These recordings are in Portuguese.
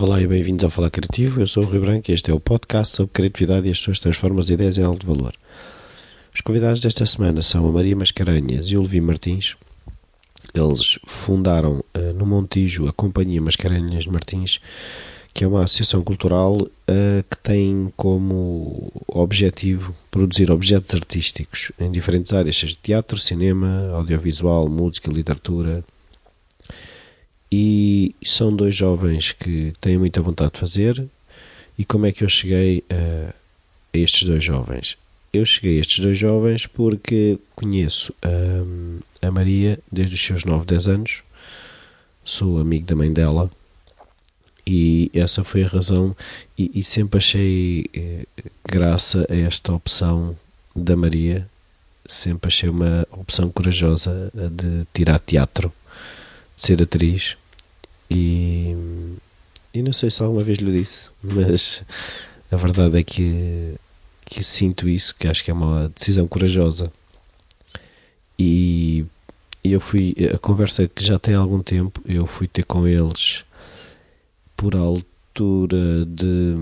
Olá e bem-vindos ao Falar Criativo. Eu sou o Rui Branco e este é o podcast sobre criatividade e as pessoas transformam as ideias em alto valor. Os convidados desta semana são a Maria Mascarenhas e o Levi Martins. Eles fundaram uh, no Montijo a Companhia Mascarenhas Martins, que é uma associação cultural uh, que tem como objetivo produzir objetos artísticos em diferentes áreas, seja teatro, cinema, audiovisual, música, literatura, e são dois jovens que têm muita vontade de fazer. E como é que eu cheguei a, a estes dois jovens? Eu cheguei a estes dois jovens porque conheço a, a Maria desde os seus 9, 10 anos, sou amigo da mãe dela e essa foi a razão. E, e sempre achei eh, graça a esta opção da Maria, sempre achei uma opção corajosa de tirar teatro, ser atriz e, e não sei se alguma vez lhe disse, mas a verdade é que, que sinto isso, que acho que é uma decisão corajosa. E, eu fui, a conversa que já tem algum tempo, eu fui ter com eles por altura de,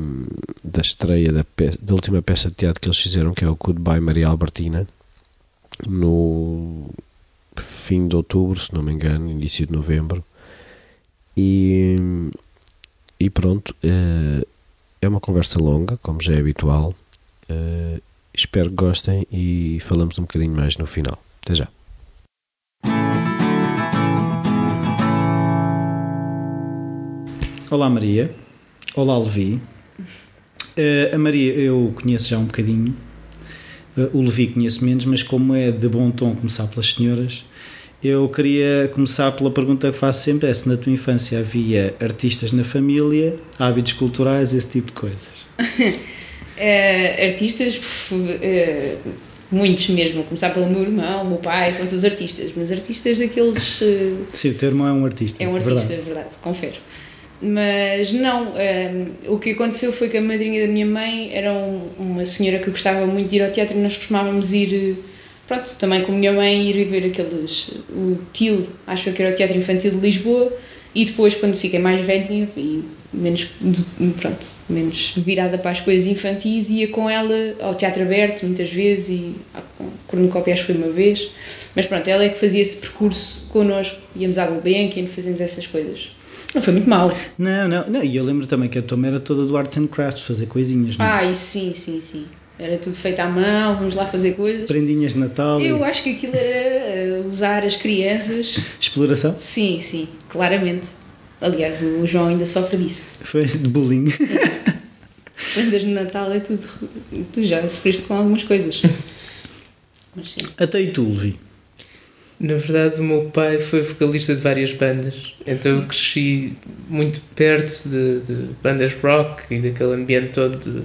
da estreia da, peça, da última peça de teatro que eles fizeram, que é o Goodbye Maria Albertina, no fim de outubro, se não me engano, início de novembro. E, e pronto, uh, é uma conversa longa, como já é habitual. Uh, espero que gostem e falamos um bocadinho mais no final. Até já. Olá Maria, olá Levi. Uh, a Maria eu conheço já um bocadinho, o Levi conheço menos, mas como é de bom tom começar pelas senhoras, eu queria começar pela pergunta que faço sempre: é se na tua infância havia artistas na família, hábitos culturais, esse tipo de coisas? uh, artistas, uh, muitos mesmo. Começar pelo meu irmão, meu pai, são todos artistas, mas artistas daqueles. Uh, Sim, o teu irmão é um artista. É um artista, verdade, verdade confere. Mas não, o que aconteceu foi que a madrinha da minha mãe era um, uma senhora que gostava muito de ir ao teatro e nós costumávamos ir pronto, também com a minha mãe ir ver aqueles. o tio, acho que era o Teatro Infantil de Lisboa, e depois, quando fiquei mais velhinha e menos, pronto, menos virada para as coisas infantis, ia com ela ao Teatro Aberto muitas vezes e com cornucópia acho que foi uma vez. Mas pronto, ela é que fazia esse percurso connosco, íamos à Gulbenkian, fazíamos essas coisas. Não foi muito mal. Não, não, não, e eu lembro também que a mãe era toda do Arts and Crafts, fazer coisinhas, não é? Ah, sim, sim, sim. Era tudo feito à mão, vamos lá fazer coisas. Prendinhas de Natal. Eu acho que aquilo era eh, usar as crianças. Exploração? Sim, sim, claramente. Aliás, o João ainda sofre disso. Foi de bullying. Prendas de Natal é tudo. Tu já sofreste com algumas coisas. Mas sim. Até e tu, Levi? Na verdade, o meu pai foi vocalista de várias bandas, então eu cresci muito perto de, de bandas rock e daquele ambiente todo de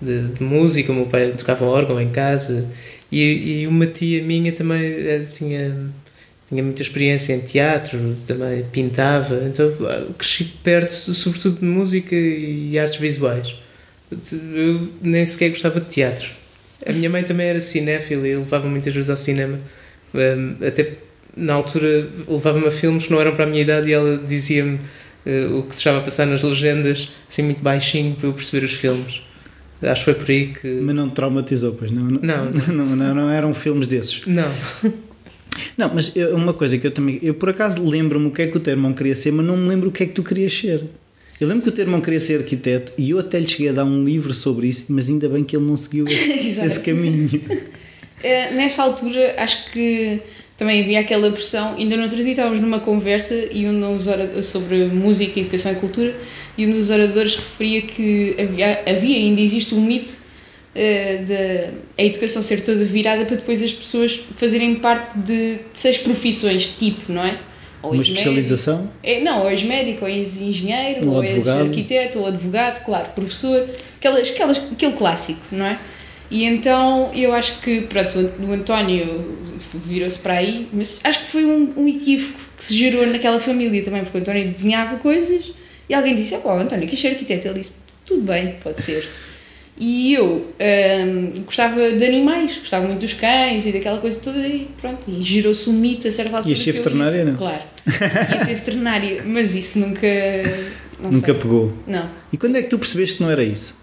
de, de, música, o meu pai tocava órgão em casa. E, e uma tia minha também eh, tinha, tinha muita experiência em teatro, também pintava, então cresci perto, sobretudo de música e artes visuais. Eu nem sequer gostava de teatro. A minha mãe também era cinéfila e levava muitas vezes ao cinema, até na altura levava-me a filmes que não eram para a minha idade e ela dizia-me uh, o que se estava a passar nas legendas, assim muito baixinho para eu perceber os filmes. Acho que foi por aí que. Mas não te traumatizou, pois não? Não. Não, não, não, não eram filmes desses. Não. Não, mas eu, uma coisa que eu também. Eu por acaso lembro-me o que é que o teu irmão queria ser, mas não me lembro o que é que tu querias ser. Eu lembro que o teu irmão queria ser arquiteto e eu até lhe cheguei a dar um livro sobre isso, mas ainda bem que ele não seguiu esse, esse caminho. Uh, nessa altura, acho que também havia aquela pressão. Ainda no outro dia estávamos numa conversa e um dos sobre música, educação e cultura e um dos oradores referia que havia, havia ainda existe um mito uh, de a educação ser toda virada para depois as pessoas fazerem parte de seis profissões tipo, não é? Ou Uma especialização? É, não, ou és médico, ou és engenheiro, um ou advogado. és arquiteto, ou advogado, claro, professor, aquelas, aquelas, aquele clássico, não é? E então eu acho que, pronto, o António virou-se para aí, mas acho que foi um, um equívoco que se gerou naquela família também, porque o António desenhava coisas e alguém disse: pô, António, quis ser arquiteto? Ele disse: tudo bem, pode ser. E eu um, gostava de animais, gostava muito dos cães e daquela coisa toda, e pronto, e girou-se um mito a certa altura. Ia ser veterinária, não? Claro, ia ser veterinária, mas isso nunca. Nunca sei. pegou. Não. E quando é que tu percebeste que não era isso?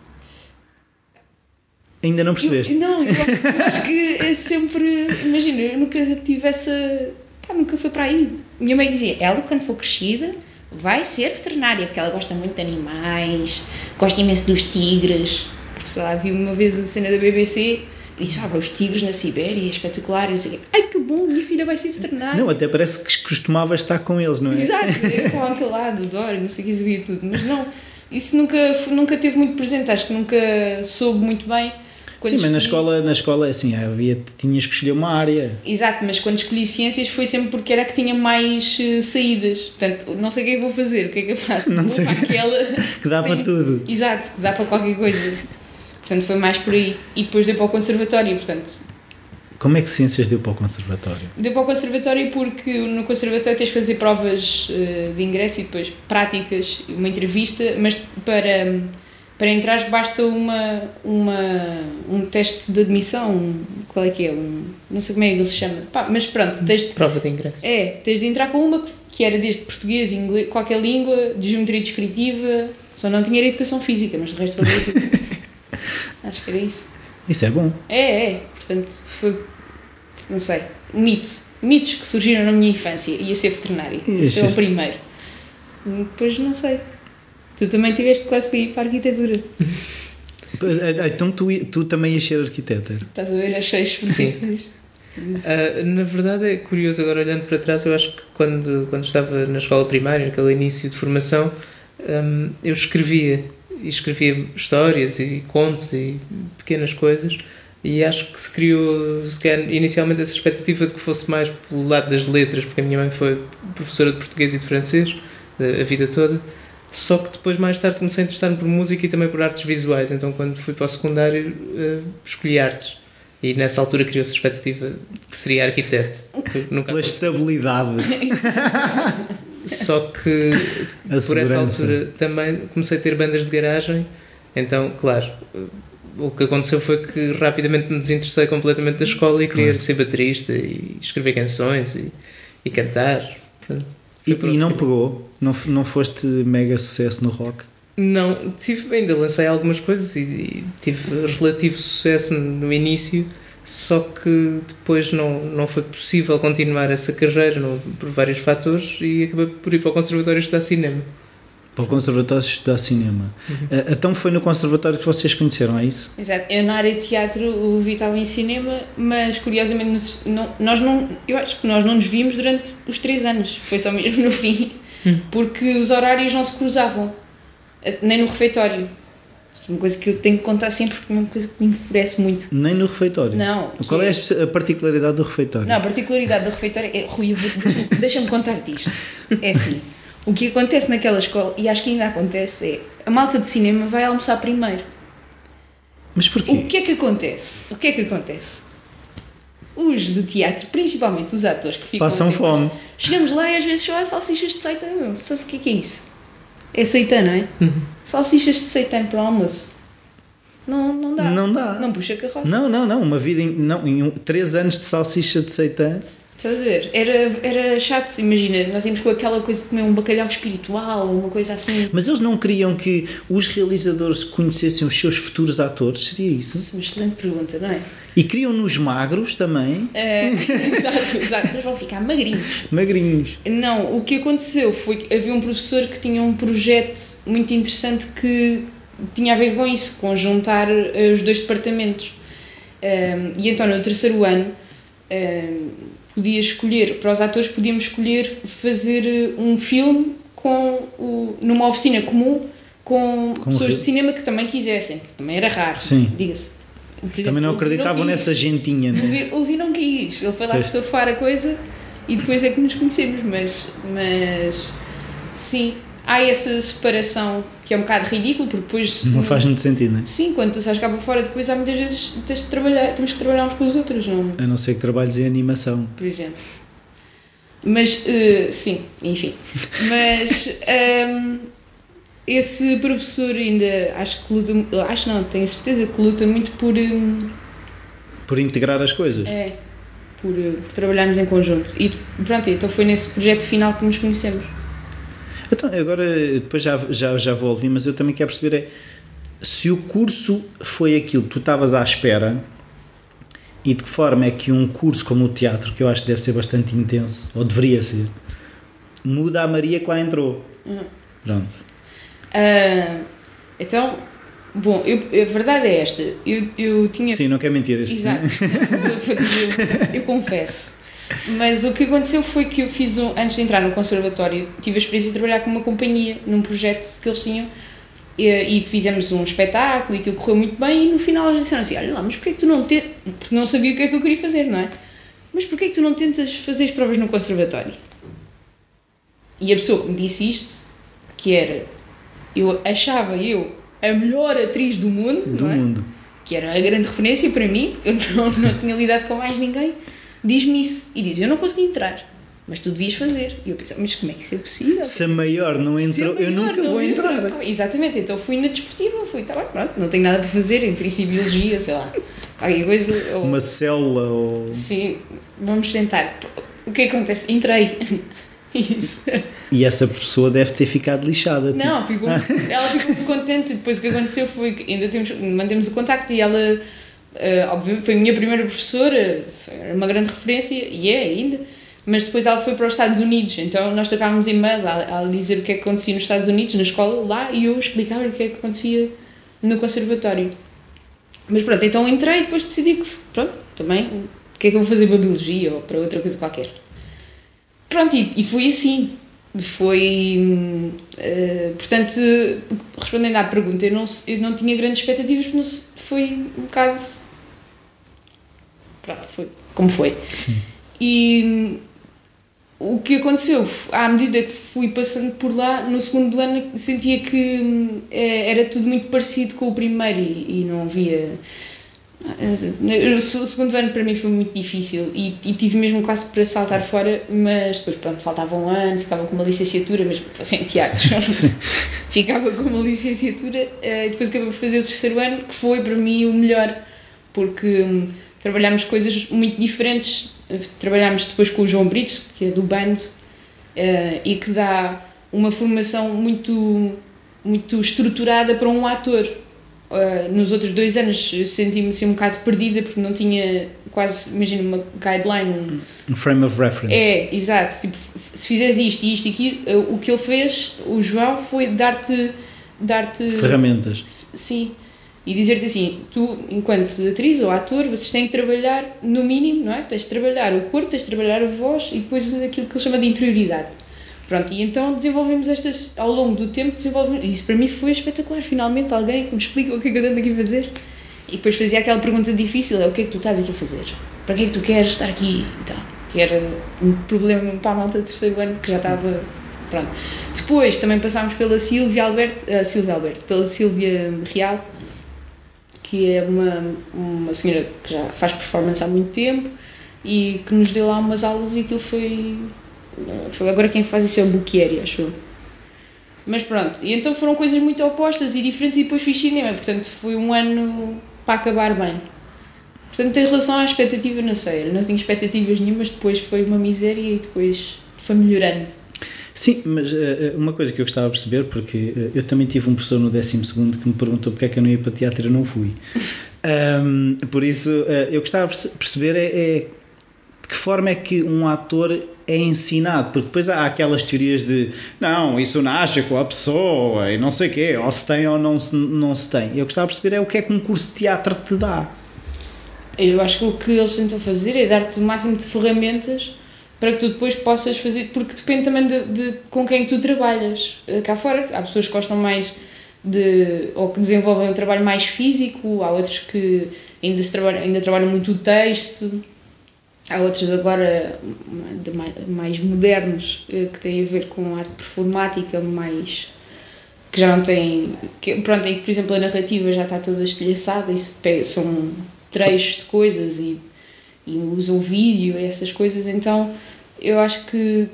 Ainda não Eu, percebeste? não, eu acho, eu acho que é sempre. Imagina, eu nunca tive essa. Pá, nunca foi para aí. Minha mãe dizia: ela, quando for crescida, vai ser veterinária, porque ela gosta muito de animais, gosta imenso dos tigres. Sei lá, vi uma vez a cena da BBC e disse: ah, os tigres na Sibéria, é espetacular. E eu disse: ai que bom, minha filha vai ser veterinária. Não, até parece que costumavas estar com eles, não é? Exato, eu estava àquele lado, adoro, não sei o que sabia tudo, mas não, isso nunca, nunca teve muito presente, acho que nunca soube muito bem. Quando Sim, mas na escolhi- escola, na escola assim, havia, tinhas que escolher uma área. Exato, mas quando escolhi ciências foi sempre porque era a que tinha mais eh, saídas. Portanto, não sei o que é que vou fazer, o que é que eu faço? Não vou sei. para aquela. Que dá para tudo. Exato, que dá para qualquer coisa. Portanto, foi mais por aí. E depois deu para o conservatório, portanto. Como é que ciências deu para o conservatório? Deu para o conservatório porque no conservatório tens de fazer provas eh, de ingresso e depois práticas, uma entrevista, mas para, para entrar basta uma, uma, um teste de admissão, um- qual é que é? Um, não sei como é que ele se chama, Pá, mas pronto, tens de, Prova de ingresso. é, tens de entrar com uma que era desde português, inglês, qualquer língua, de geometria descritiva, só não tinha era educação física, mas de resto valeu tudo. Acho que era isso. Isso é bom. É, é. Portanto, foi. Não sei. Um mito. Mitos que surgiram na minha infância. Ia ser veterinário. Esse é o primeiro. Depois não sei. Tu também tiveste quase para ir para a arquitetura. Ah, Então tu, tu também ias ser arquiteta. Estás a ver as seis Sim. Ah, na verdade é curioso agora olhando para trás, eu acho que quando, quando estava na escola primária, naquele início de formação, hum, eu escrevia e escrevia histórias e contos e pequenas coisas e acho que se criou se calhar, inicialmente essa expectativa de que fosse mais pelo lado das letras, porque a minha mãe foi professora de português e de francês a a vida toda. Só que depois, mais tarde, comecei a interessar-me por música e também por artes visuais. Então, quando fui para o secundário, eh, escolhi artes. E nessa altura criou-se a expectativa de que seria arquiteto. nunca Pela estabilidade, Só que a por essa segurança. altura também comecei a ter bandas de garagem. Então, claro, o que aconteceu foi que rapidamente me desinteressei completamente da escola e queria Claro. ser baterista e escrever canções e, e cantar. Pronto. E, e não pegou? Não, não foste mega sucesso no rock? Não, tive, ainda lancei algumas coisas e, e tive relativo sucesso no início, só que depois não, não foi possível continuar essa carreira por vários fatores e acabei por ir para o conservatório estudar cinema. Para o conservatório estudar cinema. Ah, Então foi no conservatório que vocês conheceram, é isso? Exato. Eu na área de teatro, o Levi estava em cinema, mas curiosamente não- nós não, eu acho que nós não nos vimos durante os três anos. Foi só mesmo no fim, Hum. porque os horários não se cruzavam, eh, nem no refeitório. Uma coisa que eu tenho que contar sempre, porque é uma coisa que me enfurece muito. Nem no refeitório? Não. Qual que é a particularidade do refeitório? Não, a particularidade do refeitório é. Rui, deixa-me contar-te isto. É assim: o que acontece naquela escola, e acho que ainda acontece, é a malta de cinema vai almoçar primeiro. Mas porquê? O que é que acontece? O que é que acontece? Os de teatro, principalmente os atores que ficam. Passam depois, fome. Chegamos lá e às vezes só há salsichas de seitã. Sabes o que é que é isso? É seitã, não é? Salsichas de seitã para o almoço. Não, não dá. Não dá. Não puxa carroça. Não, não, não. Uma vida em, não, em um- três anos de salsicha de seitã. Estás a ver? Era, era chato, imagina, nós íamos com aquela coisa de comer um bacalhau espiritual uma coisa assim. Mas eles não queriam que os realizadores conhecessem os seus futuros atores? Seria isso? Isso é uma excelente pergunta, não é? E queriam nos magros também, É, exato, exato, eles vão ficar magrinhos. magrinhos. Não, o que aconteceu foi que havia um professor que tinha um projeto muito interessante que tinha a ver com isso, com juntar eh, os dois departamentos. Ehm, e então no terceiro ano ehm, podia escolher, para os atores podíamos escolher fazer eh, um filme com o, numa oficina comum com, Com pessoas re- de cinema que também quisessem, também era raro, Sim. diga-se. Também não acreditavam nessa gentinha, né? O Levi não quis, ele foi lá Pois. surfar a coisa e depois é que nos conhecemos, mas, mas sim, há essa separação que é um bocado ridículo, porque depois. Não faz muito sentido, né? Sim, quando tu sais cá para fora, depois há muitas vezes tens de trabalhar, temos que trabalhar uns com os outros, não? A não ser que trabalhes em animação. Por exemplo. Mas, eh, sim, enfim. Mas ehm, esse professor ainda acho que luta, acho não, tenho certeza que luta muito por. ehm, Por integrar as coisas. É, por, por trabalharmos em conjunto. E pronto, então foi nesse projeto final que nos conhecemos. Então, agora, depois já, já, já vou ouvir, mas eu também quero perceber é, se o curso foi aquilo que tu estavas à espera e de que forma é que um curso como o teatro, que eu acho que deve ser bastante intenso, ou deveria ser, muda a Maria que lá entrou. Uhum. Pronto. Ah, então, bom, eu- a verdade é esta. Eu, eu tinha Sim, não quer mentiras. Exato, eu, dizer, eu confesso. Mas o que aconteceu foi que eu fiz, um, antes de entrar no conservatório, tive a experiência de trabalhar com uma companhia num projeto que eles tinham e, e fizemos um espetáculo e aquilo correu muito bem e no final eles disseram assim, olha lá, mas porquê que tu não tentas, porque não sabia o que é que eu queria fazer, não é? Mas porquê que tu não tentas fazer as provas no conservatório? E a pessoa que me disse isto, que era, eu achava eu a melhor atriz do mundo, Do não é? mundo. que era a grande referência para mim, porque eu não, não tinha lidado com mais ninguém, diz-me isso. E diz: Eu não consegui entrar, mas tu devias fazer. E eu pensei: Mas como é que isso é possível? Se a maior não entrou, a eu maior nunca vou entrou. entrar. Exatamente, então fui na desportiva, fui, tá bem, pronto, não tenho nada para fazer, entre isso e biologia, sei lá, qualquer coisa. Ou, Uma célula ou. Sim, vamos tentar. O que acontece? Entrei. Isso. E essa pessoa deve ter ficado lixada. tipo, Não, ficou, ela ficou muito contente. Depois o que aconteceu foi que ainda temos, mantemos o contacto e ela, obviamente, foi a minha primeira professora, foi uma grande referência e é ainda. Mas depois ela foi para os Estados Unidos, então nós trocávamos e-mails a, a dizer o que é que acontecia nos Estados Unidos, na escola lá, e eu explicava o que é que acontecia no conservatório. Mas pronto, então entrei e depois decidi que, pronto, também, o que é que eu vou fazer para biologia ou para outra coisa qualquer. Pronto, e, e foi assim. Foi. eh, portanto, respondendo à pergunta, eu não, eu não tinha grandes expectativas, porque foi um bocado. Pronto, foi como foi. Sim. E hum, o que aconteceu, à medida que fui passando por lá, no segundo ano sentia que hum, eh, era tudo muito parecido com o primeiro e, e não havia. O se- o segundo ano para mim foi muito difícil e, e tive mesmo quase para saltar fora, mas depois pronto, faltava um ano, ficava com uma licenciatura, mesmo que fosse em teatro, ficava com uma licenciatura eh, e depois acabei por fazer o terceiro ano, que foi para mim o melhor, porque hum, trabalhámos coisas muito diferentes, Eh, trabalhámos depois com o João Britos, que é do band, eh, e que dá uma formação muito, muito estruturada para um ator. Uh, nos outros dois anos senti-me assim um bocado perdida porque não tinha quase, imagina, uma guideline. um- Um frame of reference. É, exato. Tipo, se fizeres isto e isto e aquilo, uh, o que ele fez, o João, foi dar-te. dar-te Ferramentas. Sim. E dizer-te assim, tu, enquanto atriz ou ator, vocês têm que trabalhar no mínimo, não é? Tens de trabalhar o corpo, tens de trabalhar a voz e depois aquilo que ele chama de interioridade. Pronto, e então desenvolvemos estas, ao longo do tempo, desenvolvemos, isso para mim foi espetacular, finalmente alguém que me explica o que é que eu ando aqui a fazer. E depois fazia aquela pergunta difícil, é o que é que tu estás aqui a fazer? Para que é que tu queres estar aqui? Então, que era um problema para a malta do terceiro ano, que já estava, pronto. Depois também passámos pela Silvia Alberto, uh, Silvia Alberto, pela Silvia Real, que é uma, uma senhora que já faz performance há muito tempo e que nos deu lá umas aulas e aquilo foi. foi agora quem faz isso é o Buchieri, acho eu. Mas pronto, e então foram coisas muito opostas e diferentes e depois fiz cinema, portanto foi um ano para acabar bem. Portanto, em relação à expectativa, não sei, não tinha expectativas nenhumas, depois foi uma miséria e depois foi melhorando. Sim, mas eh, uma coisa que eu gostava de perceber, porque eh, eu também tive um professor no 12 que me perguntou porque é que eu não ia para teatro e eu não fui. Ahm, por isso, eh, eu gostava de perce- perceber é, é de que forma é que um ator é ensinado, porque depois há aquelas teorias de não, isso nasce com a pessoa e não sei o quê, ou se tem ou não se, não se tem. Eu gostava de perceber é o que é que um curso de teatro te dá. Eu acho que o que eles tentam fazer é dar-te o máximo de ferramentas para que tu depois possas fazer, porque depende também de, de com quem tu trabalhas. Eh, Cá fora, há pessoas que gostam mais de, ou que desenvolvem um trabalho mais físico, há outros que ainda, trabalham, ainda trabalham muito o texto, há outros agora de mais, mais modernos eh, que têm a ver com arte performática, mais que já não têm, que, pronto, em que por exemplo a narrativa já está toda estilhaçada, isso são trechos de coisas e, e usam vídeo e essas coisas, então eu acho que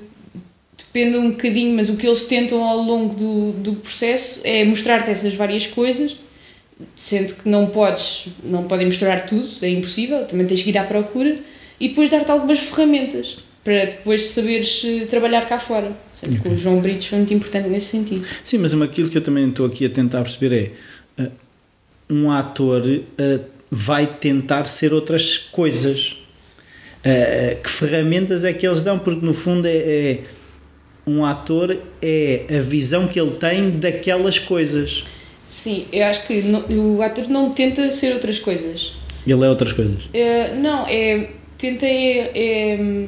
depende um bocadinho, mas o que eles tentam ao longo do, do processo é mostrar-te essas várias coisas, sendo que não podes, não podem mostrar tudo, é impossível, também tens que ir à procura e depois dar-te algumas ferramentas para depois saberes eh, trabalhar cá fora, Portanto, com o João Britos foi muito importante nesse sentido. Sim, mas aquilo que eu também estou aqui a tentar perceber é uh, um ator uh, vai tentar ser outras coisas. Uh, que ferramentas é que eles dão? Porque no fundo é, é, um ator é a visão que ele tem daquelas coisas. Sim, eu acho que no, o ator não tenta ser outras coisas. Ele é outras coisas. não, é tenta é, é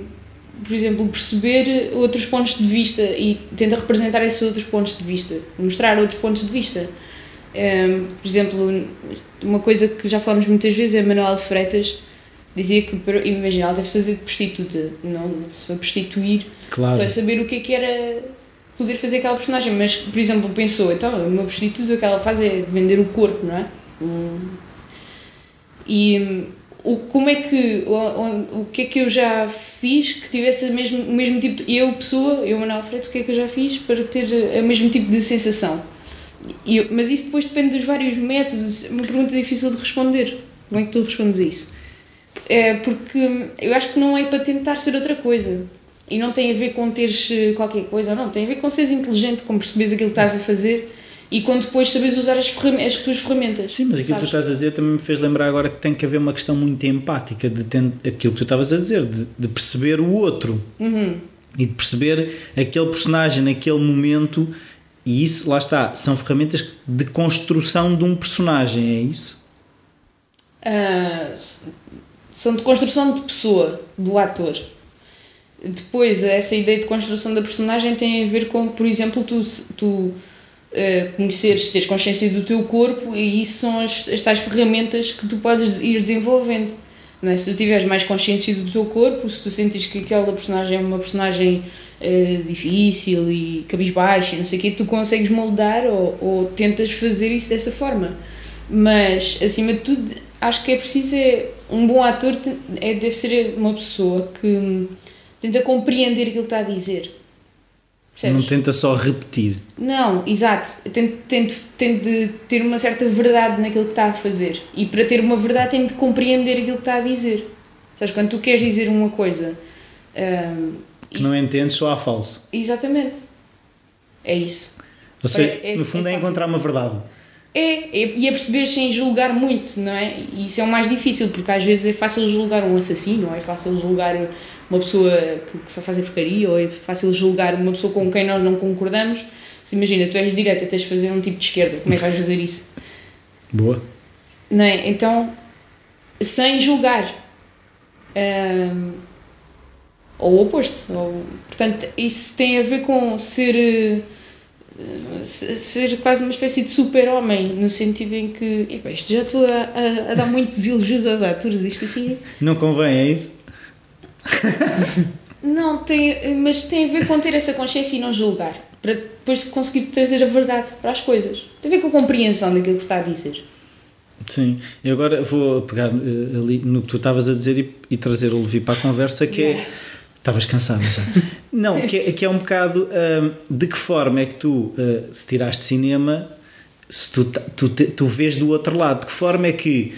por exemplo, perceber outros pontos de vista e tenta representar esses outros pontos de vista, mostrar outros pontos de vista. Um, por exemplo, uma coisa que já falamos muitas vezes é Manuel de Freitas dizia que, imagina, ela deve fazer de prostituta, não se foi prostituir claro. para saber o que é que era poder fazer aquela personagem, mas, por exemplo, pensou, então, uma prostituta o que ela faz é vender o corpo, não é? Um, e o, como é que o, o, o que é que eu já fiz que tivesse o mesmo, o mesmo tipo de, eu pessoa, eu Manuel Freitas, o que é que eu já fiz para ter o mesmo tipo de sensação mas isso depois depende dos vários métodos é uma pergunta difícil de responder como é que tu respondes a isso? É porque eu acho que não é para tentar ser outra coisa e não tem a ver com teres qualquer coisa não, tem a ver com seres inteligente com perceberes aquilo que estás a fazer e quando depois sabes usar as, as tuas ferramentas. Sim, mas aquilo sabes? que tu estás a dizer também me fez lembrar agora que tem que haver uma questão muito empática de aquilo que tu estavas a dizer, de, de perceber o outro uhum. e de perceber aquele personagem naquele momento. E isso, lá está, são ferramentas de construção de um personagem, é isso? Uh, são de construção de pessoa, do ator. Depois, essa ideia de construção da personagem tem a ver com, por exemplo, tu, tu uh, conheceres, teres consciência do teu corpo e isso são as, as tais ferramentas que tu podes ir desenvolvendo. Não é? Se tu tiveres mais consciência do teu corpo, se tu sentes que aquela personagem é uma personagem uh, difícil e cabisbaixa não sei o quê, tu consegues moldar ou, ou tentas fazer isso dessa forma. Mas, acima de tudo, acho que é preciso é, um bom ator é, deve ser uma pessoa que tenta compreender aquilo que está a dizer Percebes? Não tenta só repetir. Não, exato. Tente, tente, ter uma certa verdade naquilo que está a fazer. E para ter uma verdade tem de compreender aquilo que está a dizer. Sabes, quando tu queres dizer uma coisa... Um, que não entendes, só há falso. Exatamente. É isso. Ou seja, é, no fundo é, é encontrar uma verdade. É, é, e é perceber sem julgar muito, não é? E isso é o mais difícil, porque às vezes é fácil julgar um assassino, ou é fácil julgar uma pessoa que, que só faz a porcaria, ou é fácil julgar uma pessoa com quem nós não concordamos. Se imagina, tu és direita, tens de fazer um tipo de esquerda, como é que vais fazer isso? Boa. Não é? Então, sem julgar. Um, ou o oposto. Ou, portanto, isso tem a ver com ser ser quase uma espécie de super-homem, no sentido em que epa, isto já estou a, a, a, dar muitos elogios aos atores, isto assim. Não convém, é isso? não, tem, mas tem a ver com ter essa consciência e não julgar, para depois conseguir trazer a verdade para as coisas. Tem a ver com a compreensão daquilo que se está a dizer. Sim, e agora vou pegar uh, ali no que tu estavas a dizer e, e, trazer o Levi para a conversa, que é yeah. é. Estavas cansada já. Não, que é, que é um bocado uh, de que forma é que tu, uh, se tiraste cinema, se tu, tu, tu vês do outro lado, de que forma é que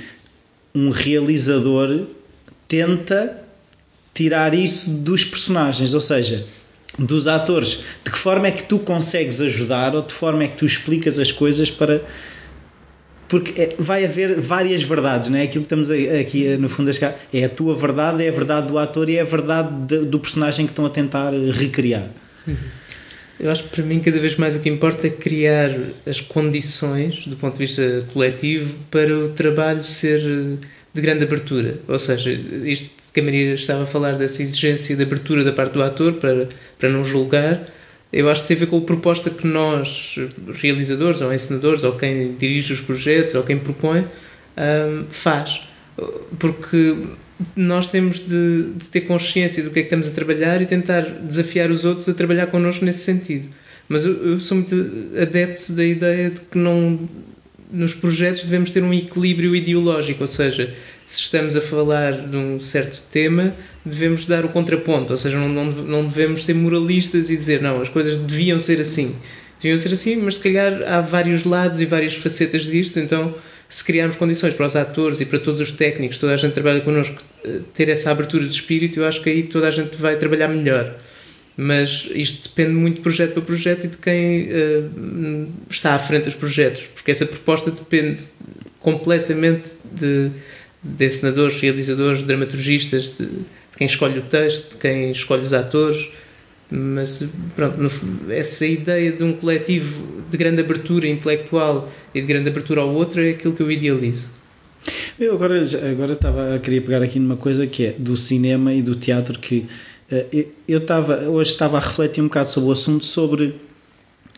um realizador tenta tirar isso dos personagens, ou seja, dos atores. De que forma é que tu consegues ajudar ou de forma é que tu explicas as coisas para. Porque é, vai haver várias verdades, não é? Aquilo que estamos aqui no fundo das é a tua verdade, é a verdade do ator e é a verdade do personagem que estão a tentar recriar. Uhum. Eu acho que para mim cada vez mais o que importa é criar as condições do ponto de vista coletivo para o trabalho ser de grande abertura. Ou seja, isto que a Maria estava a falar dessa exigência de abertura da parte do ator para, para não julgar, eu acho que tem a ver com a proposta que nós, realizadores ou ensinadores, ou quem dirige os projetos, ou quem propõe, um, faz. Porque nós temos de, de, ter consciência do que é que estamos a trabalhar e tentar desafiar os outros a trabalhar connosco nesse sentido. Mas eu, eu sou muito adepto da ideia de que não nos projetos devemos ter um equilíbrio ideológico, ou seja, se estamos a falar de um certo tema, devemos dar o contraponto, ou seja, não, não, devemos ser moralistas e dizer não, as coisas deviam ser assim. Deviam ser assim, mas se calhar há vários lados e várias facetas disto, então se criarmos condições para os atores e para todos os técnicos, toda a gente trabalha connosco, eh, ter essa abertura de espírito, eu acho que aí toda a gente vai trabalhar melhor. Mas isto depende muito de projeto para projeto e de quem uh, está à frente dos projetos, porque essa proposta depende completamente de, de encenadores, realizadores, dramaturgistas, de, de quem escolhe o texto, de quem escolhe os atores. Mas pronto, no, essa ideia de um coletivo de grande abertura intelectual e de grande abertura ao outro é aquilo que eu idealizo. Eu agora, agora estava, queria pegar aqui numa coisa que é do cinema e do teatro que uh, eu estava, hoje estava a refletir um bocado sobre o assunto sobre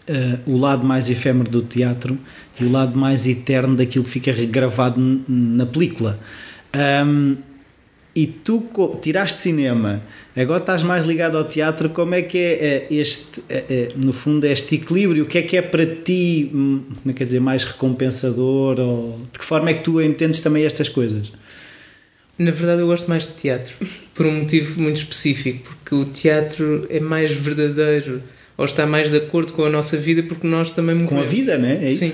uh, o lado mais efêmero do teatro e o lado mais eterno daquilo que fica regravado na película. Um, e tu tiraste cinema, agora estás mais ligado ao teatro, como é que é, é este, é, é, no fundo, este equilíbrio? O que é que é para ti, hum, como dizer, mais recompensador? Ou de que forma é que tu entendes também estas coisas? Na verdade, eu gosto mais de teatro, por um motivo muito específico, porque o teatro é mais verdadeiro, ou está mais de acordo com a nossa vida, porque nós também morremos. Com a vida, não é? é Sim.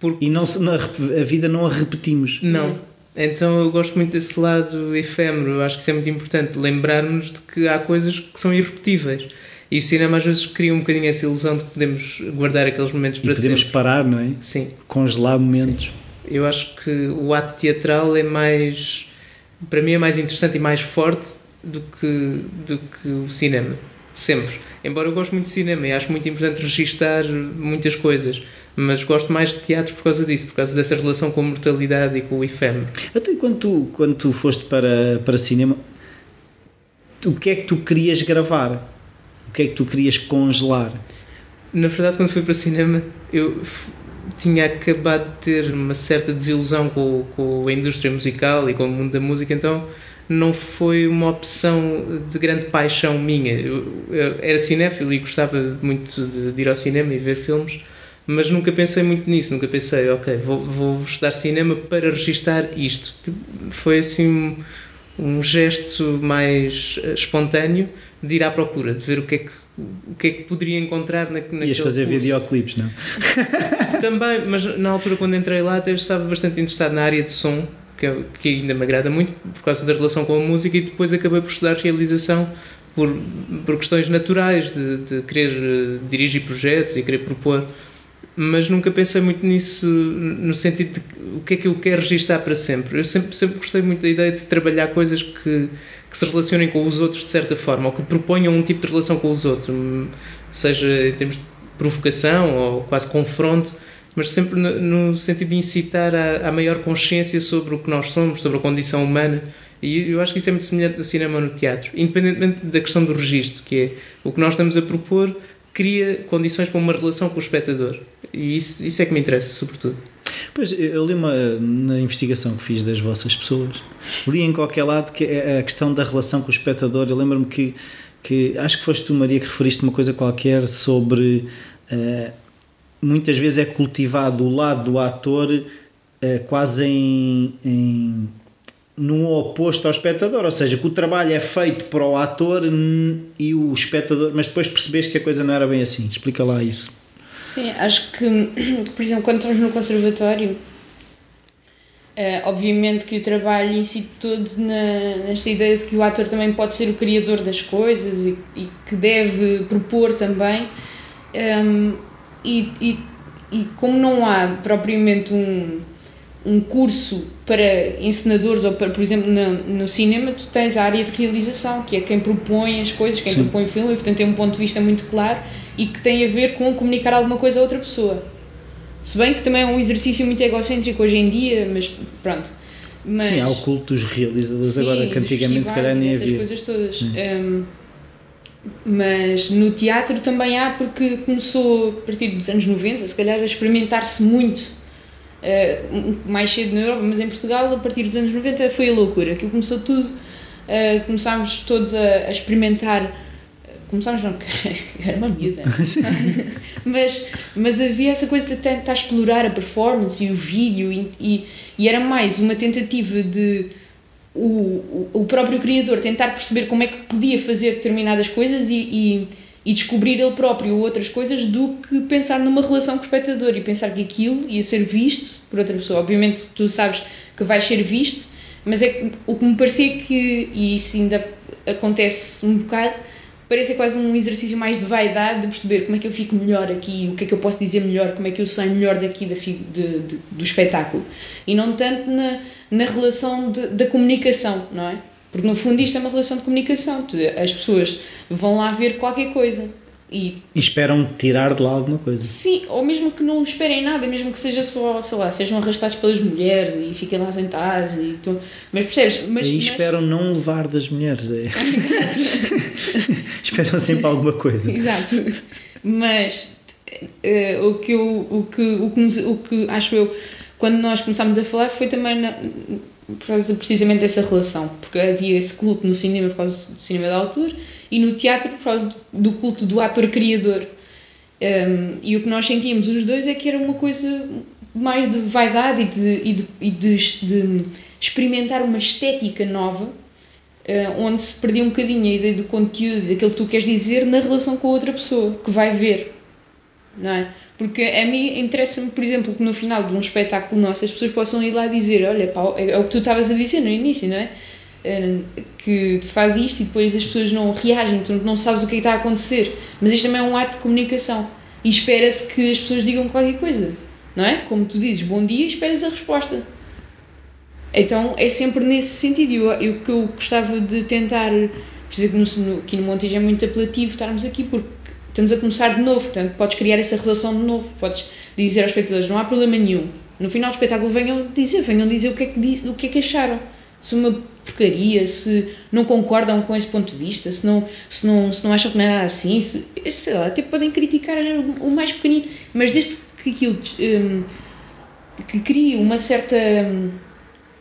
Porque... E não, a vida não a repetimos. Não então eu gosto muito desse lado efêmero, acho que isso é muito importante, lembrarmos de que há coisas que são irrepetíveis. E o cinema às vezes cria um bocadinho essa ilusão de que podemos guardar aqueles momentos e para podemos sempre. parar, não é? Sim. Congelar momentos. Sim. Eu acho que o ato teatral é mais, para mim é mais interessante e mais forte do que, do que o cinema. Sempre. Embora eu goste muito de cinema e acho muito importante registar muitas coisas mas gosto mais de teatro por causa disso, por causa dessa relação com a mortalidade e com o efêmero. Então, e quando tu, quando tu foste para, para cinema, o que é que tu querias gravar? O que é que tu querias congelar? Na verdade, quando fui para cinema, eu tinha acabado de ter uma certa desilusão com, com a indústria musical e com o mundo da música, então não foi uma opção de grande paixão minha. Eu, eu era cinéfilo e gostava muito de, de ir ao cinema e ver filmes, mas nunca pensei muito nisso, nunca pensei, ok, vou, vou estudar cinema para registar isto. Foi assim um, um gesto mais eh, espontâneo de ir à procura, de ver o que é que o que é que poderia encontrar na, naquele Ias fazer curso. videoclipes, não? Também, mas na altura quando entrei lá até estava bastante interessado na área de som, que, é, que ainda me agrada muito por causa da relação com a música e depois acabei por estudar realização por, por questões naturais de, de querer uh, dirigir projetos e querer propor mas nunca pensei muito nisso no sentido de o que é que eu quero registar para sempre. Eu sempre, sempre gostei muito da ideia de trabalhar coisas que, que se relacionem com os outros de certa forma, ou que proponham um tipo de relação com os outros, seja em termos de provocação ou quase confronto, mas sempre no, sentido de incitar a, a maior consciência sobre o que nós somos, sobre a condição humana. E eu acho que isso é muito semelhante no cinema no teatro, independentemente da questão do registro, que é o que nós estamos a propor cria condições para uma relação com o espectador. E isso, isso é que me interessa, sobretudo. Pois, eu li uma, na investigação que fiz das vossas pessoas, li em qualquer lado que é a questão da relação com o espectador. Eu lembro-me que, que, acho que foste tu, Maria, que referiste uma coisa qualquer sobre. Uh, muitas vezes é cultivado o lado do ator uh, quase em, em no oposto ao espectador, ou seja, que o trabalho é feito para o ator e o espectador, mas depois percebeste que a coisa não era bem assim. Explica lá isso. Sim, acho que, por exemplo, quando estamos no conservatório, é, obviamente que o trabalho incide todo na, nesta ideia de que o ator também pode ser o criador das coisas e, e que deve propor também. Ehm, e, e, e como não há propriamente um um curso para encenadores ou para, por exemplo, no, no, cinema tu tens a área de realização, que é quem propõe as coisas, quem Sim. propõe o filme e portanto tem um ponto de vista muito claro e que tem a ver com comunicar alguma coisa a outra pessoa. Se bem que também é um exercício muito egocêntrico hoje em dia, mas pronto. Mas, sim, há o culto dos realizadores sim, agora que antigamente se calhar nem havia. coisas todas. Um, mas no teatro também há porque começou a partir dos anos 90, se calhar a experimentar-se muito uh, mais cedo na Europa, mas em Portugal, a partir dos anos 90, foi a loucura. Aquilo começou tudo, uh, começámos todos a, a experimentar. Começámos, não, era uma miúda. mas, mas havia essa coisa de tentar explorar a performance e o vídeo, e, e, e era mais uma tentativa de o, o próprio criador tentar perceber como é que podia fazer determinadas coisas e, e e descobrir ele próprio outras coisas do que pensar numa relação com o espectador e pensar que aquilo ia ser visto por outra pessoa. Obviamente tu sabes que vais ser visto, mas é o que me parecia que, e isso ainda acontece um bocado, parece quase um exercício mais de vaidade, de perceber como é que eu fico melhor aqui, o que é que eu posso dizer melhor, como é que eu saio melhor daqui da, de, de, do espetáculo. E não tanto na, na relação de, da comunicação, não é? Porque no fundo isto é uma relação de comunicação. As pessoas vão lá ver qualquer coisa e, e, esperam tirar de lá alguma coisa. Sim, ou mesmo que não esperem nada, mesmo que seja só, sei lá, sejam arrastados pelas mulheres e fiquem lá sentados. E então, mas percebes? Mas, e mas... esperam não levar das mulheres. É. Exato. esperam sempre alguma coisa. Exato. Mas uh, o, que eu, o, que, o, que o que acho eu, quando nós começámos a falar, foi também na, por causa precisamente dessa relação, porque havia esse culto no cinema por causa do cinema da autor e no teatro por causa do culto do ator-criador. Um, e o que nós sentíamos os dois é que era uma coisa mais de vaidade e de, e de, e de, de experimentar uma estética nova, uh, onde se perdia um bocadinho a ideia do conteúdo, daquilo que tu queres dizer na relação com a outra pessoa, que vai ver. Não é? Porque a mim interessa-me, por exemplo, que no final de um espetáculo nosso as pessoas possam ir lá dizer: Olha, pá, é o que tu estavas a dizer no início, não é? que faz isto e depois as pessoas não reagem, tu não sabes o que, é que está a acontecer. Mas isto também é um ato de comunicação e espera-se que as pessoas digam qualquer coisa, não é? Como tu dizes, bom dia e esperas a resposta. Então é sempre nesse sentido. Eu, eu que eu gostava de tentar, por exemplo, aqui no Montijo é muito apelativo estarmos aqui porque estamos a começar de novo, portanto podes criar essa relação de novo, podes dizer aos espectadores, não há problema nenhum. No final do espetáculo venham dizer, venham dizer o que é que, o que, é que acharam. Se uma porcaria, se não concordam com esse ponto de vista, se não, se não, se não acham que não é nada assim, se, sei lá, até podem criticar o mais pequenino, mas desde que aquilo um, que crie uma certa um,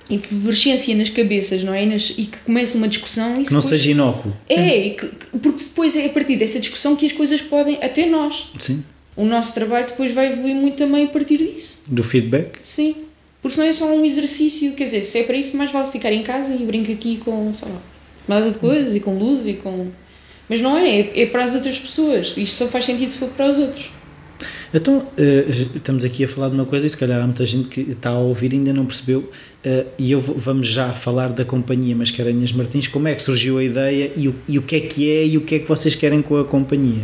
efervescência nas cabeças, não é? E, nas, e que comece uma discussão. que não depois, seja inócuo. É, que, porque depois é a partir dessa discussão que as coisas podem, até nós. Sim. O nosso trabalho depois vai evoluir muito também a partir disso. Do feedback? Sim. Porque senão é só um exercício, quer dizer, se é para isso, mais vale ficar em casa e brincar aqui com, sei lá, nada de coisas e com luz e com. Mas não é, é, é para as outras pessoas. Isto só faz sentido se for para os outros. Então, uh, estamos aqui a falar de uma coisa e se calhar há muita gente que está a ouvir e ainda não percebeu. Uh, e eu vou, vamos já falar da companhia Mascarenhas Martins. Como é que surgiu a ideia e o, e o que é que é e o que é que vocês querem com a companhia?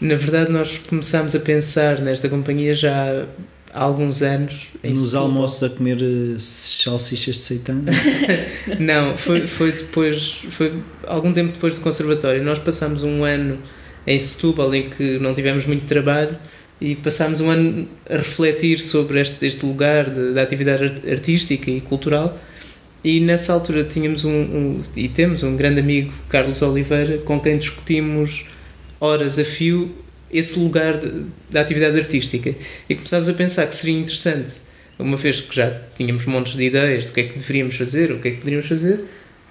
Na verdade, nós começámos a pensar nesta companhia já há alguns anos. Nos almoços a comer eh, salsichas de seitão? não, foi, foi depois, foi algum tempo depois do conservatório. Nós passámos um ano em Setúbal em que não tivemos muito trabalho e passámos um ano a refletir sobre este, este lugar da atividade artística e cultural e nessa altura tínhamos um, um, e temos um grande amigo, Carlos Oliveira, com quem discutimos horas a fio esse lugar da atividade artística. E começámos a pensar que seria interessante, uma vez que já tínhamos montes de ideias do que é que deveríamos fazer, o que é que poderíamos fazer,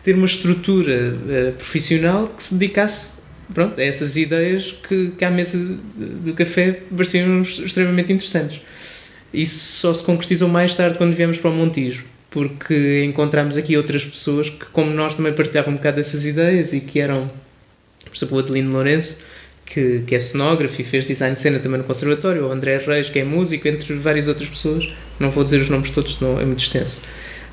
ter uma estrutura uh, profissional que se dedicasse pronto, a essas ideias que, que à mesa do café pareciam extremamente interessantes. Isso só se concretizou mais tarde quando viemos para o Montijo, porque encontramos aqui outras pessoas que, como nós, também partilhavam um bocado dessas ideias e que eram, por exemplo, o Adelino Lourenço, que, que é cenógrafo e fez design de cena também no Conservatório, o André Reis, que é músico, entre várias outras pessoas. Não vou dizer os nomes todos, senão é muito extenso.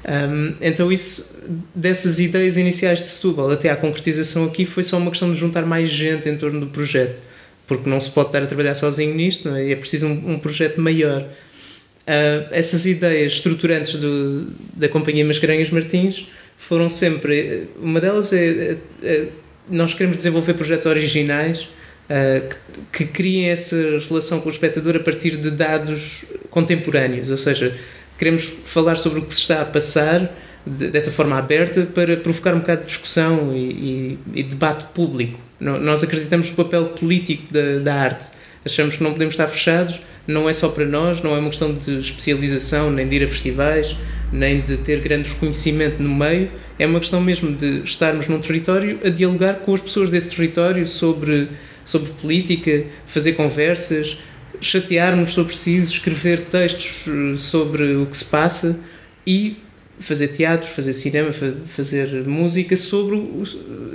Um, então, isso, dessas ideias iniciais de Setúbal até à concretização aqui, foi só uma questão de juntar mais gente em torno do projeto, porque não se pode estar a trabalhar sozinho nisto, não é? é preciso um, um projeto maior. Uh, essas ideias estruturantes do, da Companhia Mascarenhas Martins foram sempre. Uma delas é, é, é nós queremos desenvolver projetos originais uh, que, que criem essa relação com o espectador a partir de dados contemporâneos, ou seja, queremos falar sobre o que se está a passar de, dessa forma aberta para provocar um bocado de discussão e, e, e debate público. nós acreditamos no papel político da, da arte. Achamos que não podemos estar fechados, não é só para nós, não é uma questão de especialização, nem de ir a festivais, nem de ter grande reconhecimento no meio, é uma questão mesmo de estarmos num território a dialogar com as pessoas desse território sobre sobre política, fazer conversas, chatearmos sobre preciso, escrever textos eh, sobre o que se passa e fazer teatro, fazer cinema, fazer música sobre, o,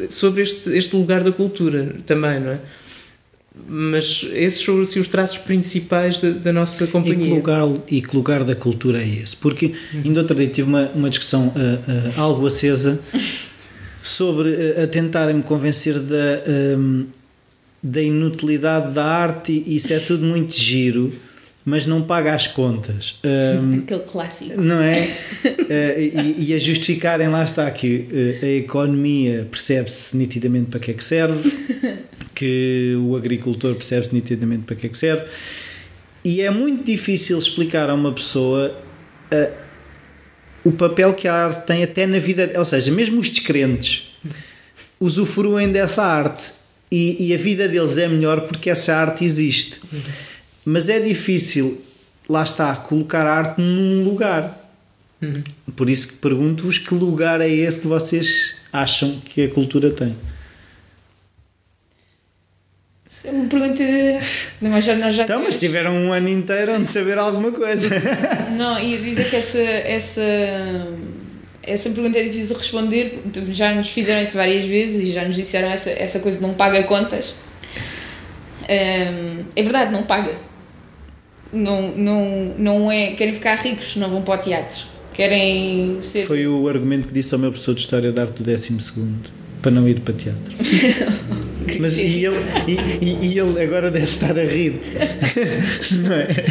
sobre este, este lugar da cultura também, não é? Mas esses são assim, os traços principais da, da, nossa companhia. E que, lugar, e que lugar da cultura é esse? Porque ainda outro dia tive uma, uma discussão uh, uh, algo acesa sobre uh, a tentarem-me convencer da, um, da inutilidade da arte e isso é tudo muito giro, mas não paga as contas. Um, Aquele clássico. Não é? uh, e, e, a justificarem, lá está, que uh, a economia percebe-se nitidamente para que é que serve, que o agricultor percebe-se nitidamente para que é que serve, e é muito difícil explicar a uma pessoa uh, o papel que a arte tem até na vida, ou seja, mesmo os descrentes usufruem dessa arte e, e a vida deles é melhor porque essa arte existe. Mas é difícil, lá está, colocar a arte num lugar. Uhum. Por isso que pergunto-vos que lugar é esse que vocês acham que a cultura tem? É uma pergunta. Mas já, já então, mas tiveram um ano inteiro onde saber alguma coisa. Não, ia dizer que essa, essa, essa pergunta é difícil de responder. Já nos fizeram isso várias vezes e já nos disseram essa, essa coisa de não paga contas. Um, é verdade, não paga. Não, não, não é. Querem ficar ricos, não vão para o teatro. Querem ser. Foi o argumento que disse ao meu professor de História de Arte do 12 para não ir para teatro. Mas e ele, e, e, ele agora deve estar a rir. Não é?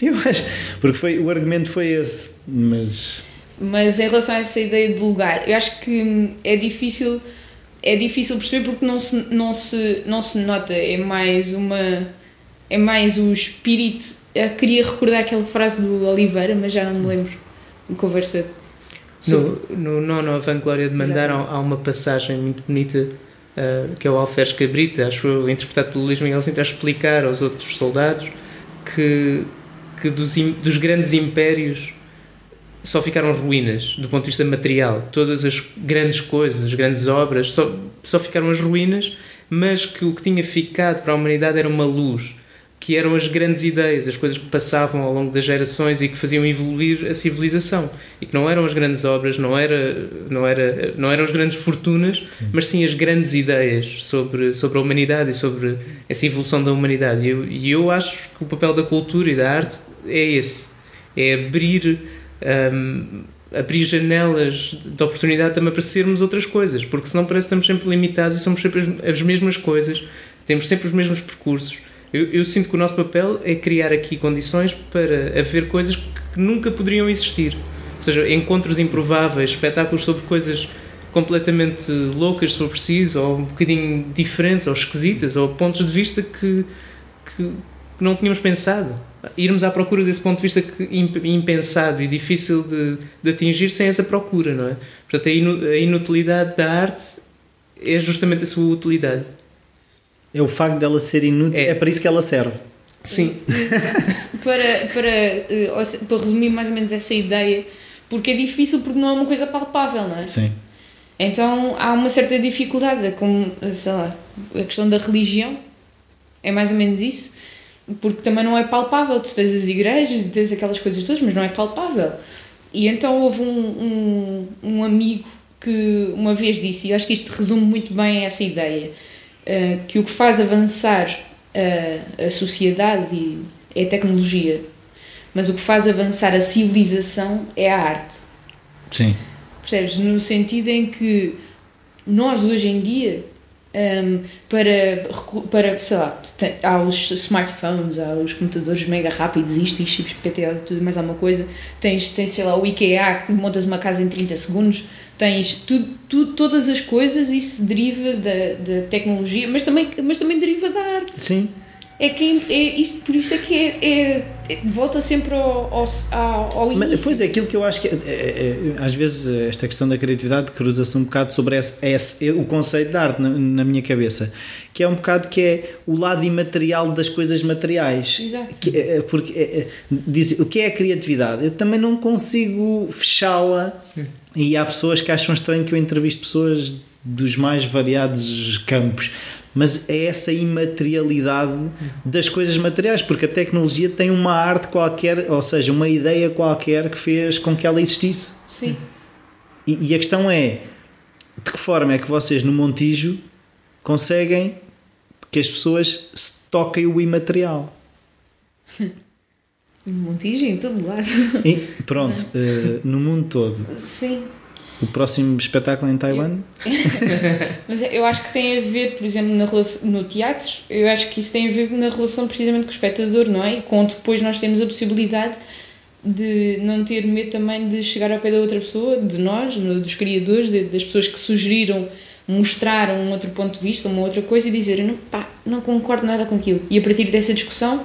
Eu acho. Porque foi, o argumento foi esse. Mas. Mas em relação a essa ideia de lugar, eu acho que é difícil. É difícil perceber porque não se, não se, não se nota. É mais uma. É mais o espírito. Eu queria recordar aquela frase do Oliveira, mas já não me lembro. Conversa no, no Nono A Vanglória de Mandar há, há uma passagem muito bonita uh, que é o Alferes Cabrita, acho eu, interpretado pelo Luís Miguel Sintra, a explicar aos outros soldados que, que dos, dos grandes impérios só ficaram ruínas do ponto de vista material. Todas as grandes coisas, as grandes obras, só, só ficaram as ruínas, mas que o que tinha ficado para a humanidade era uma luz que eram as grandes ideias, as coisas que passavam ao longo das gerações e que faziam evoluir a civilização e que não eram as grandes obras, não era não era não eram as grandes fortunas, sim. mas sim as grandes ideias sobre sobre a humanidade e sobre essa evolução da humanidade. E eu, e eu acho que o papel da cultura e da arte é esse, é abrir um, abrir janelas de oportunidade também para sermos outras coisas, porque senão parece que estamos sempre limitados e somos sempre as, as mesmas coisas, temos sempre os mesmos percursos eu, eu, sinto que o nosso papel é criar aqui condições para haver coisas que nunca poderiam existir. Ou seja, encontros improváveis, espetáculos sobre coisas completamente loucas, se for preciso, ou um bocadinho diferentes, ou esquisitas, ou pontos de vista que, que não tínhamos pensado. Irmos à procura desse ponto de vista que, impensado e difícil de, de atingir sem essa procura, não é? Portanto, a inutilidade da arte é justamente a sua utilidade. É o facto dela ser inútil, é, é para isso que ela serve. Sim. para, para, eh, para resumir mais ou menos essa ideia, porque é difícil porque não é uma coisa palpável, não é? Sim. Então há uma certa dificuldade, como, sei lá, a questão da religião, é mais ou menos isso, porque também não é palpável. Tu tens as igrejas e tens aquelas coisas todas, mas não é palpável. E então houve um, um, um amigo que uma vez disse, e eu acho que isto resume muito bem essa ideia eh, que o que faz avançar a, a sociedade é a tecnologia, mas o que faz avançar a civilização é a arte. Sim. Percebes? No sentido em que nós hoje em dia um, para, para, sei lá, há os smartphones, há os computadores mega rápidos, isto, isto, chips PTO, tudo mais alguma coisa. Tens, tens, sei lá, o IKEA que montas uma casa em 30 segundos tens tu, tu, todas as coisas, isso deriva da, da tecnologia, mas também, mas também deriva da arte. Sim. É que é, isto, por isso é que é, é, é volta sempre ao, ao, ao início. Mas, pois é, aquilo que eu acho que é, é, é às vezes esta questão da criatividade cruza-se um bocado sobre esse, esse, o conceito de arte na, na, minha cabeça, que é um bocado que é o lado imaterial das coisas materiais. Exato. Que, é, porque diz, o que é a criatividade? Eu também não consigo fechá-la e há pessoas que acham estranho que eu entrevisto pessoas dos mais variados campos mas é essa imaterialidade das coisas materiais, porque a tecnologia tem uma arte qualquer, ou seja, uma ideia qualquer que fez com que ela existisse. Sim. E, e a questão é de que forma é que vocês no Montijo conseguem que as pessoas se toquem o imaterial? Montijo, em todo lado. E, pronto, uh, no mundo todo. Sim. O próximo espetáculo em Taiwan? Mas eu acho que tem a ver, por exemplo, na relação, no teatro, eu acho que isso tem a ver na relação precisamente com o espectador, não é? Com depois nós temos a possibilidade de não ter medo também de chegar ao pé da outra pessoa, de nós, dos criadores, de, das pessoas que sugeriram mostrar um outro ponto de vista, uma outra coisa e dizer, não, pá, não concordo nada com aquilo. E a partir dessa discussão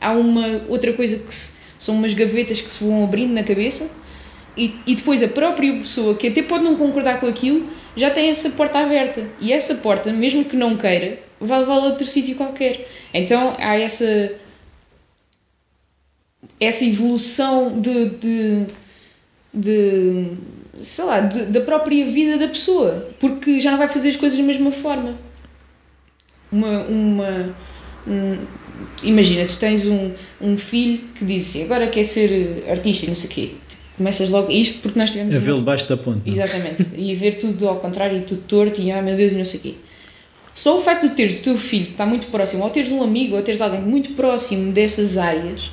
há uma outra coisa que se, são umas gavetas que se vão abrindo na cabeça e, e depois a própria pessoa que até pode não concordar com aquilo já tem essa porta aberta e essa porta, mesmo que não queira, vai levá-la a outro sítio qualquer. Então há essa essa evolução de, de, de sei lá, de, da própria vida da pessoa, porque já não vai fazer as coisas da mesma forma. Uma, uma um, imagina, tu tens um, um filho que diz assim, agora quer ser artista e não sei o quê. Começas logo isto porque nós tivemos. A vê-lo debaixo da ponte. Exatamente. e a ver tudo ao contrário e tudo torto e ah meu Deus e não sei o quê. Só o facto de teres o teu filho que está muito próximo, ou teres um amigo, ou teres alguém muito próximo dessas áreas,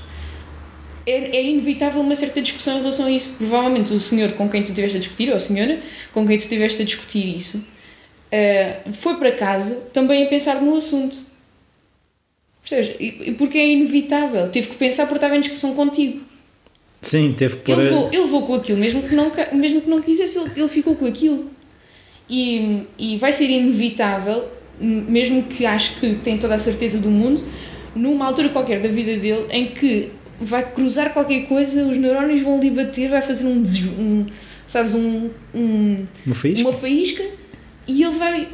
é, é, inevitável uma certa discussão em relação a isso. Provavelmente o senhor com quem tu estiveste a discutir, ou a senhora com quem tu estiveste a discutir isso, uh, foi para casa também a pensar no assunto. Percebes? Porque é inevitável. Teve que pensar porque estava em discussão contigo. Sim, teve que pôr... Ele levou, ele levou com aquilo, mesmo que não, mesmo que não quisesse, ele, ele ficou com aquilo. E, e vai ser inevitável, mesmo que acho que tem toda a certeza do mundo, numa altura qualquer da vida dele em que vai cruzar qualquer coisa, os neurónios vão lhe bater, vai fazer um, um sabes, um, um uma, faísca? uma faísca e ele vai.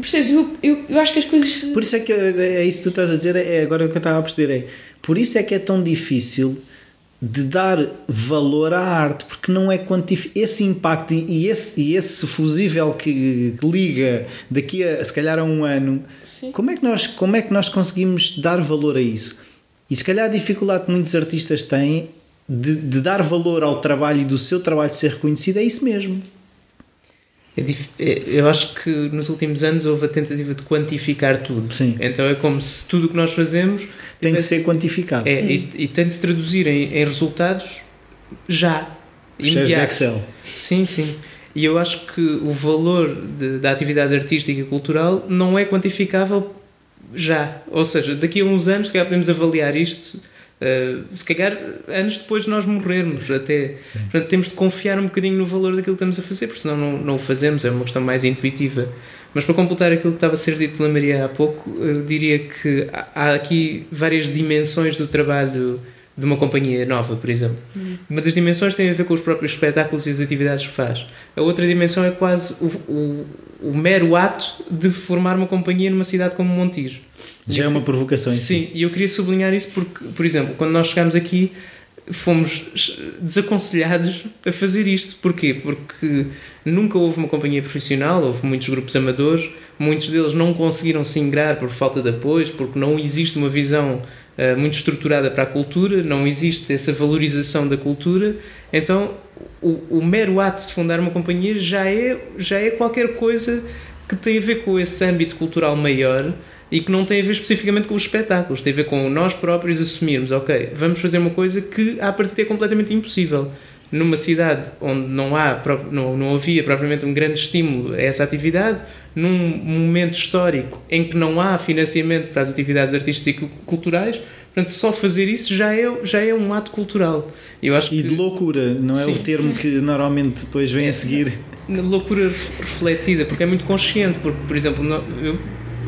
Percebes? Eu, eu, eu acho que as coisas. Por isso é que é isso que tu estás a dizer, é agora o que eu estava a perceber. É, por isso é que é tão difícil de dar valor à arte, porque não é quantificar esse impacto e esse, e esse fusível que liga daqui a se calhar a um ano. Como é, que nós, como é que nós conseguimos dar valor a isso? E se calhar a dificuldade que muitos artistas têm de, de dar valor ao trabalho e do seu trabalho ser reconhecido é isso mesmo. É é, eu acho que nos últimos anos houve a tentativa de quantificar tudo. Sim. Então é como se tudo o que nós fazemos tem que ser quantificado. É, hum. e, e, tem de se traduzir em, em resultados já. Imediatos. de Excel. Sim, sim. E eu acho que o valor de, da atividade artística e cultural não é quantificável já. Ou seja, daqui a uns anos, se calhar podemos avaliar isto, uh, se calhar anos depois de nós morrermos, até. Portanto, temos de confiar um bocadinho no valor daquilo que estamos a fazer, porque senão não, não o fazemos, é uma questão mais intuitiva. Mas para completar aquilo que estava a ser dito pela Maria há pouco, eu diria que há aqui várias dimensões do trabalho de uma companhia nova, por exemplo. Hum. Uma das dimensões tem a ver com os próprios espetáculos e as atividades que faz. A outra dimensão é quase o, o, o mero ato de formar uma companhia numa cidade como Montijo. Já é uma provocação. Sim, si. e eu queria sublinhar isso porque, por exemplo, quando nós chegámos aqui, fomos desaconselhados a fazer isto. Porquê? Porque nunca houve uma companhia profissional, houve muitos grupos amadores, muitos deles não conseguiram se ingrar por falta de apoio, porque não existe uma visão eh, muito estruturada para a cultura, não existe essa valorização da cultura, então o, o, mero ato de fundar uma companhia já é, já é qualquer coisa que tem a ver com esse âmbito cultural maior e que não tem a ver especificamente com os espetáculos, tem a ver com nós próprios assumirmos, ok, vamos fazer uma coisa que à partida é completamente impossível. Numa cidade onde não, há, não, não havia propriamente um grande estímulo a essa atividade, num momento histórico em que não há financiamento para as atividades artísticas e culturais, portanto, só fazer isso já é, já é um ato cultural. Eu acho e que... de loucura, não é Sim. o termo que normalmente depois vem a seguir? Loucura refletida, porque é muito consciente, porque, por exemplo, eu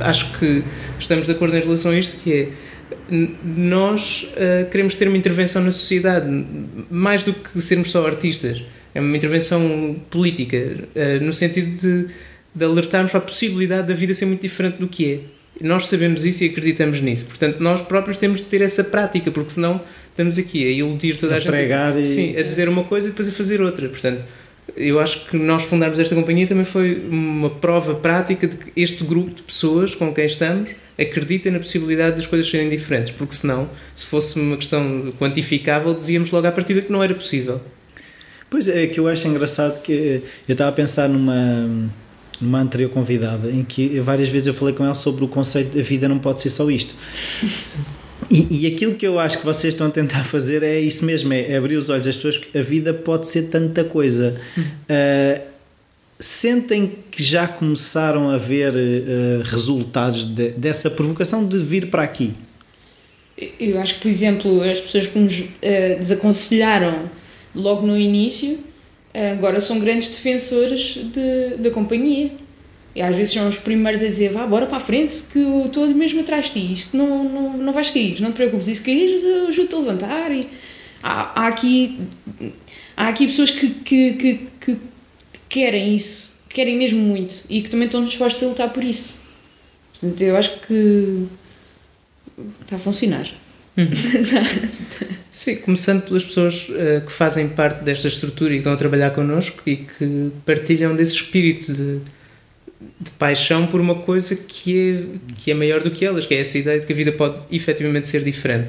acho que estamos de acordo em relação a isto, que é nós uh, queremos ter uma intervenção na sociedade, mais do que sermos só artistas. É uma intervenção política, uh, no sentido de de alertarmos para a possibilidade da vida ser muito diferente do que é. Nós sabemos isso e acreditamos nisso. Portanto, nós próprios temos de ter essa prática, porque senão estamos aqui a iludir toda a, a gente. E... Sim, a dizer uma coisa e depois a fazer outra. Portanto, eu acho que nós fundarmos esta companhia também foi uma prova prática de que este grupo de pessoas com quem estamos acredita na possibilidade das coisas serem diferentes, porque senão, se fosse uma questão quantificável, dizíamos logo à partida que não era possível. Pois é, que eu acho engraçado que eu estava a pensar numa numa anterior convidada, em que várias vezes eu falei com ela sobre o conceito da vida não pode ser só isto. E, e, aquilo que eu acho que vocês estão a tentar fazer é isso mesmo, é abrir os olhos das pessoas que a vida pode ser tanta coisa. Uh, sentem que já começaram a ver uh, resultados de, dessa provocação de vir para aqui? Eu acho que, por exemplo, as pessoas que nos uh, desaconselharam logo no início agora são grandes defensores de, da companhia. E às vezes são os primeiros a dizer, vá, bora para a frente, que eu estou mesmo atrás de ti, isto não, não, não vais cair, não te preocupes, e se caíres eu ajudo-te a levantar. E há, há, aqui, há aqui pessoas que, que, que, que querem isso, que querem mesmo muito, e que também estão dispostos a lutar por isso. Portanto, eu acho que está a funcionar. Uhum. Sim, começando pelas pessoas uh, que fazem parte desta estrutura e que estão a trabalhar connosco e que partilham desse espírito de de paixão por uma coisa que é, que é maior do que elas, que é essa ideia de que a vida pode efetivamente ser diferente.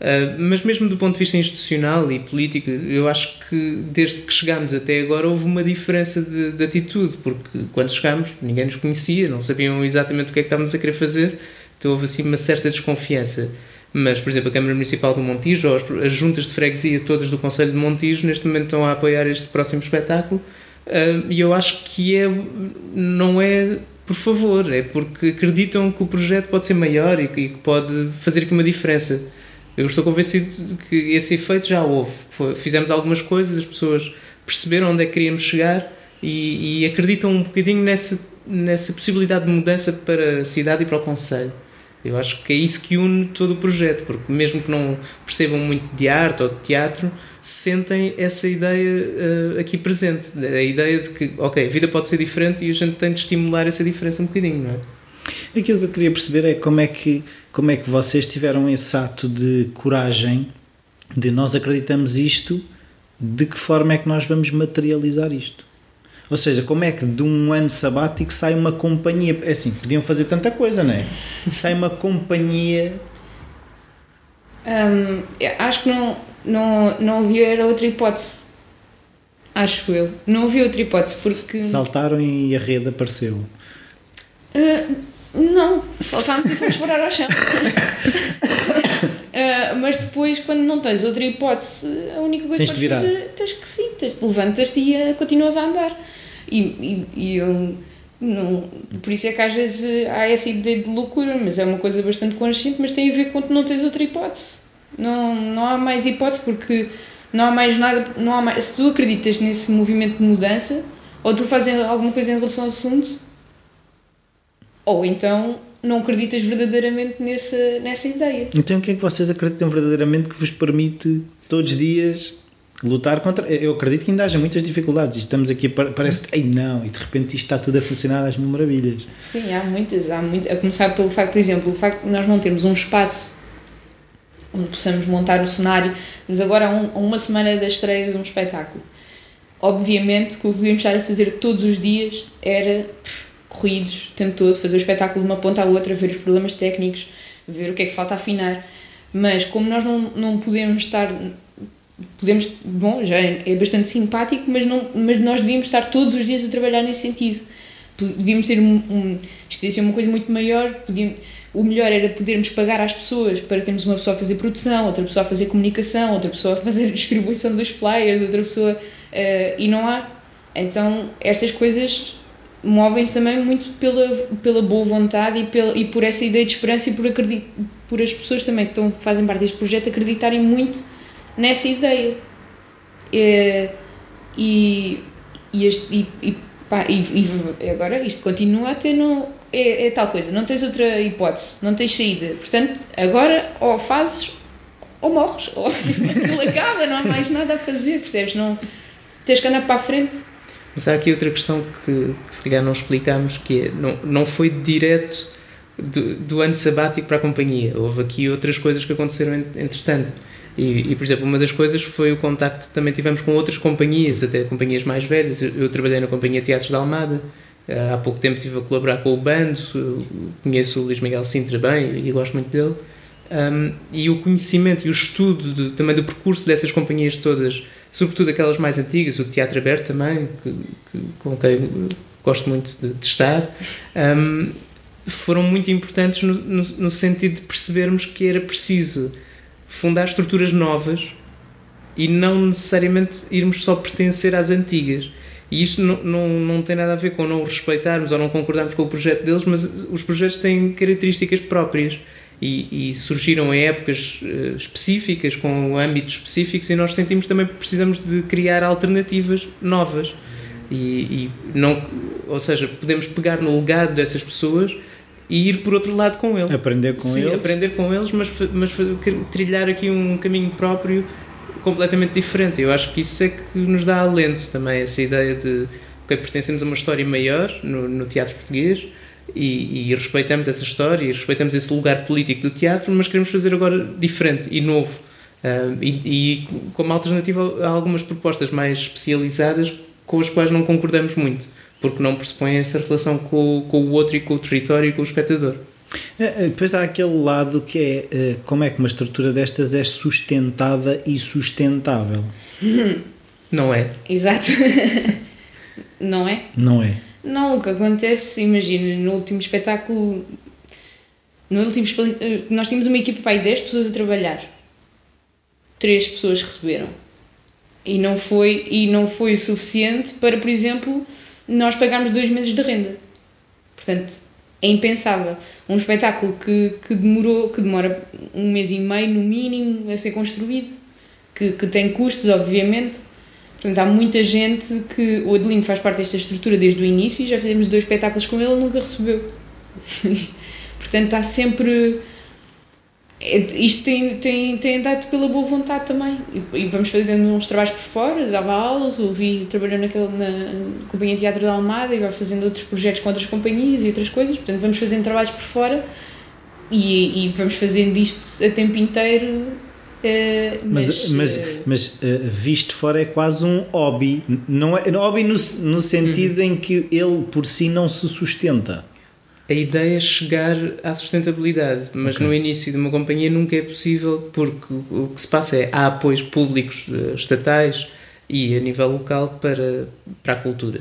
Uh, mas mesmo do ponto de vista institucional e político, eu acho que desde que chegámos até agora houve uma diferença de, de, atitude, porque quando chegámos ninguém nos conhecia, não sabiam exatamente o que é que estávamos a querer fazer, então houve assim uma certa desconfiança. Mas, por exemplo, a Câmara Municipal do Montijo, ou as, as juntas de freguesia todas do Conselho de Montijo, neste momento estão a apoiar este próximo espetáculo, e eu acho que é, não é por favor, é porque acreditam que o projeto pode ser maior e que pode fazer aqui uma diferença. Eu estou convencido que esse efeito já houve. fizemos algumas coisas, as pessoas perceberam onde é que queríamos chegar e, e, acreditam um bocadinho nessa, nessa possibilidade de mudança para a cidade e para o Conselho. Eu acho que é isso que une todo o projeto, porque mesmo que não percebam muito de arte ou de teatro, sentem essa ideia uh, aqui presente. A ideia de que, ok, a vida pode ser diferente e a gente tem de estimular essa diferença um bocadinho, não é? Aquilo que eu queria perceber é como é que, como é que vocês tiveram esse ato de coragem de nós acreditamos isto, de que forma é que nós vamos materializar isto? Ou seja, como é que de um ano sabático sai uma companhia? É assim, podiam fazer tanta coisa, não é? Sai uma companhia. Hum, acho que não não, não havia outra hipótese. Acho eu. Não havia outra hipótese porque. Saltaram e a rede apareceu. Uh, não, saltámos e fomos parar ao chão. uh, mas depois, quando não tens outra hipótese, a única coisa tens que podes fazer tens que sim, tens, levantas-te e continuas a andar. E, e, e eu. Não, por isso é que às vezes há essa ideia de loucura, mas é uma coisa bastante consciente, mas tem a ver com que não tens outra hipótese. Não, não há mais hipótese porque não há mais nada. Não há mais, se tu acreditas nesse movimento de mudança, ou tu fazes alguma coisa em relação ao assunto, ou então não acreditas verdadeiramente nessa, nessa ideia. Então o que é que vocês acreditam verdadeiramente que vos permite todos os dias lutar contra. Eu acredito que ainda haja muitas dificuldades. Estamos aqui, parece que, ei não, e de repente isto está tudo a funcionar às mil maravilhas. Sim, há muitas. Há muito, a começar pelo facto, por exemplo, o facto de nós não termos um espaço onde possamos montar o cenário. Mas agora um, uma semana da estreia de um espetáculo. Obviamente que o que devíamos estar a fazer todos os dias era corridos o tempo todo, fazer o espetáculo de uma ponta à outra, ver os problemas técnicos, ver o que é que falta afinar. Mas como nós não, não podemos estar. Podemos, bom, já é, é bastante simpático, mas, não, mas nós devíamos estar todos os dias a trabalhar nesse sentido. Devíamos ter um. um isto devia ser uma coisa muito maior, podíamos, o melhor era podermos pagar às pessoas para termos uma pessoa a fazer produção, outra pessoa a fazer comunicação, outra pessoa a fazer distribuição dos flyers, outra pessoa. Uh, e não há. Então, estas coisas movem-se também muito pela, pela boa vontade e, pela, e por essa ideia de esperança e por, acredit, por as pessoas também que estão, fazem parte deste projeto acreditarem muito nessa ideia. Uh, e, e, e, e, pá, e, e agora isto continua a ter no, é, é, tal coisa, não tens outra hipótese, não tens saída. Portanto, agora ou fazes ou morres, ou aquilo acaba, não há mais nada a fazer, percebes? Não, tens que andar para a frente. Mas há aqui outra questão que, que se calhar não explicamos, que é, não, não foi direto do, do ano sabático para a companhia. Houve aqui outras coisas que aconteceram entretanto. E, e, por exemplo, uma das coisas foi o contacto que também tivemos com outras companhias, até companhias mais velhas. Eu, trabalhei na Companhia Teatros da Almada, eh, há pouco tempo estive a colaborar com o bando, conheço o Luís Miguel Sintra bem e gosto muito dele. Um, e o conhecimento e o estudo de, também do percurso dessas companhias todas, sobretudo aquelas mais antigas, o Teatro Aberto também, que, que, com quem gosto muito de, de estar, um, foram muito importantes no, no, no sentido de percebermos que era preciso fundar estruturas novas e não necessariamente irmos só pertencer às antigas. E isto não, não, não tem nada a ver com não respeitarmos ou não concordarmos com o projeto deles, mas os projetos têm características próprias e, e surgiram em épocas uh, específicas, com âmbitos específicos, e nós sentimos também que precisamos de criar alternativas novas. E, e não, ou seja, podemos pegar no legado dessas pessoas e ir por outro lado com eles. Aprender com Sim, eles. aprender com eles, mas, mas trilhar aqui um caminho próprio completamente diferente. Eu acho que isso é que nos dá alento também, essa ideia de que pertencemos a uma história maior no, no teatro português e, e, respeitamos essa história e respeitamos esse lugar político do teatro, mas queremos fazer agora diferente e novo. Uh, e, e como alternativa a algumas propostas mais especializadas com as quais não concordamos muito, porque não pressupõem essa relação com, com o outro e com o território e com o espectador. É, é, depois há aquele lado que é é como é que uma estrutura destas é sustentada e sustentável. Não é? Exato. não é? Não é. Não, o que acontece, imagina, no último espetáculo, no último nós tínhamos uma equipa para 10 pessoas a trabalhar. Três pessoas receberam. E não foi, e não foi o suficiente para, por exemplo, nós pagarmos dois meses de renda. Portanto, é impensável. Um espetáculo que, que demorou, que demora um mês e meio no mínimo a ser construído, que, que tem custos, obviamente. Portanto, há muita gente que. O Adelino faz parte desta estrutura desde o início já fizemos dois espetáculos com ele nunca recebeu. Portanto, está sempre isto tem, tem, tem andado pela boa vontade também. E, e, vamos fazendo uns trabalhos por fora, dava aulas, o Vi trabalhou naquele, na, Companhia de Teatro da Almada e vai fazendo outros projetos com outras companhias e outras coisas. Portanto, vamos fazendo trabalhos por fora e, e vamos fazendo isto a tempo inteiro. Uh, mas, mas, mas, uh, mas uh, visto fora é quase um hobby, não é hobby no, no sentido uhum. em que ele por si não se sustenta a ideia é chegar à sustentabilidade, mas okay. no início de uma companhia nunca é possível porque o que se passa é há apoios públicos eh, estatais e a nível local para, para a cultura.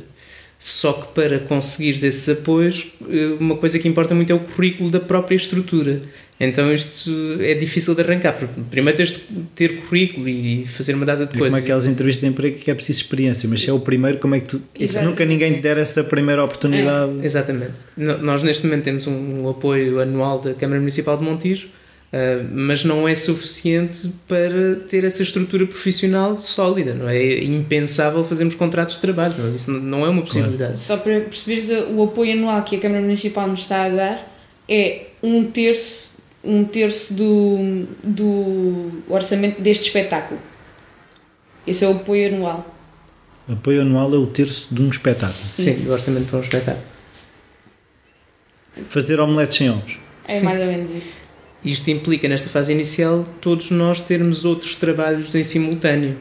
Só que para conseguires esses apoios, eh, uma coisa que importa muito é o currículo da própria estrutura. Então isto é difícil de arrancar. Primeiro tens de ter currículo e fazer uma data de é coisas. Como aquelas entrevistas de emprego que é preciso experiência, mas se é o primeiro, como é que tu. E se nunca ninguém te der essa primeira oportunidade. É, exatamente. Nós neste momento temos um apoio anual da Câmara Municipal de Montijo, Uh, mas não é suficiente para ter essa estrutura profissional sólida, não é? é impensável fazermos contratos de trabalho, não é? isso não é uma possibilidade. Claro. Só para perceberes o apoio anual que a Câmara Municipal nos está a dar é um terço um terço do, do orçamento deste espetáculo. Esse é o apoio anual. O apoio anual é o terço de um espetáculo. Sim, Sim do orçamento para um espetáculo. Fazer omeletes sem ovos. É Sim. mais ou menos isso. Isto implica, nesta fase inicial, todos nós termos outros trabalhos em simultâneo.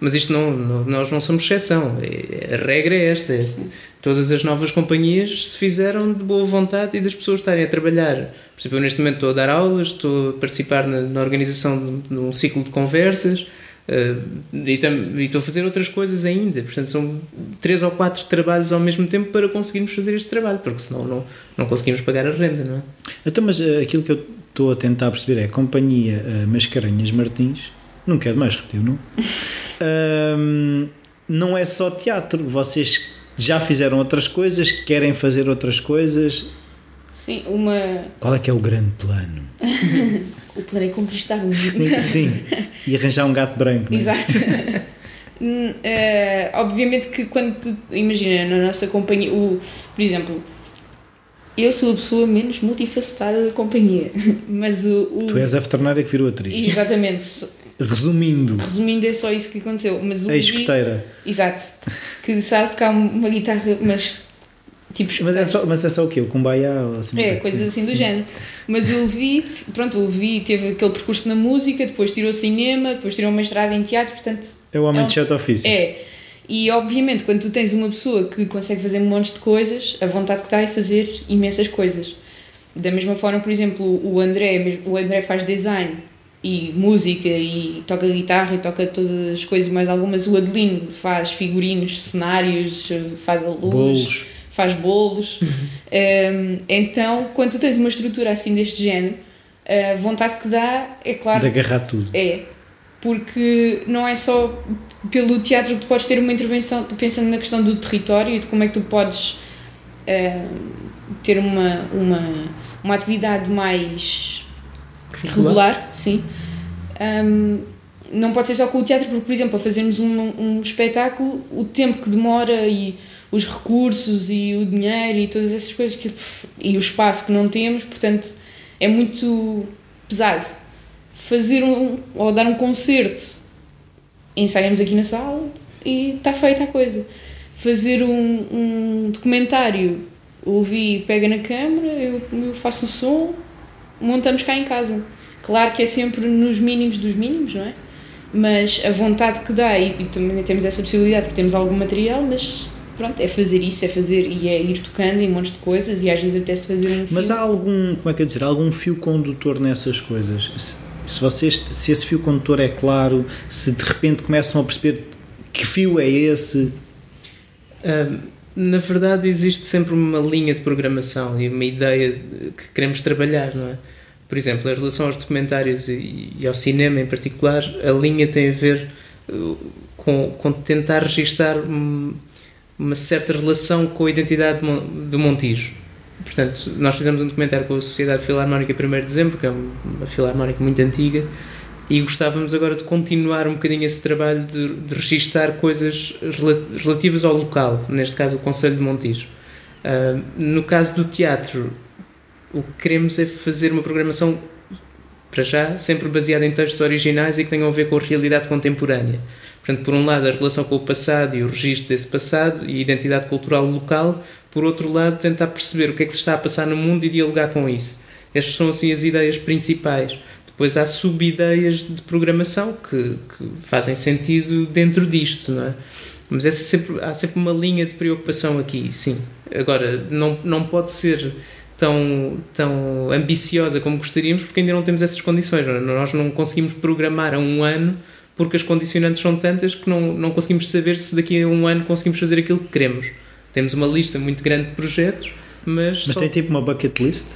Mas isto não, não nós não somos exceção. É, a regra é esta. Sim. Todas as novas companhias se fizeram de boa vontade e das pessoas estarem a trabalhar. Por exemplo, eu neste momento estou a dar aulas, estou a participar na, na organização de, de, um ciclo de conversas uh, e, tam, e, estou a fazer outras coisas ainda. Portanto, são três ou quatro trabalhos ao mesmo tempo para conseguirmos fazer este trabalho, porque senão não, não conseguimos pagar a renda, não é? Então, mas uh, aquilo que eu estou a tentar perceber é a companhia uh, Mascarenhas Martins, não quero mais repetir, não? uh, não é só teatro, vocês já fizeram outras coisas, querem fazer outras coisas. Sim, uma. Qual é que é o grande plano? o plano é conquistar o mundo. Sim, e arranjar um gato branco. É? Exato. uh, obviamente que quando tu, imagina na nossa companhia, o, por exemplo, eu sou a pessoa menos multifacetada da companhia, mas o, o tu és a veterinária que virou atriz. Exatamente. Resumindo. Resumindo, é só isso que aconteceu. Mas o a escoteira. Exato. Que sabe tocar uma guitarra, mas. Tipo, mas, é só, mas é só o quê? O Kumbaya? Assim, é, coisas assim do sim. género. Mas o Levi, pronto, o Levi teve aquele percurso na música, depois tirou cinema, depois tirou uma mestrado em teatro, portanto. É o homem é um, de sete ofícios. É. E obviamente, quando tu tens uma pessoa que consegue fazer um monte de coisas, a vontade que está é fazer imensas coisas. Da mesma forma, por exemplo, o André, o André faz design e música e toca guitarra e toca todas as coisas mais algumas. O Adelino faz figurinos, cenários, faz a luz, faz bolos. Um, então, quando tu tens uma estrutura assim deste género, a vontade que dá, é claro. De agarrar tudo. É. Porque não é só pelo teatro que tu podes ter uma intervenção, pensando na questão do território e de como é que tu podes uh, ter uma, uma, uma atividade mais regular, regular sim. Um, não pode ser só com o teatro, porque, por exemplo, para fazermos um, um espetáculo, o tempo que demora e os recursos e o dinheiro e todas essas coisas que, e o espaço que não temos, portanto, é muito pesado. Fazer um, ou dar um concerto, ensaiamos aqui na sala e está feita a coisa. Fazer um, um documentário, o Levi pega na câmera, eu, eu faço o som, montamos cá em casa. Claro que é sempre nos mínimos dos mínimos, não é? Mas a vontade que dá, e, e também temos essa possibilidade porque temos algum material, mas pronto, é fazer isso, é fazer e é ir tocando em montes de coisas e às vezes apetece fazer um Mas há algum, como é que eu dizer, algum fio condutor nessas coisas? Se, se, vocês, se esse fio condutor é claro, se de repente começam a perceber que fio é esse? Um, na verdade existe sempre uma linha de programação e uma ideia que queremos trabalhar, não é? Por exemplo, em relação aos documentários e, ao cinema em particular, a linha tem a ver uh, com, com tentar registar uma certa relação com a identidade do Montijo. Portanto, nós fizemos um documentário com a Sociedade Filarmónica 1 de Dezembro, que é uma filarmónica muito antiga, e gostávamos agora de continuar um bocadinho esse trabalho de, de registar coisas relativas ao local, neste caso o Conselho de Montijo. Uh, no caso do teatro, o que queremos é fazer uma programação, para já, sempre baseada em textos originais e que tenham a ver com a realidade contemporânea. Portanto, por um lado, a relação com o passado e o registro desse passado e a identidade cultural local, por outro lado, tentar perceber o que é que se está a passar no mundo e dialogar com isso. Estas são, assim, as ideias principais. Depois há sub-ideias de programação que, que, fazem sentido dentro disto, não é? Mas essa sempre, há sempre uma linha de preocupação aqui, sim. Agora, não, não pode ser tão, tão ambiciosa como gostaríamos porque ainda não temos essas condições. Não é? Nós não conseguimos programar a um ano porque as condicionantes são tantas que não, não conseguimos saber se daqui a um ano conseguimos fazer aquilo que queremos. Temos uma lista muito grande de projetos, mas. Mas só... tem tipo uma bucket list?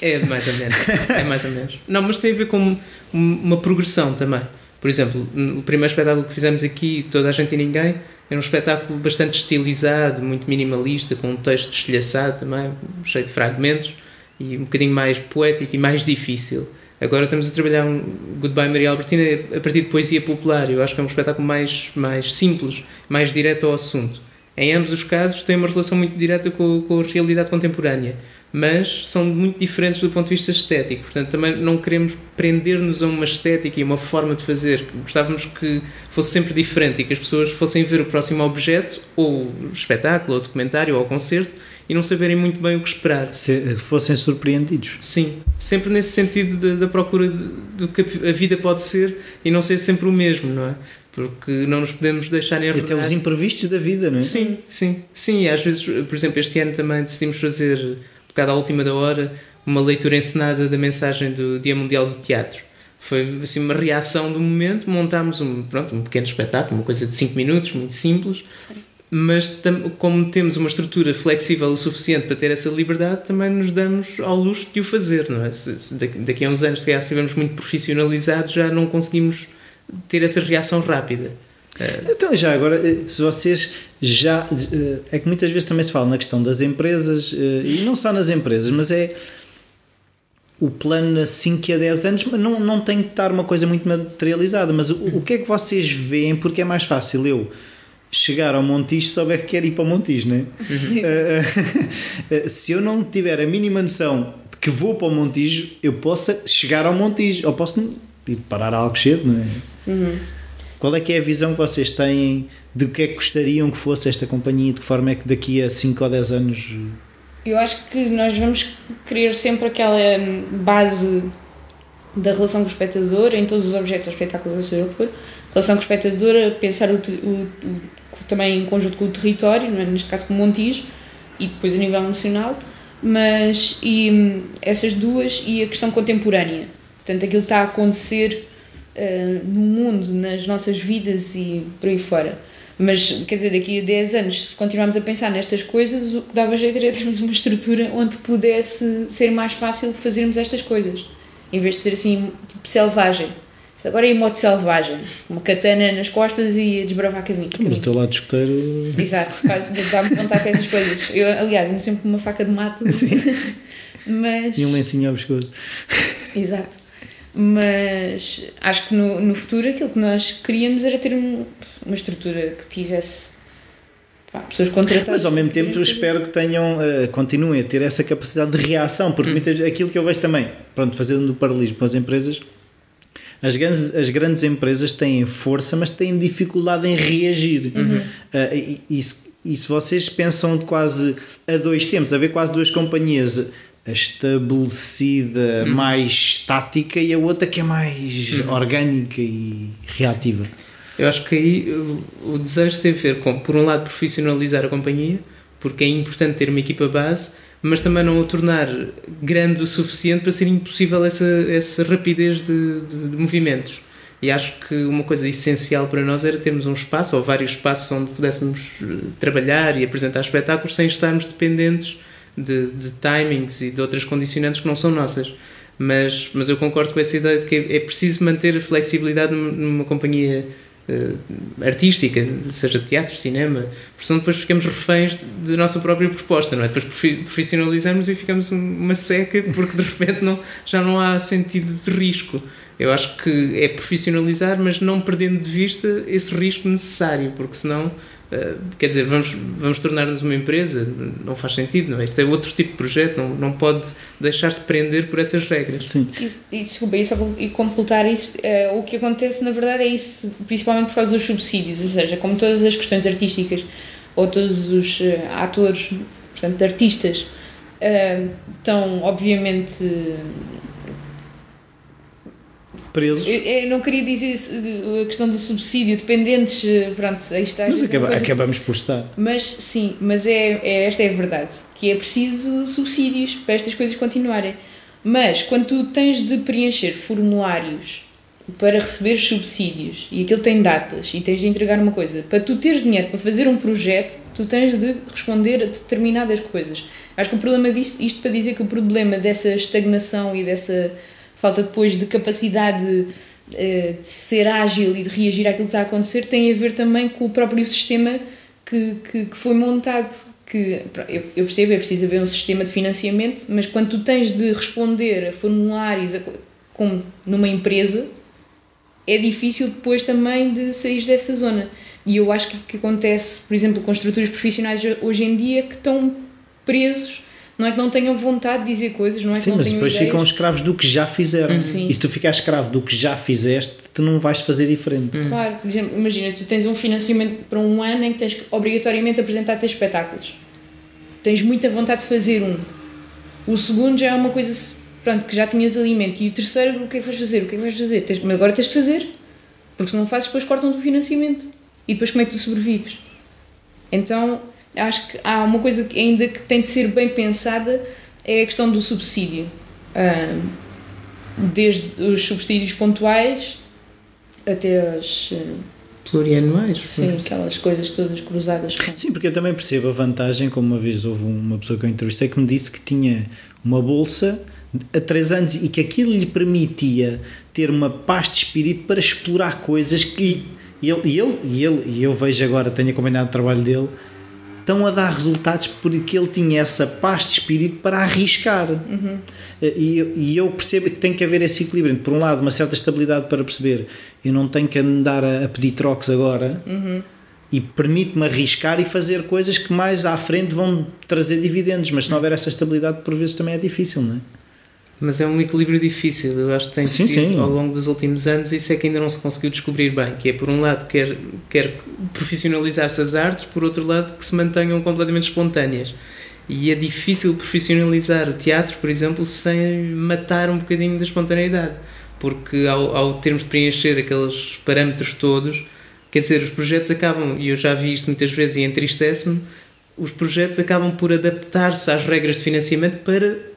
É mais ou menos. É mais ou menos. Não, mas tem a ver com uma progressão também. Por exemplo, o primeiro espetáculo que fizemos aqui, Toda a Gente e Ninguém, era um espetáculo bastante estilizado, muito minimalista, com um texto estilhaçado também, cheio de fragmentos e um bocadinho mais poético e mais difícil. Agora estamos a trabalhar um Goodbye Maria Albertina a partir de poesia popular. Eu acho que é um espetáculo mais, mais simples, mais direto ao assunto. Em ambos os casos tem uma relação muito direta com, com a realidade contemporânea, mas são muito diferentes do ponto de vista estético. Portanto, também não queremos prender-nos a uma estética e uma forma de fazer. Gostávamos que fosse sempre diferente e que as pessoas fossem ver o próximo objeto, ou espetáculo, ou documentário, ou concerto, e não saberem muito bem o que esperar. Se fossem surpreendidos. Sim, sempre nesse sentido da procura do que a vida pode ser e não ser sempre o mesmo, não é? Porque não nos podemos deixar enredar. Até os imprevistos da vida, não é? Sim, sim, sim. Às vezes, por exemplo, este ano também decidimos fazer, bocado à última da hora, uma leitura encenada da mensagem do Dia Mundial do Teatro. Foi assim uma reação do momento, montámos um, pronto, um pequeno espetáculo, uma coisa de 5 minutos, muito simples. Sim mas como temos uma estrutura flexível o suficiente para ter essa liberdade, também nos damos ao luxo de o fazer, não é? Se, se daqui a uns anos, se estivermos muito profissionalizados, já não conseguimos ter essa reação rápida. Então, já agora, eh, se vocês já. Eh, é que muitas vezes também se fala na questão das empresas, e não só nas empresas, mas é o plano a 5 a 10 anos, não, não tem que estar uma coisa muito materializada. Mas o, o que é que vocês veem? Porque é mais fácil eu chegar ao Montijo souber que quer ir para o Montijo, não é? Uhum. se eu não tiver a mínima noção de que vou para o Montijo, eu posso chegar ao Montijo, ou posso ir parar a algo cedo, não é? Uhum. Qual é que é a visão que vocês têm de que é que gostariam que fosse esta companhia, de que forma é que daqui a 5 ou 10 anos... Eu acho que nós vamos querer sempre aquela base da relação com o espectador em todos os objetos, espetáculos, seja o que for, relação com o espectador, pensar o, o, o também em conjunto com o território, é? neste caso com o Montijo, e depois a nível nacional, mas e, essas duas e a questão contemporânea. Portanto, aquilo que está a acontecer uh, no mundo, nas nossas vidas e por aí fora. Mas, quer dizer, daqui a 10 anos, se continuarmos a pensar nestas coisas, o que dava jeito era termos uma estrutura onde pudesse ser mais fácil fazermos estas coisas. Em vez de ser assim, tipo selvagem. Agora é em modo selvagem. Uma katana nas costas e a desbravar caminho. Mas o teu lado escoteiro. Exato, dá-me vontade com essas coisas. Eu, aliás, ando sempre com uma faca de mato. Mas. E um lencinho ao pescoço. Exato. Mas acho que no, no futuro aquilo que nós queríamos era ter um- uma estrutura que tivesse pá, pessoas contratadas. Mas ao mesmo tempo eu espero que tenham, eh, continuem a ter essa capacidade de reação, porque muitas, aquilo que eu vejo também, pronto, fazendo o paralelismo com as empresas, as grandes, as grandes empresas têm força, mas têm dificuldade em reagir. Eh, e, e se, e se vocês pensam de quase a dois tempos, haver quase duas companhias, estabelecida, mais estática e a outra que é mais orgânica e reativa. Eu acho que aí o, o desejo tem a ver com, por um lado, profissionalizar a companhia, porque é importante ter uma equipa base, mas também não a tornar grande o suficiente para ser impossível essa, essa rapidez de, de- de movimentos. E acho que uma coisa essencial para nós era termos um espaço, ou vários espaços onde pudéssemos eh, trabalhar e apresentar espetáculos sem estarmos dependentes de, de timings e de outras condicionantes que não são nossas. Mas, mas eu concordo com essa ideia de que é preciso manter a flexibilidade numa, companhia eh, artística, seja teatro, cinema, porque senão depois ficamos reféns da nossa própria proposta, não é? Depois profi- profissionalizamos e ficamos um- uma seca porque de repente não, já não há sentido de risco. Eu acho que é profissionalizar, mas não perdendo de vista esse risco necessário, porque senão, eh, quer dizer, vamos, vamos tornar-nos uma empresa, não faz sentido, não é? Isto é outro tipo de projeto, não, não pode deixar-se prender por essas regras. Sim. E, e desculpa, e só e completar isso, eh, o que acontece na verdade é isso, principalmente por causa dos subsídios, ou seja, como todas as questões artísticas ou todos os eh, atores, portanto, artistas, estão obviamente. Presos. Eu, eu não queria dizer isso, a questão do subsídio, dependentes, eh, pronto, aí está. Mas é acaba- coisa- acabamos por estar. mas sim, mas é, é- esta é a verdade, que é preciso subsídios para estas coisas continuarem. Mas quando tu tens de preencher formulários para receber subsídios e aquilo tem datas e tens de entregar uma coisa, para tu teres dinheiro para fazer um projeto, tu tens de responder a determinadas coisas. Acho que o problema disto, isto para dizer que o problema dessa estagnação e dessa falta depois de capacidade eh, de ser ágil e de reagir àquilo que está a acontecer tem a ver também com o próprio sistema que, que, que foi montado. Que, eu, percebo, é preciso haver um sistema de financiamento, mas quando tu tens de responder a formulários a co- como numa empresa, é difícil depois também de sair dessa zona. E eu acho que que acontece, por exemplo, com estruturas profissionais hoje em dia que estão presos. Não é que não tenham vontade de dizer coisas, não é que Sim, não mas depois ideias. ficam escravos do que já fizeram. Sim. E se tu ficares escravo do que já fizeste, tu não vais fazer diferente. Claro, por exemplo, imagina, tu tens um financiamento para um ano em que tens que obrigatoriamente apresentar teus espetáculos. Tens muita vontade de fazer um. O segundo já é uma coisa pronto, que já tinhas alimento. E o terceiro, o que é que vais fazer? O que é que vais fazer? Tens, mas agora tens de fazer. Porque se não fazes, depois cortam do financiamento. E depois como é que tu sobrevives? Então, acho que há uma coisa que ainda que tem de ser bem pensada é a questão do subsídio. Desde os subsídios pontuais até as. ah, Plurianuais. Sim, aquelas coisas todas cruzadas com. Sim, porque eu também percebo a vantagem, como uma vez houve uma pessoa que eu entrevistei que me disse que tinha uma bolsa a 3 anos e que aquilo lhe permitia ter uma paz de espírito para explorar coisas que lhe- e ele, e ele, e ele e eu vejo agora, tenho acompanhado o trabalho dele, estão a dar resultados porque ele tinha essa paz de espírito para arriscar. E, eu- e eu percebo que tem que haver esse equilíbrio. Por um lado, uma certa estabilidade para perceber eu não tenho que andar a, a pedir trocos agora e permite-me arriscar e fazer coisas que mais à frente vão trazer dividendos. Mas se não houver essa estabilidade, por vezes também é difícil, não é? Mas é um equilíbrio difícil, eu acho que tem Sim, sido sim. ao longo dos últimos anos, isso é que ainda não se conseguiu descobrir bem, que é por um lado quer, quer profissionalizar-se as artes, por outro lado que se mantenham completamente espontâneas. E é difícil profissionalizar o teatro, por exemplo, sem matar um bocadinho da espontaneidade, porque ao, ao termos de preencher aqueles parâmetros todos, quer dizer, os projetos acabam, e eu já vi isto muitas vezes e entristece-me, os projetos acabam por adaptar-se às regras de financiamento para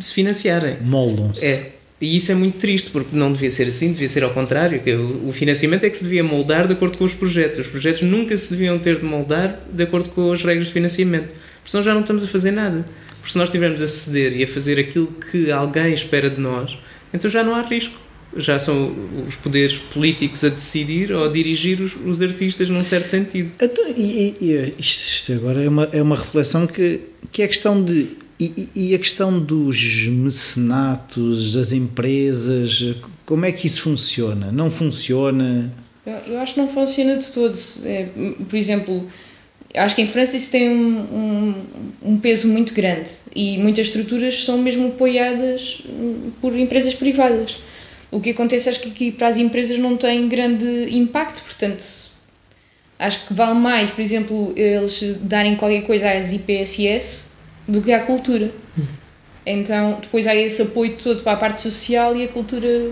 se financiarem. Moldam-se. É. E isso é muito triste, porque não devia ser assim, devia ser ao contrário. Que o financiamento é que se devia moldar de acordo com os projetos. Os projetos nunca se deviam ter de moldar de acordo com as regras de financiamento. Porque senão já não estamos a fazer nada. Porque se nós estivermos a ceder e a fazer aquilo que alguém espera de nós, então já não há risco. Já são os poderes políticos a decidir ou a dirigir os, os artistas num certo sentido. Então, e, e, isto agora é uma, é uma reflexão que, que é questão de. E, e, a questão dos mecenatos, das empresas, como é que isso funciona? Não funciona? Eu, eu acho que não funciona de todo. É, por exemplo, acho que em França isso tem um, um, um, peso muito grande e muitas estruturas são mesmo apoiadas por empresas privadas. O que acontece acho que aqui para as empresas não tem grande impacto, portanto acho que vale mais, por exemplo, eles darem qualquer coisa às IPSS do que à cultura. Então depois há esse apoio todo para a parte social e a cultura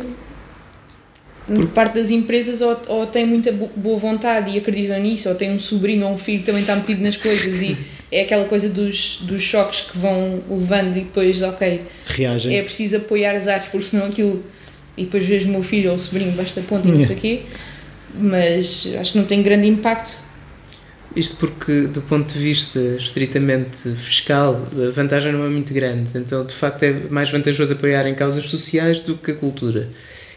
por parte das empresas ou, ou têm muita boa vontade e acreditam nisso, ou têm um sobrinho ou um filho que também está metido nas coisas e é aquela coisa dos, dos choques que vão levando e depois, ok, Reagem. é preciso apoiar as artes porque senão aquilo e depois vejo o meu filho ou o sobrinho basta ponta e não sei o quê, mas acho que não tem grande impacto. Isto porque, do ponto de vista estritamente fiscal, a vantagem não é muito grande. Então, de facto, é mais vantajoso apoiar em causas sociais do que a cultura.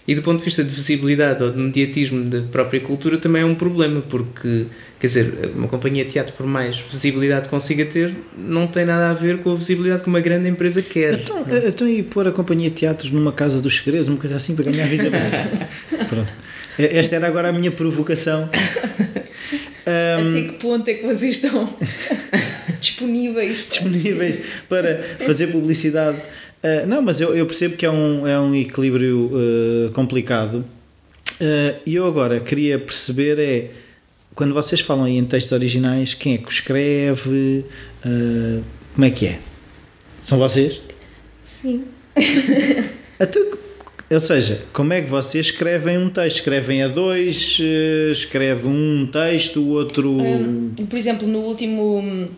E do ponto de vista de visibilidade ou de mediatismo da própria cultura também é um problema, porque, quer dizer, uma companhia de teatro, por mais visibilidade consiga ter, não tem nada a ver com a visibilidade que uma grande empresa quer. Então, então e pôr a companhia de teatros numa casa dos segredos, uma coisa assim para ganhar visibilidade? Pronto. Esta era agora a minha provocação. Um, Até que ponto é que vocês estão disponíveis? Disponíveis para fazer publicidade Uh, não, mas eu, eu, percebo que é um, é um equilíbrio uh, complicado. Eh, e eu agora queria perceber é quando vocês falam aí em textos originais, quem é que escreve? como é que é? São vocês? Sim. Até, ou seja, como é que vocês escrevem um texto? Escrevem a dois? Escreve um texto, o outro. Um, por exemplo, no último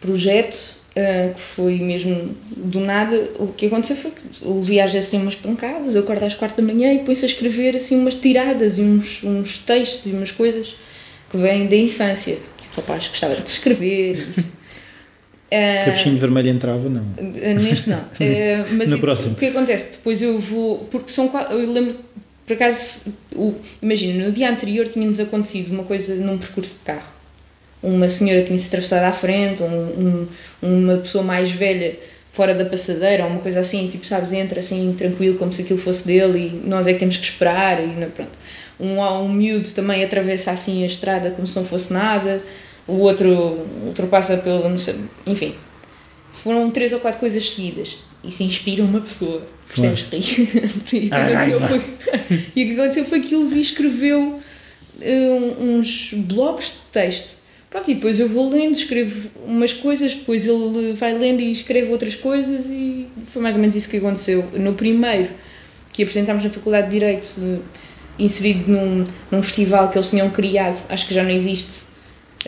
projeto Uh, que foi mesmo do nada, o que aconteceu foi que o às vezes umas pancadas, eu acordo às quatro da manhã e põe-se a escrever assim umas tiradas e uns, uns textos e umas coisas que vêm da infância, que o rapaz gostava de escrever. Uh, Capuchinho vermelho entrava, não? Uh, neste não. Uh, mas no próximo. O que acontece? Depois eu vou. Porque são. Eu lembro, por acaso, imagina, no dia anterior tinha-nos acontecido uma coisa num percurso de carro uma senhora tinha-se atravessado à frente, um, um, uma pessoa mais velha fora da passadeira, ou uma coisa assim, tipo, sabes, entra assim tranquilo, como se aquilo fosse dele e nós é que temos que esperar e pronto. Um, um miúdo também atravessa assim a estrada como se não fosse nada, o outro ultrapassa pelo, não sei, enfim. Foram três ou quatro coisas seguidas. Isso inspira uma pessoa, percebes? e, o que aconteceu foi, e o que aconteceu foi que escreveu uh, uns blocos de texto Pronto, e depois eu vou lendo, escrevo umas coisas, depois ele vai lendo e escreve outras coisas e foi mais ou menos isso que aconteceu. No primeiro, que apresentámos na Faculdade de Direito, inserido num, num festival que eles tinham criado, acho que já não existe.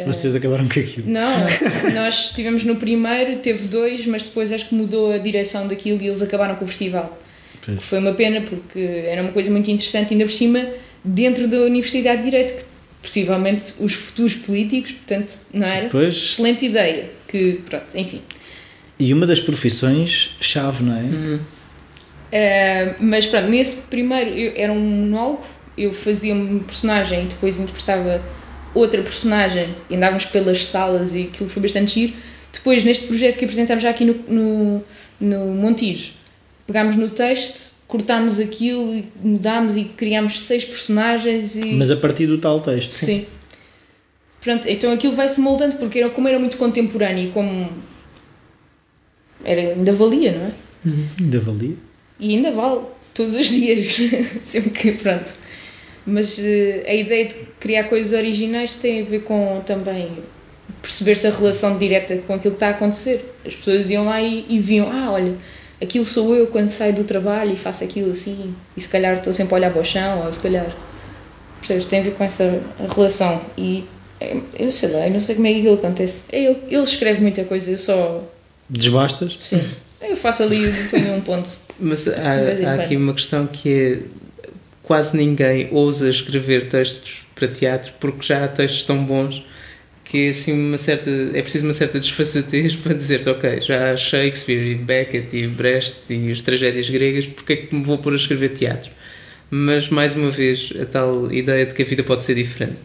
Vocês acabaram com aquilo? Não, nós estivemos no primeiro, teve dois, mas depois acho que mudou a direção daquilo e eles acabaram com o festival. Foi uma pena porque era uma coisa muito interessante, ainda por cima, dentro da Universidade de Direito, que possivelmente os futuros políticos, portanto, não era? Pois. Excelente ideia, que, pronto, enfim. E uma das profissões-chave, não é? Uhum. Uh, mas pronto, nesse primeiro eu, era um monólogo, eu fazia um personagem e depois interpretava outra personagem e andávamos pelas salas e aquilo foi bastante giro. Depois, neste projeto que apresentámos já aqui no, no, no Montijo, pegámos no texto cortámos aquilo, mudámos e criámos seis personagens e... Mas a partir do tal texto. Sim. Sim. Pronto, então aquilo vai-se moldando porque era, como era muito contemporâneo e como era, ainda valia, não é? Uhum. Ainda valia. E ainda vale, todos os dias, sempre que, pronto. Mas uh, a ideia de criar coisas originais tem a ver com também perceber-se a relação direta com aquilo que está a acontecer. As pessoas iam lá e, e viam, ah, olha, aquilo sou eu quando saio do trabalho e faço aquilo assim, e se calhar estou sempre a olhar para o chão, ou se calhar. Percebes? Tem a ver com essa relação. E é, eu sei lá, eu não sei como é que aquilo acontece. É ele, ele escreve muita coisa, eu só. Desbastas? Sim. Eu faço ali, ponho um ponto. Mas há, há aqui uma questão que é quase ninguém ousa escrever textos para teatro porque já há textos tão bons que assim uma certa é preciso uma certa desfaçatez para dizer-se ok, já há Shakespeare e Beckett e Brecht e as tragédias gregas porque é que me vou pôr a escrever teatro? Mas mais uma vez a tal ideia de que a vida pode ser diferente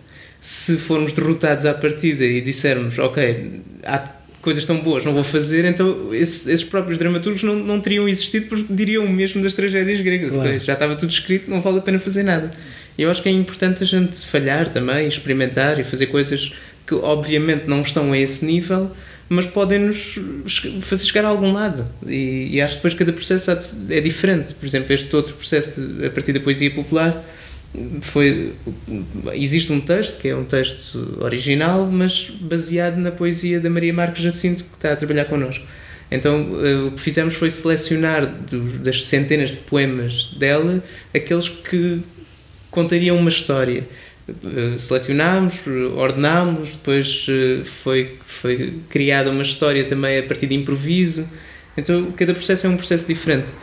se formos derrotados à partida e dissermos ok, há coisas tão boas, não vou fazer, então esses, esses próprios dramaturgos não, não teriam existido porque diriam o mesmo das tragédias gregas. Claro. Já estava tudo escrito, não vale a pena fazer nada. E eu acho que é importante a gente falhar também, experimentar e fazer coisas que obviamente não estão a esse nível, mas podem-nos fazer chegar a algum lado. E, e acho que depois cada processo é diferente. Por exemplo, este outro processo de- a partir da poesia popular foi existe um texto que é um texto original mas baseado na poesia da Maria Marques Jacinto que está a trabalhar connosco. Então eh, o que fizemos foi selecionar das centenas de poemas dela aqueles que contariam uma história. Eh, selecionámos, ordenámos depois eh, foi, foi criada uma história também a partir de improviso. Então cada processo é um processo diferente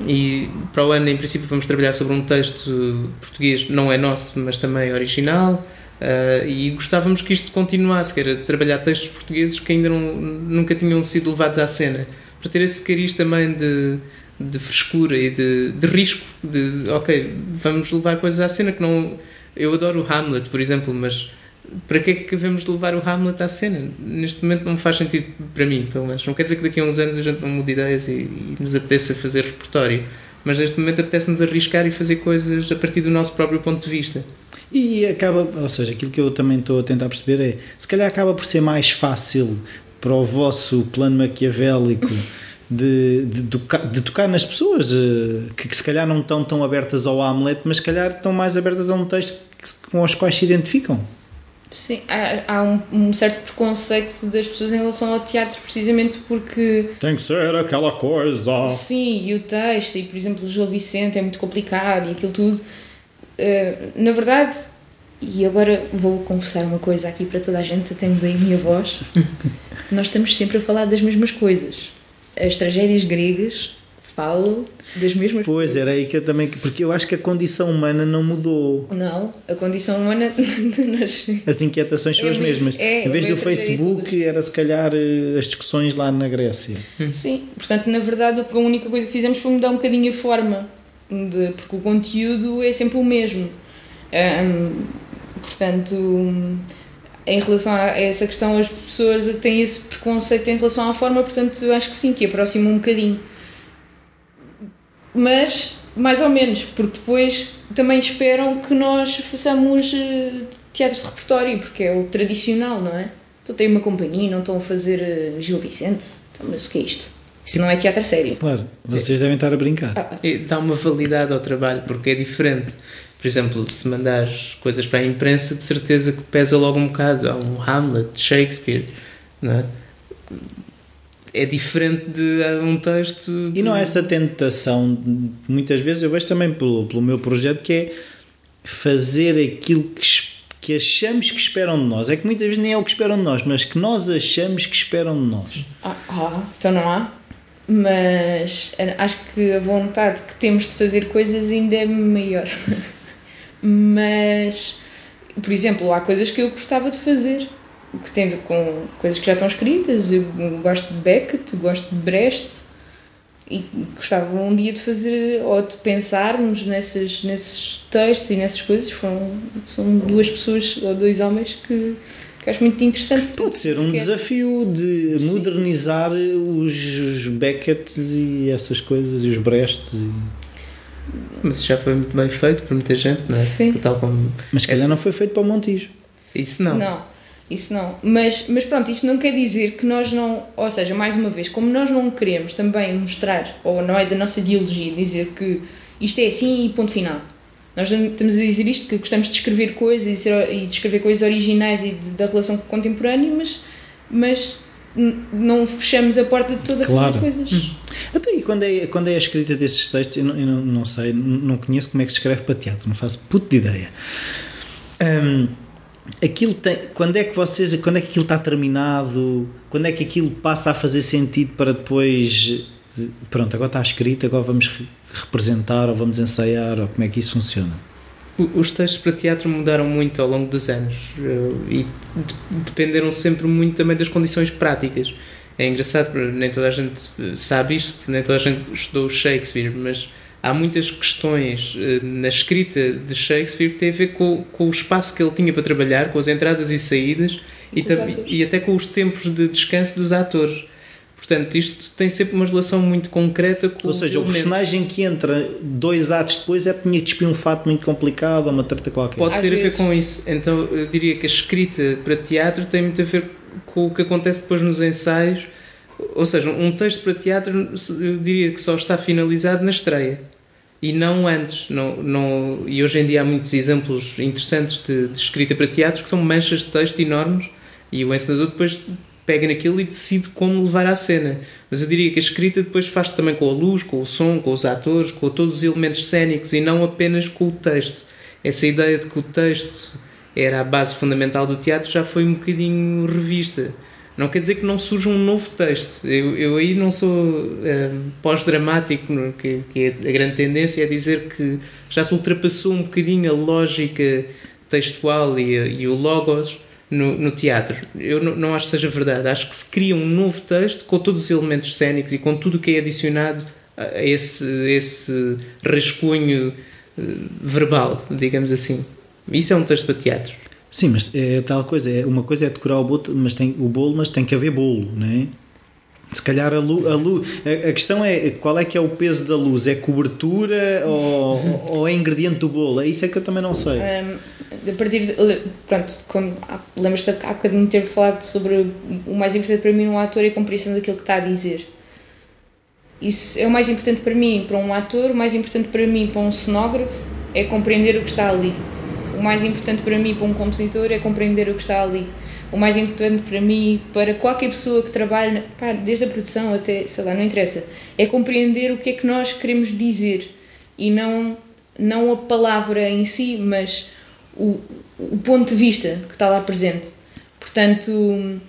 e para o ano, em princípio, vamos trabalhar sobre um texto português, não é nosso, mas também original. ah, e gostávamos que isto continuasse, que era trabalhar textos portugueses que ainda não, nunca tinham sido levados à cena, para ter esse cariz também de, de frescura e de, de risco, de ok, vamos levar coisas à cena que não. Eu adoro o Hamlet, por exemplo, mas para que é que devemos de levar o Hamlet à cena? Neste momento não faz sentido para mim, pelo menos. Não quer dizer que daqui a uns anos a gente não mude ideias e, e nos apeteça fazer repertório, mas neste momento apetece-nos arriscar e fazer coisas a partir do nosso próprio ponto de vista. E acaba, ou seja, aquilo que eu também estou a tentar perceber é, se calhar acaba por ser mais fácil para o vosso plano maquiavélico de, de, de tocar nas pessoas eh, que, que se calhar não estão tão abertas ao Hamlet, mas se calhar estão mais abertas a um texto que com os quais se identificam. Sim, há, há um, um certo preconceito das pessoas em relação ao teatro, precisamente porque, Tem que ser aquela coisa. sim, e o texto, e por exemplo o Gil Vicente é muito complicado e aquilo tudo. eh, na verdade, e agora vou confessar uma coisa aqui para toda a gente, até mudei a minha voz, nós estamos sempre a falar das mesmas coisas. As tragédias gregas falam das mesmas Pois, coisas. era aí que eu também. Porque eu acho que a condição humana não mudou. Não, a condição humana. nós- As inquietações são É as mesmas. é, em vez do Facebook, era se calhar eh, as discussões lá na Grécia. Sim, portanto, na verdade, a única coisa que fizemos foi mudar um bocadinho a forma, de, porque o conteúdo é sempre o mesmo. Portanto, em relação a essa questão, as pessoas têm esse preconceito em relação à forma, portanto, eu acho que sim, que aproxima um bocadinho. Mas, mais ou menos, porque depois também esperam que nós façamos eh, teatro de repertório, porque é o tradicional, não é? Então tem uma companhia, não estão a fazer eh, Gil Vicente. Então, mas o que é isto? Isto não é teatro sério. Claro, vocês devem estar a brincar. Ah, E dá uma validade ao trabalho, porque é diferente. Por exemplo, se mandares coisas para a imprensa, de certeza que pesa logo um bocado. Há um Hamlet, Shakespeare, não é? É diferente de um texto. E não há de- essa tentação, muitas vezes eu vejo também pelo, pelo meu projeto, que é fazer aquilo que, que achamos que esperam de nós. É que muitas vezes nem é o que esperam de nós, mas que nós achamos que esperam de nós. ah, ah, então não há. Mas acho que a vontade que temos de fazer coisas ainda é maior. Mas, por exemplo, há coisas que eu gostava de fazer que tem a ver com coisas que já estão escritas. Eu gosto de Beckett, gosto de Brecht e gostava um dia de fazer ou de pensarmos nesses, nesses textos e nessas coisas. São, são duas pessoas ou dois homens que, que acho muito interessante. Pode ser um quer- desafio de modernizar os, os Beckett e essas coisas, e os Brechts. e- Mas isso já foi muito bem feito por muita gente, não é? Sim. Tal como. Mas se calhar não foi feito para o Montijo. Isso não. Não, isso não. Mas, mas pronto, isto não quer dizer que nós não. Ou seja, mais uma vez, como nós não queremos também mostrar, ou não é da nossa ideologia, dizer que isto é assim e ponto final. Nós estamos a dizer isto, que gostamos de escrever coisas e, ser, e de escrever coisas originais e de- da relação contemporânea, mas, mas n- não fechamos a porta de toda a Claro. fazer coisas. Até e quando é, quando é a escrita desses textos, eu não, eu não, não sei, não conheço como é que se escreve para teatro, não faço puto de ideia. Hum, aquilo tem, quando é que vocês, quando é que aquilo está terminado, quando é que aquilo passa a fazer sentido para depois de, pronto, agora está escrito, agora vamos re- representar ou vamos ensaiar ou como é que isso funciona? Os textos para teatro mudaram muito ao longo dos anos eh, e de- dependeram sempre muito também das condições práticas. É engraçado, nem toda a gente eh, sabe isto, nem toda a gente estudou Shakespeare, mas há muitas questões eh, na escrita de Shakespeare que têm a ver com, com o espaço que ele tinha para trabalhar, com as entradas e saídas E e, e até com os tempos de descanso dos atores. Portanto, isto tem sempre uma relação muito concreta com Ou seja, o personagem que entra dois atos depois é que tinha que despir um fato muito complicado ou uma treta qualquer. Pode Às ter a ver vezes. com isso. Então eu diria que a escrita para teatro tem muito a ver com o que acontece depois nos ensaios. Ou seja, um texto para teatro eu diria que só está finalizado na estreia e não antes. Não, não, e hoje em dia há muitos exemplos interessantes de, de escrita para teatro que são manchas de texto enormes e o encenador depois pega naquilo e decide como levar à cena. Mas eu diria que a escrita depois faz-se também com a luz, com o som, com os atores, com todos os elementos cénicos e não apenas com o texto. Essa ideia de que o texto era a base fundamental do teatro já foi um bocadinho revista. Não quer dizer que não surja um novo texto. Eu, eu aí não sou eh, pós-dramático, no- que, que é a grande tendência é dizer que já se ultrapassou um bocadinho a lógica textual e, e o logos no, no teatro. Eu não, não acho que seja verdade. Acho que se cria um novo texto com todos os elementos cénicos e com tudo o que é adicionado a esse, esse rascunho eh, verbal, digamos assim. Isso é um texto para teatro. Sim, mas é tal coisa, é, uma coisa é decorar o bolo, mas tem, o bolo, mas tem que haver bolo, não é? Se calhar a luz, a, luz, a, a questão é qual é que é o peso da luz? É cobertura ou, ou é ingrediente do bolo? É isso é que eu também não sei. Um, a partir de. Pronto, há- lembras-te há bocadinho de ter falado sobre o mais importante para mim um ator é a compreensão daquilo que está a dizer. Isso é o mais importante para mim, para um ator, o mais importante para mim, para um cenógrafo, é compreender o que está ali. O mais importante para mim, para um compositor, é compreender o que está ali. O mais importante para mim, para qualquer pessoa que trabalhe, na- pá, desde a produção até, sei lá, não interessa, é compreender o que é que nós queremos dizer e não, não a palavra em si, mas o, o ponto de vista que está lá presente. Portanto,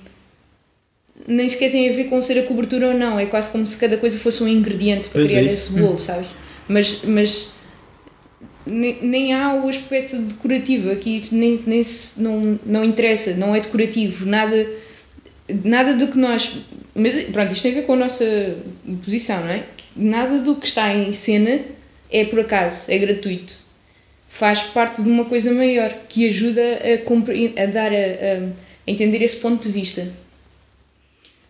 nem sequer tem a ver com ser a cobertura ou não, é quase como se cada coisa fosse um ingrediente para Pois é criar isso. esse bolo, sabes? Mas, mas ne- nem há o aspecto decorativo aqui, nem, nem se- não, não interessa, não é decorativo, nada, nada do que nós. Mas, pronto, isto tem a ver com a nossa posição, não é? Nada do que está em cena é por acaso, é gratuito. Faz parte de uma coisa maior que ajuda a, a dar a, a entender esse ponto de vista.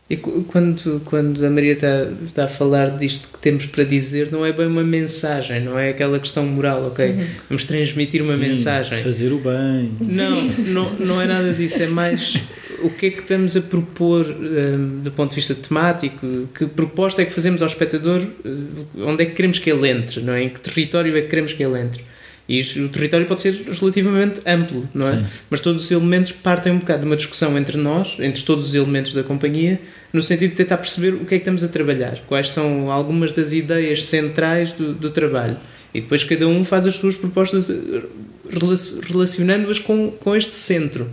E quando, quando a Maria está, está a falar disto que temos para dizer, não é bem uma mensagem, não é aquela questão moral, ok? Vamos transmitir uma Sim, mensagem. Fazer o bem. Não, não, não é nada disso, é mais o que é que estamos a propor hum, do ponto de vista temático, que proposta é que fazemos ao espectador, uh, onde é que queremos que ele entre, não é? Em que território é que queremos que ele entre. E o território pode ser relativamente amplo, não é? Sim. Mas todos os elementos partem um bocado de uma discussão entre nós, entre todos os elementos da companhia, no sentido de tentar perceber o que é que estamos a trabalhar, quais são algumas das ideias centrais do, do trabalho. E depois cada um faz as suas propostas eh, relac- relacionando-as com, com este centro.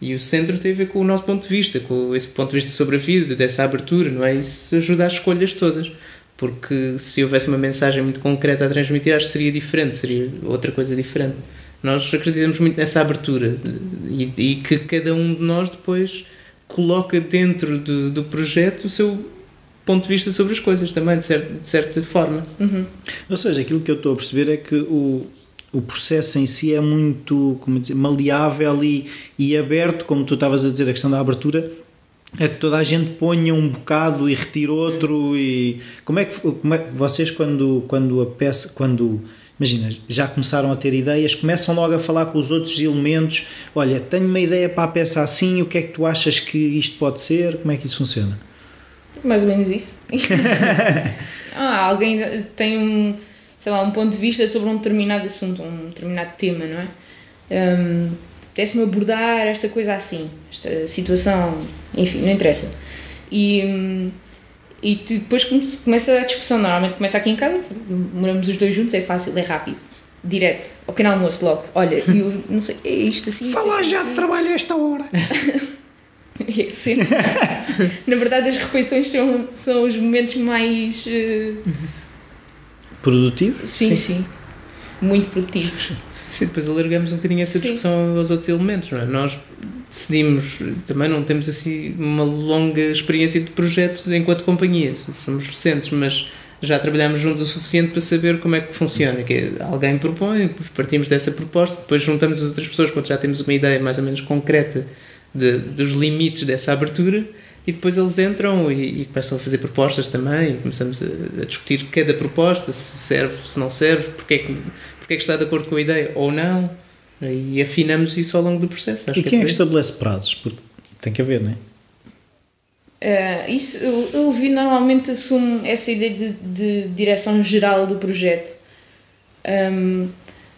E o centro tem a ver com o nosso ponto de vista, com esse ponto de vista sobre a vida, dessa abertura, não é? Isso ajuda às escolhas todas. Porque se houvesse uma mensagem muito concreta a transmitir, acho que seria diferente, seria outra coisa diferente. Nós acreditamos muito nessa abertura e, e que cada um de nós depois coloca dentro do, do projeto o seu ponto de vista sobre as coisas também, de, cer de certa forma. Ou seja, aquilo que eu estou a perceber é que o, o processo em si é muito como dizer, maleável e, e aberto, como tu estavas a dizer, a questão da abertura é que toda a gente ponha um bocado e retire outro e como é que, como é que vocês quando, quando a peça quando imagina, já começaram a ter ideias começam logo a falar com os outros elementos olha, tenho uma ideia para a peça assim o que é que tu achas que isto pode ser como é que isso funciona? Mais ou menos isso. ah, alguém tem um, sei lá, um ponto de vista sobre um determinado assunto, um determinado tema, não é? Um, Apetece-me abordar esta coisa assim, esta situação, enfim, não interessa. E, e depois come- começa a discussão, normalmente começa aqui em casa, moramos os dois juntos, é fácil, é rápido. Direto, ao pequeno almoço logo. Olha, eu não sei, é isto assim. isto Fala assim, já assim. de trabalho a esta hora É sempre. Na verdade, as refeições são, são os momentos mais. eh, Produtivo? sim, Sim. sim, Muito produtivos. Sim, depois alargamos um bocadinho essa Sim. discussão aos outros elementos, não é? Nós decidimos, também não temos assim uma longa experiência de projetos enquanto companhia, somos recentes, mas já trabalhamos juntos o suficiente para saber como é que funciona, que alguém propõe, partimos dessa proposta, depois juntamos as outras pessoas quando já temos uma ideia mais ou menos concreta de- dos limites dessa abertura e depois eles entram e, e começam a fazer propostas também e começamos a, a discutir cada proposta, se serve, se não serve, porque é, que, porque é que está de acordo com a ideia ou não e afinamos isso ao longo do processo. Acho E quem é que por aí. estabelece prazos? Porque tem que haver, não é? Ah, isso, eu, eu vi normalmente assume essa ideia de, de direção geral do projeto. Ahm,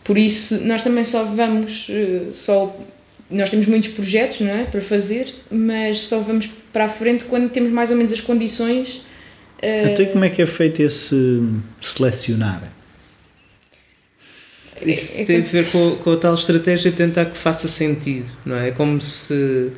por isso, nós também só vamos, eh, só, nós temos muitos projetos não é, para fazer, mas só vamos para a frente quando temos mais ou menos as condições. ah, Então, e como é que é feito esse selecionar? Isso é- é tem a ver com, com a tal estratégia de tentar que faça sentido, não é? É como se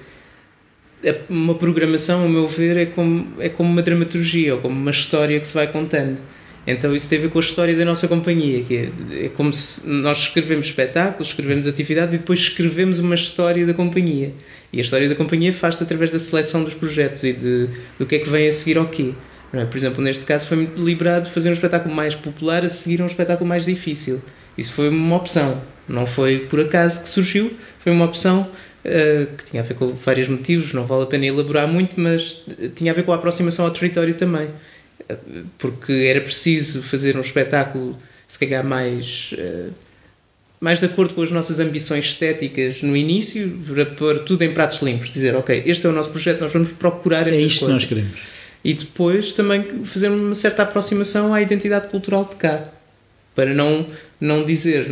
é uma programação, a meu ver, é como, é como uma dramaturgia ou como uma história que se vai contando. Então isso tem a ver com a história da nossa companhia, que é, é como se nós escrevemos espetáculos, escrevemos atividades e depois escrevemos uma história da companhia. E a história da companhia faz-se através da seleção dos projetos e de, do que é que vem a seguir ao quê. Não é? Por exemplo, neste caso foi muito deliberado fazer um espetáculo mais popular a seguir a um espetáculo mais difícil. Isso foi uma opção, não foi por acaso que surgiu, foi uma opção eh, que tinha a ver com vários motivos, não vale a pena elaborar muito, mas eh, tinha a ver com a aproximação ao território também. Eh, Porque era preciso fazer um espetáculo, se calhar, mais, eh, mais de acordo com as nossas ambições estéticas no início, para pôr tudo em pratos limpos, dizer, ok, este é o nosso projeto, nós vamos procurar É estas isto que coisas nós queremos. e depois também fazer uma certa aproximação à identidade cultural de cá para não não dizer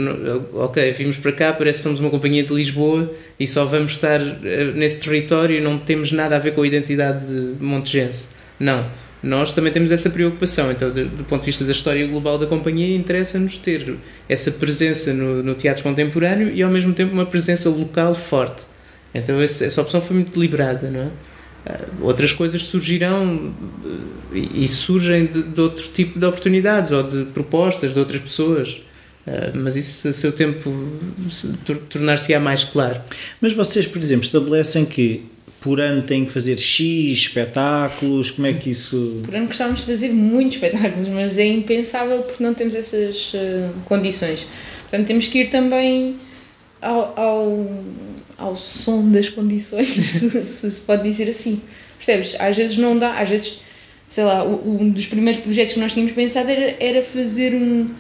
ok vimos para cá parece que somos uma companhia de Lisboa e só vamos estar eh, nesse território e não temos nada a ver com a identidade de montegense não. Nós também temos essa preocupação. Então do, do ponto de vista da história global da companhia interessa-nos ter essa presença no, no teatro contemporâneo e ao mesmo tempo uma presença local forte. Então essa, essa opção foi muito deliberada não é outras coisas surgirão eh, e, surgem de, de outro tipo de oportunidades ou de propostas de outras pessoas. Ah, mas isso a seu tempo se- tor- tornar-se-á mais claro. Mas vocês, por exemplo, estabelecem que por ano têm que fazer X espetáculos, como é que isso... Por ano gostávamos de fazer muitos espetáculos, mas é impensável porque não temos essas condições. Portanto, temos que ir também ao, ao, ao som das condições, se, se pode dizer assim. Percebes? Às vezes não dá, às vezes, sei lá, um dos primeiros projetos que nós tínhamos pensado era, era fazer um,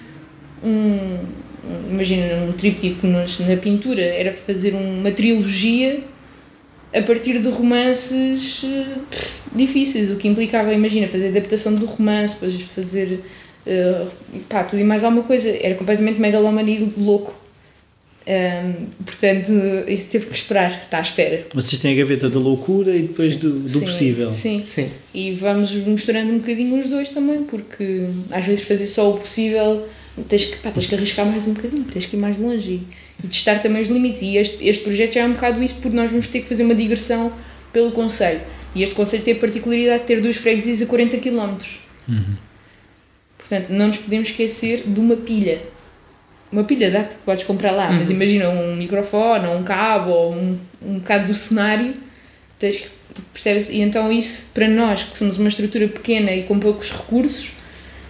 um, imagina, um tríptico nos- na pintura, era fazer uma trilogia a partir de romances eh, difíceis, o que implicava, imagina, fazer adaptação do romance, depois fazer eh, pá, tudo e mais alguma coisa. Era completamente megalomaníaco louco. Ahm, portanto, isso teve que esperar, está à espera. Vocês têm a gaveta da loucura e depois do, do Sim, possível. Sim, Sim. e vamos misturando um bocadinho os dois também, porque às vezes fazer só o possível tens que, pá, tens que arriscar mais um bocadinho, tens que ir mais longe e, e testar também os limites. E este, este projeto já é um bocado isso, porque nós vamos ter que fazer uma digressão pelo Conselho. E este Conselho tem a particularidade de ter duas freguesias a 40 km. Portanto, não nos podemos esquecer de uma pilha. Uma pilha dá, porque podes comprar lá, mas Uhum. imagina um microfone, ou um cabo, ou um, um bocado do cenário, tens percebes? E então isso, para nós, que somos uma estrutura pequena e com poucos recursos,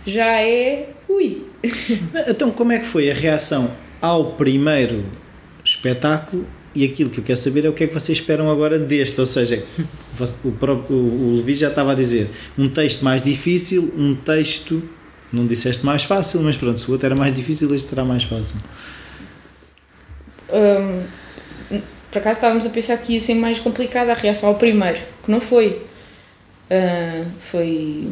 já é... Ui! Então, como é que foi a reação ao primeiro espetáculo? E aquilo que eu quero saber é o que é que vocês esperam agora deste. Ou seja, o, próprio, o Levi já estava a dizer um texto mais difícil, um texto, não disseste mais fácil, mas pronto, se o outro era mais difícil, este será mais fácil. Hum, por acaso estávamos a pensar que ia ser mais complicada a reação ao primeiro, que não foi. Ah, foi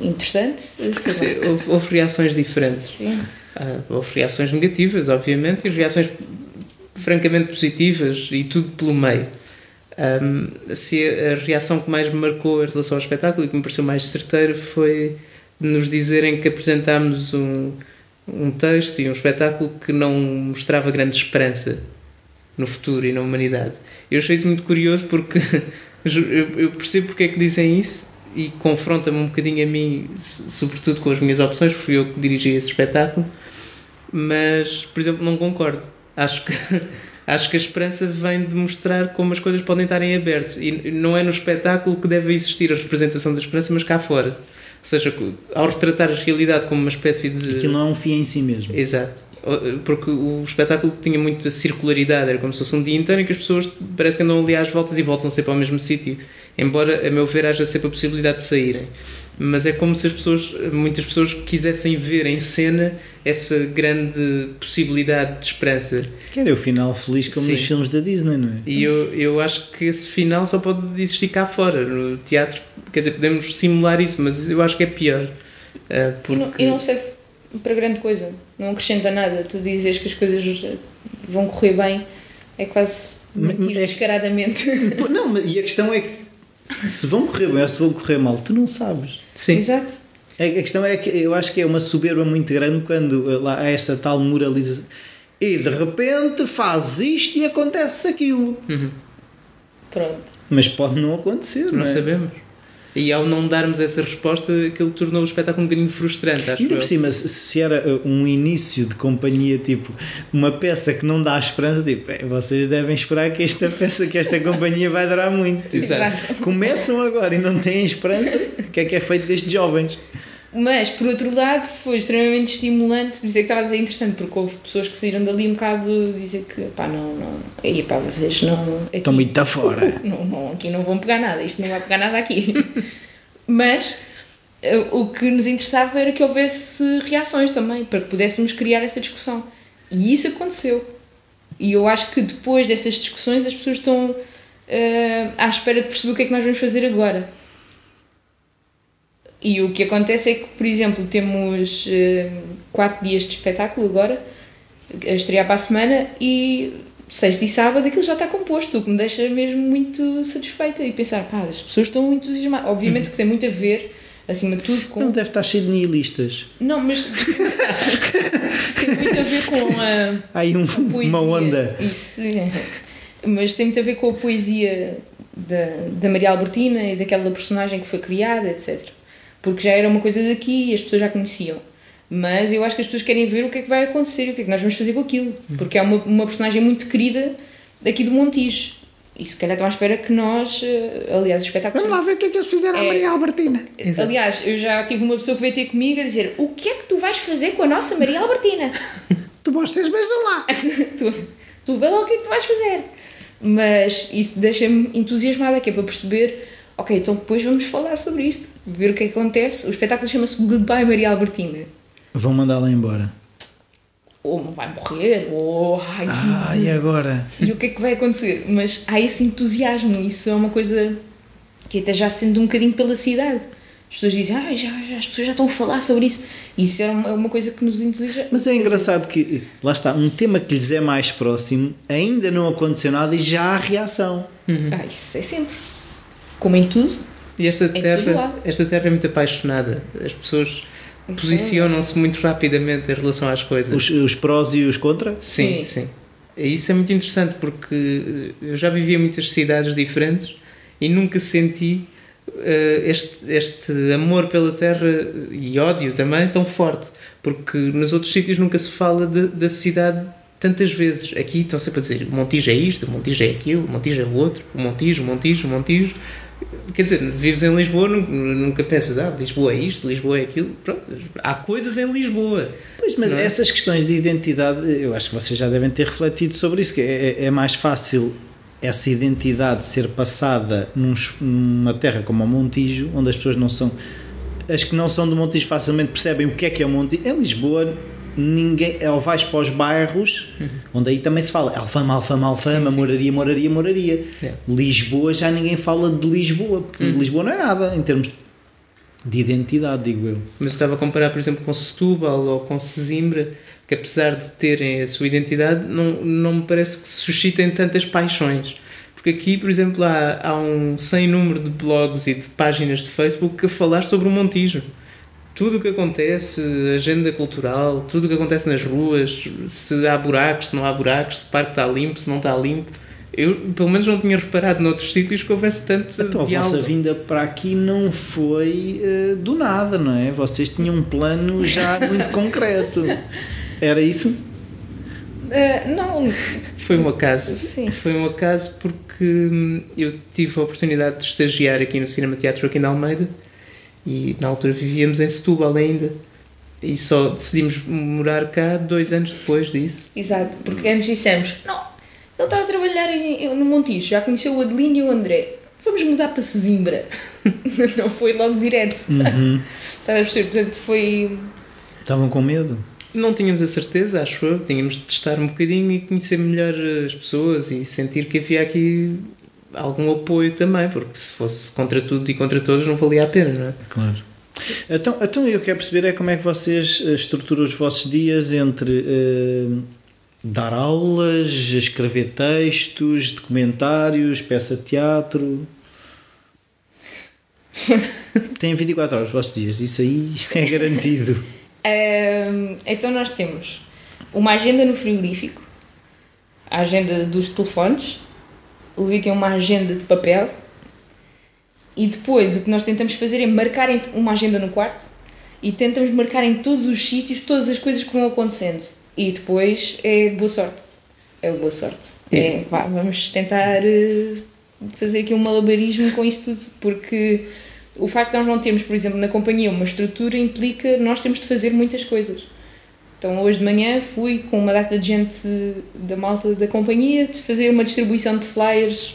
interessante. sei lá. Sim, Houve, houve reações diferentes. Sim. Ah, houve reações negativas, obviamente, e reações francamente positivas e tudo pelo meio. Ahm, se a, a reação que mais me marcou em relação ao espetáculo e que me pareceu mais certeira foi nos dizerem que apresentámos um, um texto e um espetáculo que não mostrava grande esperança no futuro e na humanidade. Eu achei isso muito curioso porque Eu, percebo porque é que dizem isso e confronta-me um bocadinho a mim, sobretudo com as minhas opções, porque fui eu que dirigi esse espetáculo. Mas, por exemplo, não concordo. Acho que, acho que a esperança vem de mostrar como as coisas podem estar em aberto. E não é no espetáculo que deve existir a representação da esperança, mas cá fora. Ou seja, ao retratar a realidade como uma espécie de. Aquilo não é um fim em si mesmo. Exato. Porque o espetáculo tinha muita circularidade, era como se fosse um dia inteiro em que as pessoas parece que andam ali às voltas e voltam sempre ao mesmo sítio. Embora, a meu ver, haja sempre a possibilidade de saírem. Mas é como se as pessoas, muitas pessoas quisessem ver em cena essa grande possibilidade de esperança. Que era o final feliz como Sim. nos filmes da Disney, não é? E eu, eu acho que esse final só pode existir cá fora. No teatro, quer dizer, podemos simular isso, mas eu acho que é pior. Ah, E não, porque- e não serve para grande coisa. Não acrescenta nada. Tu dizes que as coisas vão correr bem é quase mentir é- descaradamente. Não, mas- e a questão é que se vão correr bem ou se vão correr mal, tu não sabes. Sim. Exato. A questão é que eu acho que é uma soberba muito grande quando eh, lá há essa tal moralização. E de repente fazes isto e acontece aquilo. Pronto. Mas pode não acontecer, não, Não é? sabemos. E ao não darmos essa resposta, aquilo tornou o espetáculo um bocadinho frustrante, acho Ainda por cima, se- era uh, um início de companhia, tipo, uma peça que não dá esperança, tipo, "É, vocês devem esperar que esta peça, que esta companhia vai durar muito. Exato. Começam agora e não têm esperança, o que é que é feito destes jovens? Mas, por outro lado, foi extremamente estimulante. Por isso é que estava a dizer interessante, porque houve pessoas que saíram dali um bocado dizer que, pá, não, não. Aí, pá, vocês não. Aqui, Estão muito fora. não, não, aqui não vão pegar nada, isto não vai pegar nada aqui. Mas eh, o que nos interessava era que houvesse reações também, para que pudéssemos criar essa discussão. E isso aconteceu. E eu acho que depois dessas discussões as pessoas estão eh, à espera de perceber o que é que nós vamos fazer agora. E o que acontece é que, por exemplo, temos eh, quatro dias de espetáculo agora, a estrear para a semana, e sexta e sábado aquilo já está composto, o que me deixa mesmo muito satisfeita e pensar, pá, as pessoas estão muito entusiasmadas. Obviamente que tem muito a ver, acima de tudo, com. Não deve estar cheio de nihilistas. Não, mas. tem muito a ver com a. Há aí um- poesia. uma onda. Isso, é. Mas tem muito a ver com a poesia da, da Maria Albertina e daquela personagem que foi criada, etc. Porque já era uma coisa daqui e as pessoas já conheciam. Mas eu acho que as pessoas querem ver o que é que vai acontecer e o que é que nós vamos fazer com aquilo. Porque é uma, uma personagem muito querida daqui do Montijo. E se calhar estão à espera que nós, eh, aliás, os espetáculos. Vamos lá ver o que é que eles fizeram à É. Maria Albertina. Aliás, eu já tive uma pessoa que veio ter comigo a dizer: O que é que tu vais fazer com a nossa Maria Albertina? Tu vocês beijam lá. tu, tu vê lá o que é que tu vais fazer. Mas isso deixa-me entusiasmada, que é para perceber, ok, então depois vamos falar sobre isto, ver o que é que acontece. O espetáculo chama-se Goodbye Maria Albertina. Vão mandá-la embora. Ou vai morrer, ou ai, que- Ah, e agora? e o que é que vai acontecer? Mas há esse entusiasmo, isso é uma coisa que até já se sente um bocadinho pela cidade. As pessoas dizem, ah, já, já, as pessoas já estão a falar sobre isso. Isso é uma, é uma coisa que nos entusiasma. Mas é engraçado que, lá está, um tema que lhes é mais próximo, ainda não aconteceu nada e já há reação. Ah, isso é sempre. Como em tudo. E esta terra, esta terra é muito apaixonada. As pessoas posicionam-se muito rapidamente em relação às coisas. Os, os prós e os contra. Sim, sim. E Isso é muito interessante porque eu já vivi em muitas cidades diferentes e nunca senti eh, este, este amor pela terra e ódio também tão forte. Porque nos outros sítios nunca se fala de- da cidade tantas vezes. Aqui estão sempre a dizer o Montijo é isto, o Montijo é aquilo, o Montijo é o outro, o Montijo, o Montijo, o Montijo. Quer dizer, vives em Lisboa, nu- nunca pensas, ah, Lisboa é isto, Lisboa é aquilo. Pronto, há coisas em Lisboa. Pois, mas é? essas questões de identidade, eu acho que vocês já devem ter refletido sobre isso, que é, é- é mais fácil essa identidade ser passada num numa terra como o Montijo, onde as pessoas não são. As que não são do Montijo facilmente percebem o que é que é o Montijo. Em Lisboa, ninguém. Ou vais para os bairros, onde aí também se fala Alfama, Alfama, Alfama, Uhum. Sim, sim. moraria, moraria, moraria. É. Lisboa já ninguém fala de Lisboa, porque Uhum. Lisboa não é nada em termos de identidade, digo eu. Mas eu estava a comparar, por exemplo, com Setúbal ou com Sesimbra, que apesar de terem a sua identidade, não, não me parece que suscitem tantas paixões. Porque aqui, por exemplo, há, há um sem número de blogs e de páginas de Facebook a falar sobre o Montijo. Tudo o que acontece, agenda cultural, tudo o que acontece nas ruas, se há buracos, se não há buracos, se o parque está limpo, se não está limpo. Eu, pelo menos, não tinha reparado noutros sítios que houvesse tanto Então, a diálogo. vossa vinda para aqui não foi eh, do nada, não é? Vocês tinham um plano já muito concreto. Era isso? Ah, não, Foi um acaso. Sim. Foi um acaso porque hum, eu tive a oportunidade de estagiar aqui no Cinema Teatro aqui na Almeida e na altura vivíamos em Setúbal ainda. E só decidimos morar cá dois anos depois disso. exato, porque antes dissemos: não, ele está a trabalhar em- no Montijo, já conheceu o Adelino e o André, vamos mudar para Sesimbra. não foi logo direto. Uhum. Estás a perceber? Portanto, foi. Estavam com medo? Não tínhamos a certeza, acho eu. Tínhamos de testar um bocadinho e conhecer melhor as pessoas e sentir que havia aqui algum apoio também, porque se fosse contra tudo e contra todos não valia a pena, não é? Claro. Então, então eu quero perceber é como é que vocês eh, estruturam os vossos dias entre eh, dar aulas, escrever textos, documentários, peça de teatro. Tem 24 horas os vossos dias, isso aí é garantido. Então, nós temos uma agenda no frigorífico, a agenda dos telefones, tem uma agenda de papel e depois o que nós tentamos fazer é marcar uma agenda no quarto e tentamos marcar em todos os sítios todas as coisas que vão acontecendo e depois é boa sorte. É boa sorte. É, vá, vamos tentar eh, fazer aqui um malabarismo com isso tudo, porque o facto de nós não termos, por exemplo, na companhia uma estrutura implica nós temos de fazer muitas coisas. Então hoje de manhã fui com uma data de gente da malta da companhia de fazer uma distribuição de flyers,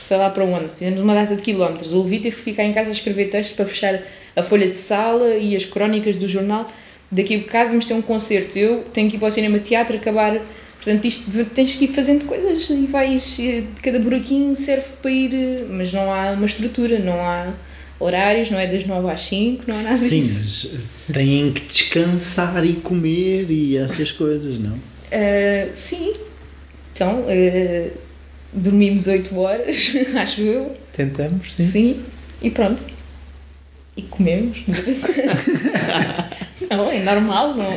sei lá para onde. Fizemos uma data de quilómetros. O Levi que ficar em casa a escrever textos para fechar a folha de sala e as crónicas do jornal. Daqui a bocado vamos ter um concerto. Eu tenho que ir para o cinema teatro acabar. Portanto, isto tens que ir fazendo coisas e vais. eh, Cada buraquinho serve para ir. eh, Mas não há uma estrutura, não há horários, não é das 9 às 5, não há nada Sim, disso. mas têm que descansar e comer e essas coisas, não? Ah, sim. Então, ah, dormimos 8 horas, acho eu. Tentamos, sim. Sim. E pronto. E comemos de vez em quando. não, é normal, não.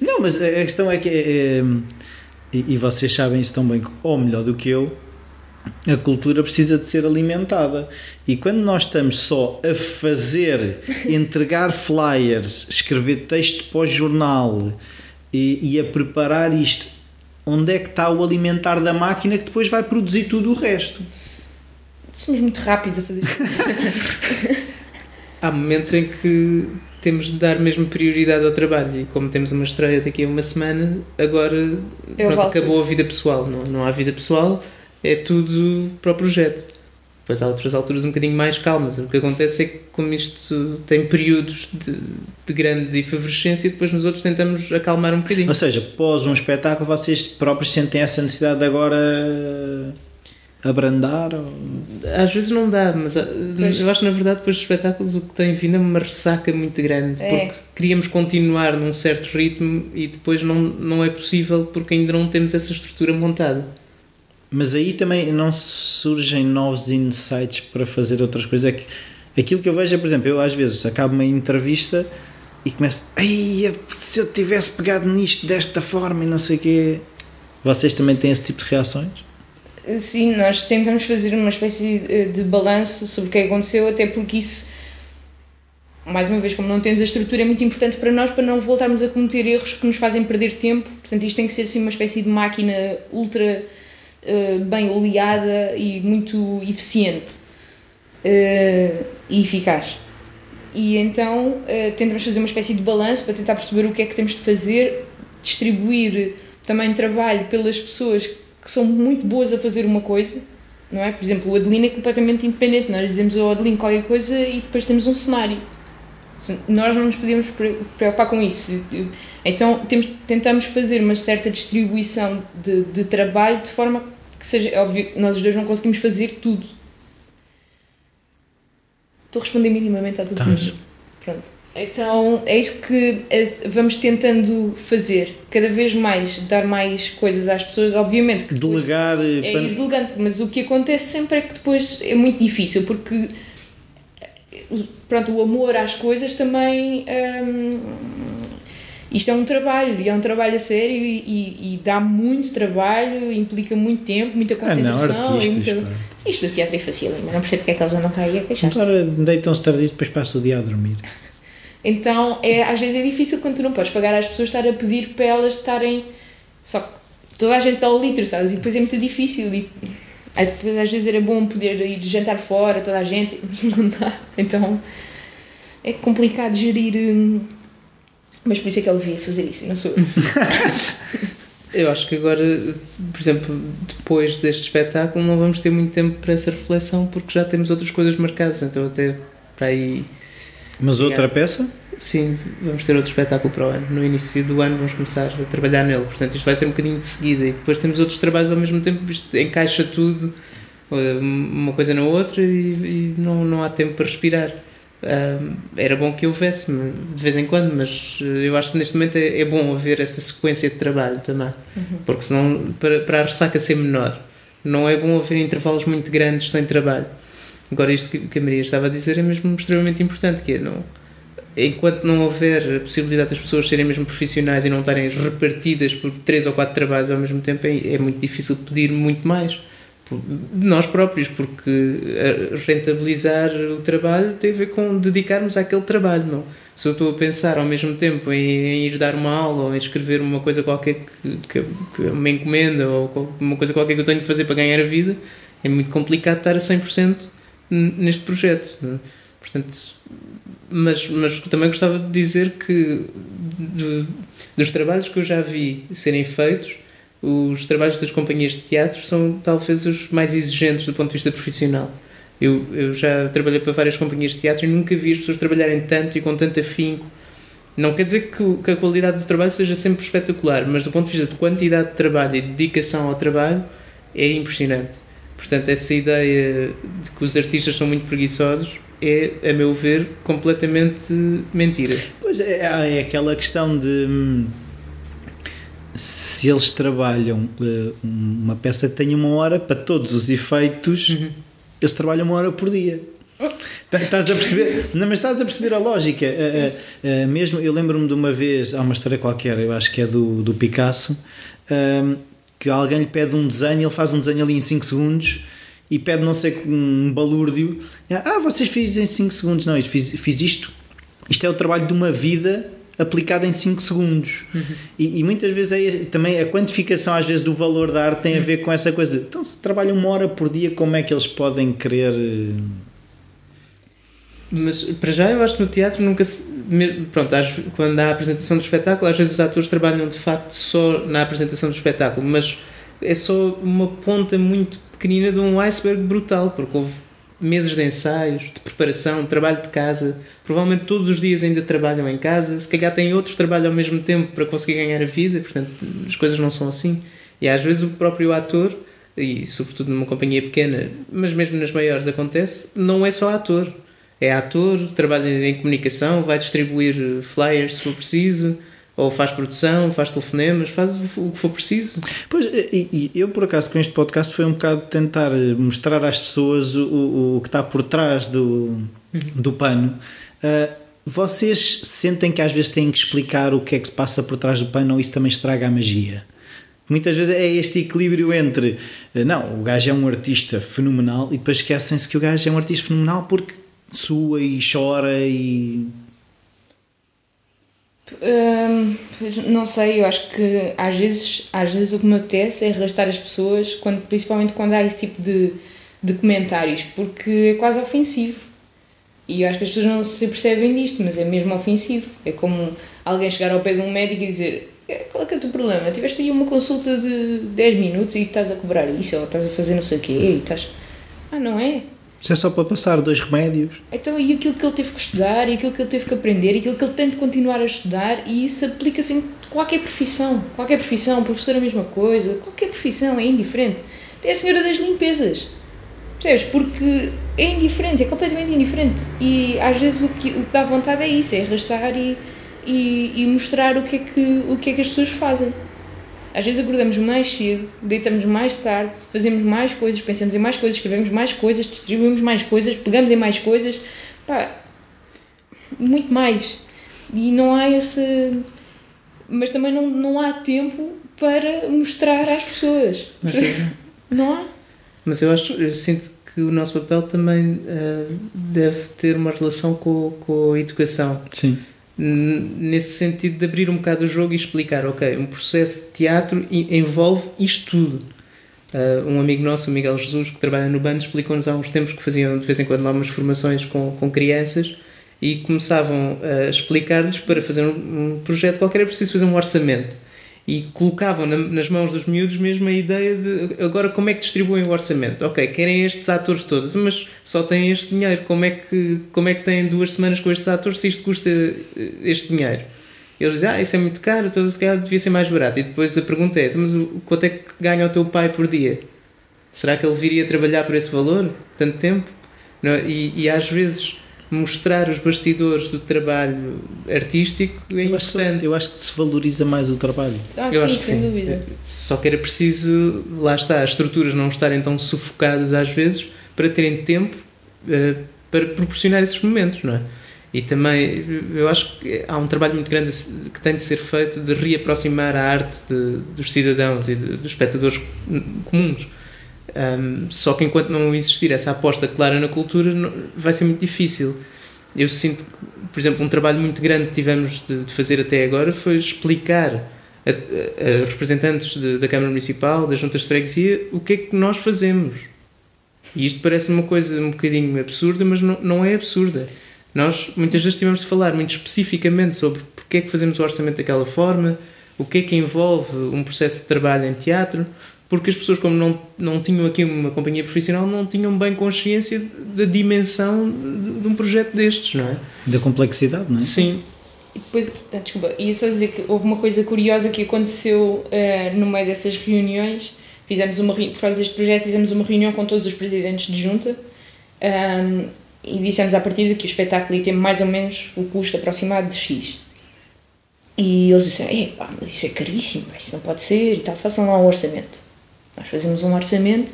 Não, mas a questão é que, é, é, e, e vocês sabem isso tão bem, ou melhor do que eu, a cultura precisa de ser alimentada. E quando nós estamos só a fazer, entregar flyers, escrever texto para o jornal e, e a preparar isto, onde é que está o alimentar da máquina que depois vai produzir tudo o resto? Somos muito rápidos a fazer isto. Há momentos em que temos de dar mesmo prioridade ao trabalho e como temos uma estreia daqui a uma semana, agora pronto, acabou a vida pessoal. Não, não há vida pessoal, é tudo para o projeto. Depois há outras alturas um bocadinho mais calmas. O que acontece é que como isto tem períodos de, de grande efervescência, depois nos outros tentamos acalmar um bocadinho. Ou seja, pós um espetáculo, vocês próprios sentem essa necessidade de agora abrandar? Ou... Às vezes não dá, mas ah, Pois. eu acho que na verdade depois dos espetáculos o que tem vindo é uma ressaca muito grande É. porque queríamos continuar num certo ritmo e depois não, não é possível porque ainda não temos essa estrutura montada. Mas aí também não surgem novos insights para fazer outras coisas. É que aquilo que eu vejo é, por exemplo, eu às vezes acabo uma entrevista e começo, ai, se eu tivesse pegado nisto desta forma e não sei o quê. Vocês também têm esse tipo de reações? Sim, nós tentamos fazer uma espécie eh, de balanço sobre o que aconteceu, até porque isso, mais uma vez, como não temos a estrutura, é muito importante para nós para não voltarmos a cometer erros que nos fazem perder tempo. Portanto, isto tem que ser assim uma espécie de máquina ultra eh, bem oleada e muito eficiente eh, e eficaz. E então eh, tentamos fazer uma espécie de balanço para tentar perceber o que é que temos de fazer, distribuir também trabalho pelas pessoas que são muito boas a fazer uma coisa, não é? Por exemplo, o Adelino é completamente independente. Nós dizemos ao Adelino qualquer coisa e depois temos um cenário. Nós não nos podíamos pre- preocupar com isso. Então temos, tentamos fazer uma certa distribuição de, de trabalho de forma que seja. é Óbvio, que nós os dois não conseguimos fazer tudo. Estou a responder minimamente a tudo mesmo. Pronto. Então é isso que eh, vamos tentando fazer. Cada vez mais dar mais coisas às pessoas. Obviamente que Delegar. eh, é ir delegando, mas o que acontece sempre é que depois é muito difícil porque pronto, o amor às coisas também hum, isto é um trabalho, e é um trabalho a sério e, e- e dá muito trabalho, implica muito tempo, muita Ah, não, concentração. e muita... Isto do teatro é fácil, mas não percebo porque é que eles andam cá aí a queixar-se. Agora deitam-se tarde e depois passa o dia a dormir. Então, é, às vezes é difícil quando tu não podes pagar às pessoas estar a pedir para elas estarem. Só que toda a gente está ao litro, sabes? E depois é muito difícil. E às- depois, às vezes era bom poder ir jantar fora, toda a gente, mas não dá. Então é complicado gerir. hum, Mas por isso é que ele devia fazer isso, não sou eu. Eu acho que agora, por exemplo, depois deste espetáculo, não vamos ter muito tempo para essa reflexão porque já temos outras coisas marcadas. Então, até para aí, Mas outra peça? sim, vamos ter outro espetáculo para o ano. No início do ano, vamos começar a trabalhar nele. Portanto, isto vai ser um bocadinho de seguida. E depois temos outros trabalhos ao mesmo tempo. Isto encaixa tudo, eh, uma coisa na outra, e, e não, não há tempo para respirar. Era bom que houvesse de vez em quando, mas eh, eu acho que neste momento é, é bom haver essa sequência de trabalho também, porque senão para, para a ressaca ser menor, não é bom haver intervalos muito grandes sem trabalho. Agora, isto que que a Maria estava a dizer é mesmo extremamente importante, que é não, enquanto não houver a possibilidade das pessoas serem mesmo profissionais e não estarem repartidas por três ou quatro trabalhos ao mesmo tempo, é, é muito difícil pedir muito mais de nós próprios, porque eh, rentabilizar o trabalho tem a ver com dedicarmos àquele trabalho, não? Se eu estou a pensar ao mesmo tempo em, em ir dar uma aula ou em escrever uma coisa qualquer que, que, que me encomenda ou uma coisa qualquer que eu tenho que fazer para ganhar a vida, é muito complicado estar a 100% n- neste projeto. não é? Portanto, mas, mas também gostava de dizer que do- dos trabalhos que eu já vi serem feitos, os trabalhos das companhias de teatro são talvez os mais exigentes do ponto de vista profissional. Eu, eu já trabalhei para várias companhias de teatro e nunca vi as pessoas trabalharem tanto e com tanto afinco. Não quer dizer que, que a qualidade do trabalho seja sempre espetacular, mas do ponto de vista de quantidade de trabalho e de dedicação ao trabalho é impressionante. Portanto, essa ideia de que os artistas são muito preguiçosos é, a meu ver, completamente mentira. Pois é, é aquela questão de hum, se eles trabalham eh, uma peça que tenha uma hora para todos os efeitos, eles trabalham uma hora por dia. Tá- Estás a perceber? Não, mas estás a perceber a lógica. Eh, eh, mesmo eu lembro-me de uma vez, há uma história qualquer, eu acho que é do, do Picasso, hum, que alguém lhe pede um desenho, ele faz um desenho ali em 5 segundos e pede não sei um balúrdio. Ah, vocês fiz em 5 segundos. Não, eu fiz, fiz isto. Isto é o trabalho de uma vida aplicado em 5 segundos. E, e muitas vezes é, também a quantificação às vezes do valor da arte tem a ver com essa coisa. Então, se trabalham uma hora por dia, como é que eles podem querer. eh, Mas para já eu acho que no teatro nunca se. Pronto, quando há a apresentação do espetáculo, às vezes os atores trabalham de facto só na apresentação do espetáculo, mas é só uma ponta muito pequenina de um iceberg brutal, porque houve meses de ensaios, de preparação, trabalho de casa. Provavelmente todos os dias ainda trabalham em casa, se calhar têm outros trabalhos ao mesmo tempo para conseguir ganhar a vida, portanto as coisas não são assim. E às vezes o próprio ator, e sobretudo numa companhia pequena, mas mesmo nas maiores acontece, não é só ator. É ator, trabalha em comunicação, vai distribuir flyers se for preciso, ou faz produção, faz telefonemas, faz o que for preciso. Pois, e, eu por acaso com este podcast foi um bocado tentar mostrar às pessoas o, o, que está por trás do, do pano. Ah, vocês sentem que às vezes têm que explicar o que é que se passa por trás do pano ou isso também estraga a magia? Muitas vezes é este equilíbrio entre eh, não, o gajo é um artista fenomenal e depois esquecem-se que o gajo é um artista fenomenal porque sua e chora e Hum, não sei, eu acho que às vezes, às vezes o que me apetece é arrastar as pessoas, quando, principalmente quando há esse tipo de, de comentários, porque é quase ofensivo. E eu acho que as pessoas não se percebem disto, mas é mesmo ofensivo. É como alguém chegar ao pé de um médico e dizer: "Eh, Qual é que é o teu problema? Tiveste aí uma consulta de 10 minutos e estás a cobrar isso, ou estás a fazer não sei o quê, e estás. Ah, não é? Isso é só para passar dois remédios. Então, e aquilo que ele teve que estudar, e aquilo que ele teve que aprender, e aquilo que ele tem de continuar a estudar, e isso aplica-se em qualquer profissão. Qualquer profissão, professor a mesma coisa, qualquer profissão é indiferente. Até a senhora das limpezas. Percebes? Porque é indiferente, é completamente indiferente. E às vezes o que, o que dá vontade é isso, é arrastar e, e, e mostrar o que, é que, o que é que as pessoas fazem. Às vezes acordamos mais cedo, deitamos mais tarde, fazemos mais coisas, pensamos em mais coisas, escrevemos mais coisas, distribuímos mais coisas, pegamos em mais coisas, pá, muito mais. E não há esse. mas também não, não há tempo para mostrar às pessoas. Mas, Não há? mas eu acho, eu sinto que o nosso papel também ah, deve ter uma relação com, com a educação. Sim. Nesse sentido de abrir um bocado o jogo e explicar, ok, um processo de teatro envolve isto tudo. Ah, um amigo nosso, o Miguel Jesus, que trabalha no bando, explicou-nos há uns tempos que faziam de vez em quando lá umas formações com, com crianças e começavam a explicar-lhes para fazer um, um projeto qualquer é preciso fazer um orçamento. E colocavam na- nas mãos dos miúdos mesmo a ideia de agora como é que distribuem o orçamento? Ok, querem estes atores todos, mas só têm este dinheiro. Como é que, como é que têm duas semanas com estes atores se isto custa eh, este dinheiro? Eles dizem, ah, isso é muito caro, então se calhar devia ser mais barato. E depois a pergunta é, "Então, mas quanto é que ganha o teu pai por dia? Será que ele viria trabalhar por esse valor? Tanto tempo? É? e, e às vezes mostrar os bastidores do trabalho artístico é Eu acho, importante. eu acho que se valoriza mais o trabalho. Ah, Eu sim, acho que sem sim. dúvida. Só que era preciso, lá está, as estruturas não estarem tão sufocadas às vezes para terem tempo eh, para proporcionar esses momentos, não é? E também eu acho que há um trabalho muito grande que tem de ser feito de reaproximar a arte de- dos cidadãos e de- dos espectadores comuns. Um, só que enquanto não existir essa aposta clara na cultura, não- vai ser muito difícil. Eu sinto, por exemplo, um trabalho muito grande que tivemos de, de fazer até agora foi explicar a, a- a representantes de- da Câmara Municipal, das juntas de freguesia, o que é que nós fazemos. E isto parece uma coisa um bocadinho absurda, mas não, não é absurda. Nós muitas vezes tivemos de falar muito especificamente sobre porque é que fazemos o orçamento daquela forma, o que é que envolve um processo de trabalho em teatro, porque as pessoas, como não, não tinham aqui uma companhia profissional, não tinham bem consciência da dimensão de, de um projeto destes, não é? Da complexidade, não é? Sim. E depois, ah, desculpa, ia só dizer que houve uma coisa curiosa que aconteceu eh, no meio dessas reuniões. Fizemos uma por causa deste projeto, fizemos uma reunião com todos os presidentes de junta ahm, e dissemos à partida que o espetáculo ia ter mais ou menos o custo aproximado de X. E eles disseram: "Epá, mas isso é caríssimo, pá, isso não pode ser e tal, façam lá um orçamento. Nós fazemos um orçamento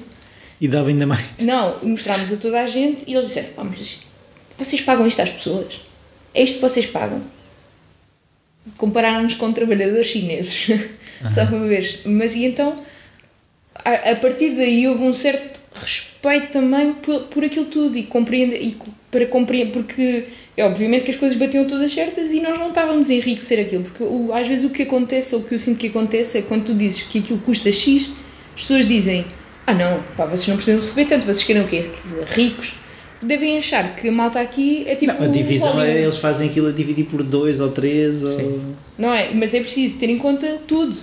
E dava ainda mais. não, mostrámos a toda a gente e eles disseram: "Pá, mas vocês pagam isto às pessoas? É isto que vocês pagam? Compararam-nos com trabalhadores chineses, só para ver. Mas e então, a, a partir daí houve um certo respeito também por, por aquilo tudo e compreende e para compreender, porque é obviamente que as coisas batiam todas certas e nós não estávamos a enriquecer aquilo, porque o- às vezes o que acontece, ou o que eu sinto que acontece, é quando tu dizes que aquilo custa X, as pessoas dizem: Ah, não, pá, vocês não precisam receber tanto, vocês querem o quê? Ricos. Devem achar que a malta aqui é tipo. Não, a divisão Hollywood. é, eles fazem aquilo a dividir por dois ou três. Ou... Não é? Mas é preciso ter em conta tudo.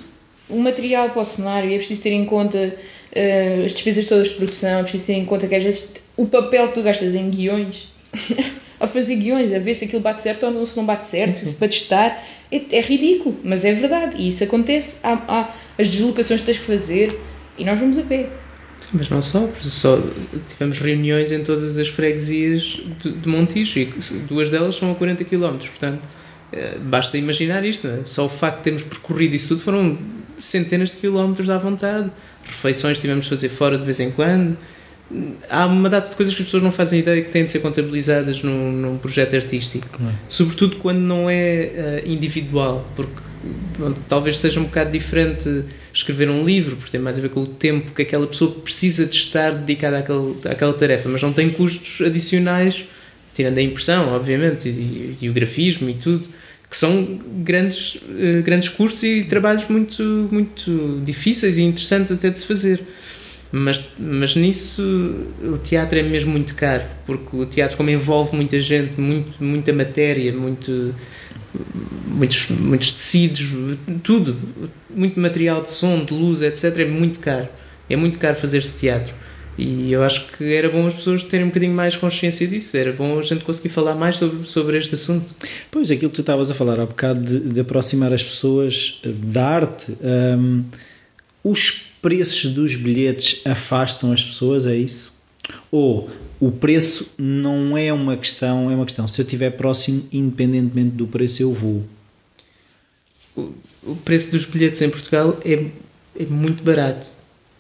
O material para o cenário, é preciso ter em conta eh, as despesas todas de produção, é preciso ter em conta que às vezes o papel que tu gastas em guiões, a fazer guiões, a ver se aquilo bate certo ou não, se não bate certo, se para testar, é, é ridículo, mas é verdade. E isso acontece. Há, há as deslocações que tens que fazer e nós vamos a pé. Sim, mas não só, só tivemos reuniões em todas as freguesias de, de Montijo e duas delas são a 40 km, portanto eh, basta imaginar isto, não é? só o facto de termos percorrido isso tudo foram centenas de quilómetros à vontade, refeições tivemos de fazer fora de vez em quando, há uma data de coisas que as pessoas não fazem ideia que têm de ser contabilizadas num, num projeto artístico, Claro. sobretudo quando não é eh, individual, porque pronto, talvez seja um bocado diferente escrever um livro, porque tem mais a ver com o tempo que aquela pessoa precisa de estar dedicada àquele, àquela tarefa, mas não tem custos adicionais, tirando a impressão, obviamente, e, e o grafismo e tudo, que são grandes, eh, grandes custos e trabalhos muito, muito difíceis e interessantes até de se fazer. Mas, mas nisso o teatro é mesmo muito caro, porque o teatro, como envolve muita gente, muito, muita matéria, muito, muitos, muitos tecidos, tudo, muito material de som, de luz, etc., é muito caro. É muito caro fazer-se teatro. E eu acho que era bom as pessoas terem um bocadinho mais consciência disso, era bom a gente conseguir falar mais sobre, sobre este assunto. Pois, aquilo que tu estavas a falar há bocado de, de aproximar as pessoas da arte, hum, os preços dos bilhetes afastam as pessoas, é isso? Ou o preço não é uma questão, é uma questão, se eu estiver próximo, independentemente do preço, eu vou. O, o preço dos bilhetes em Portugal é, é muito barato.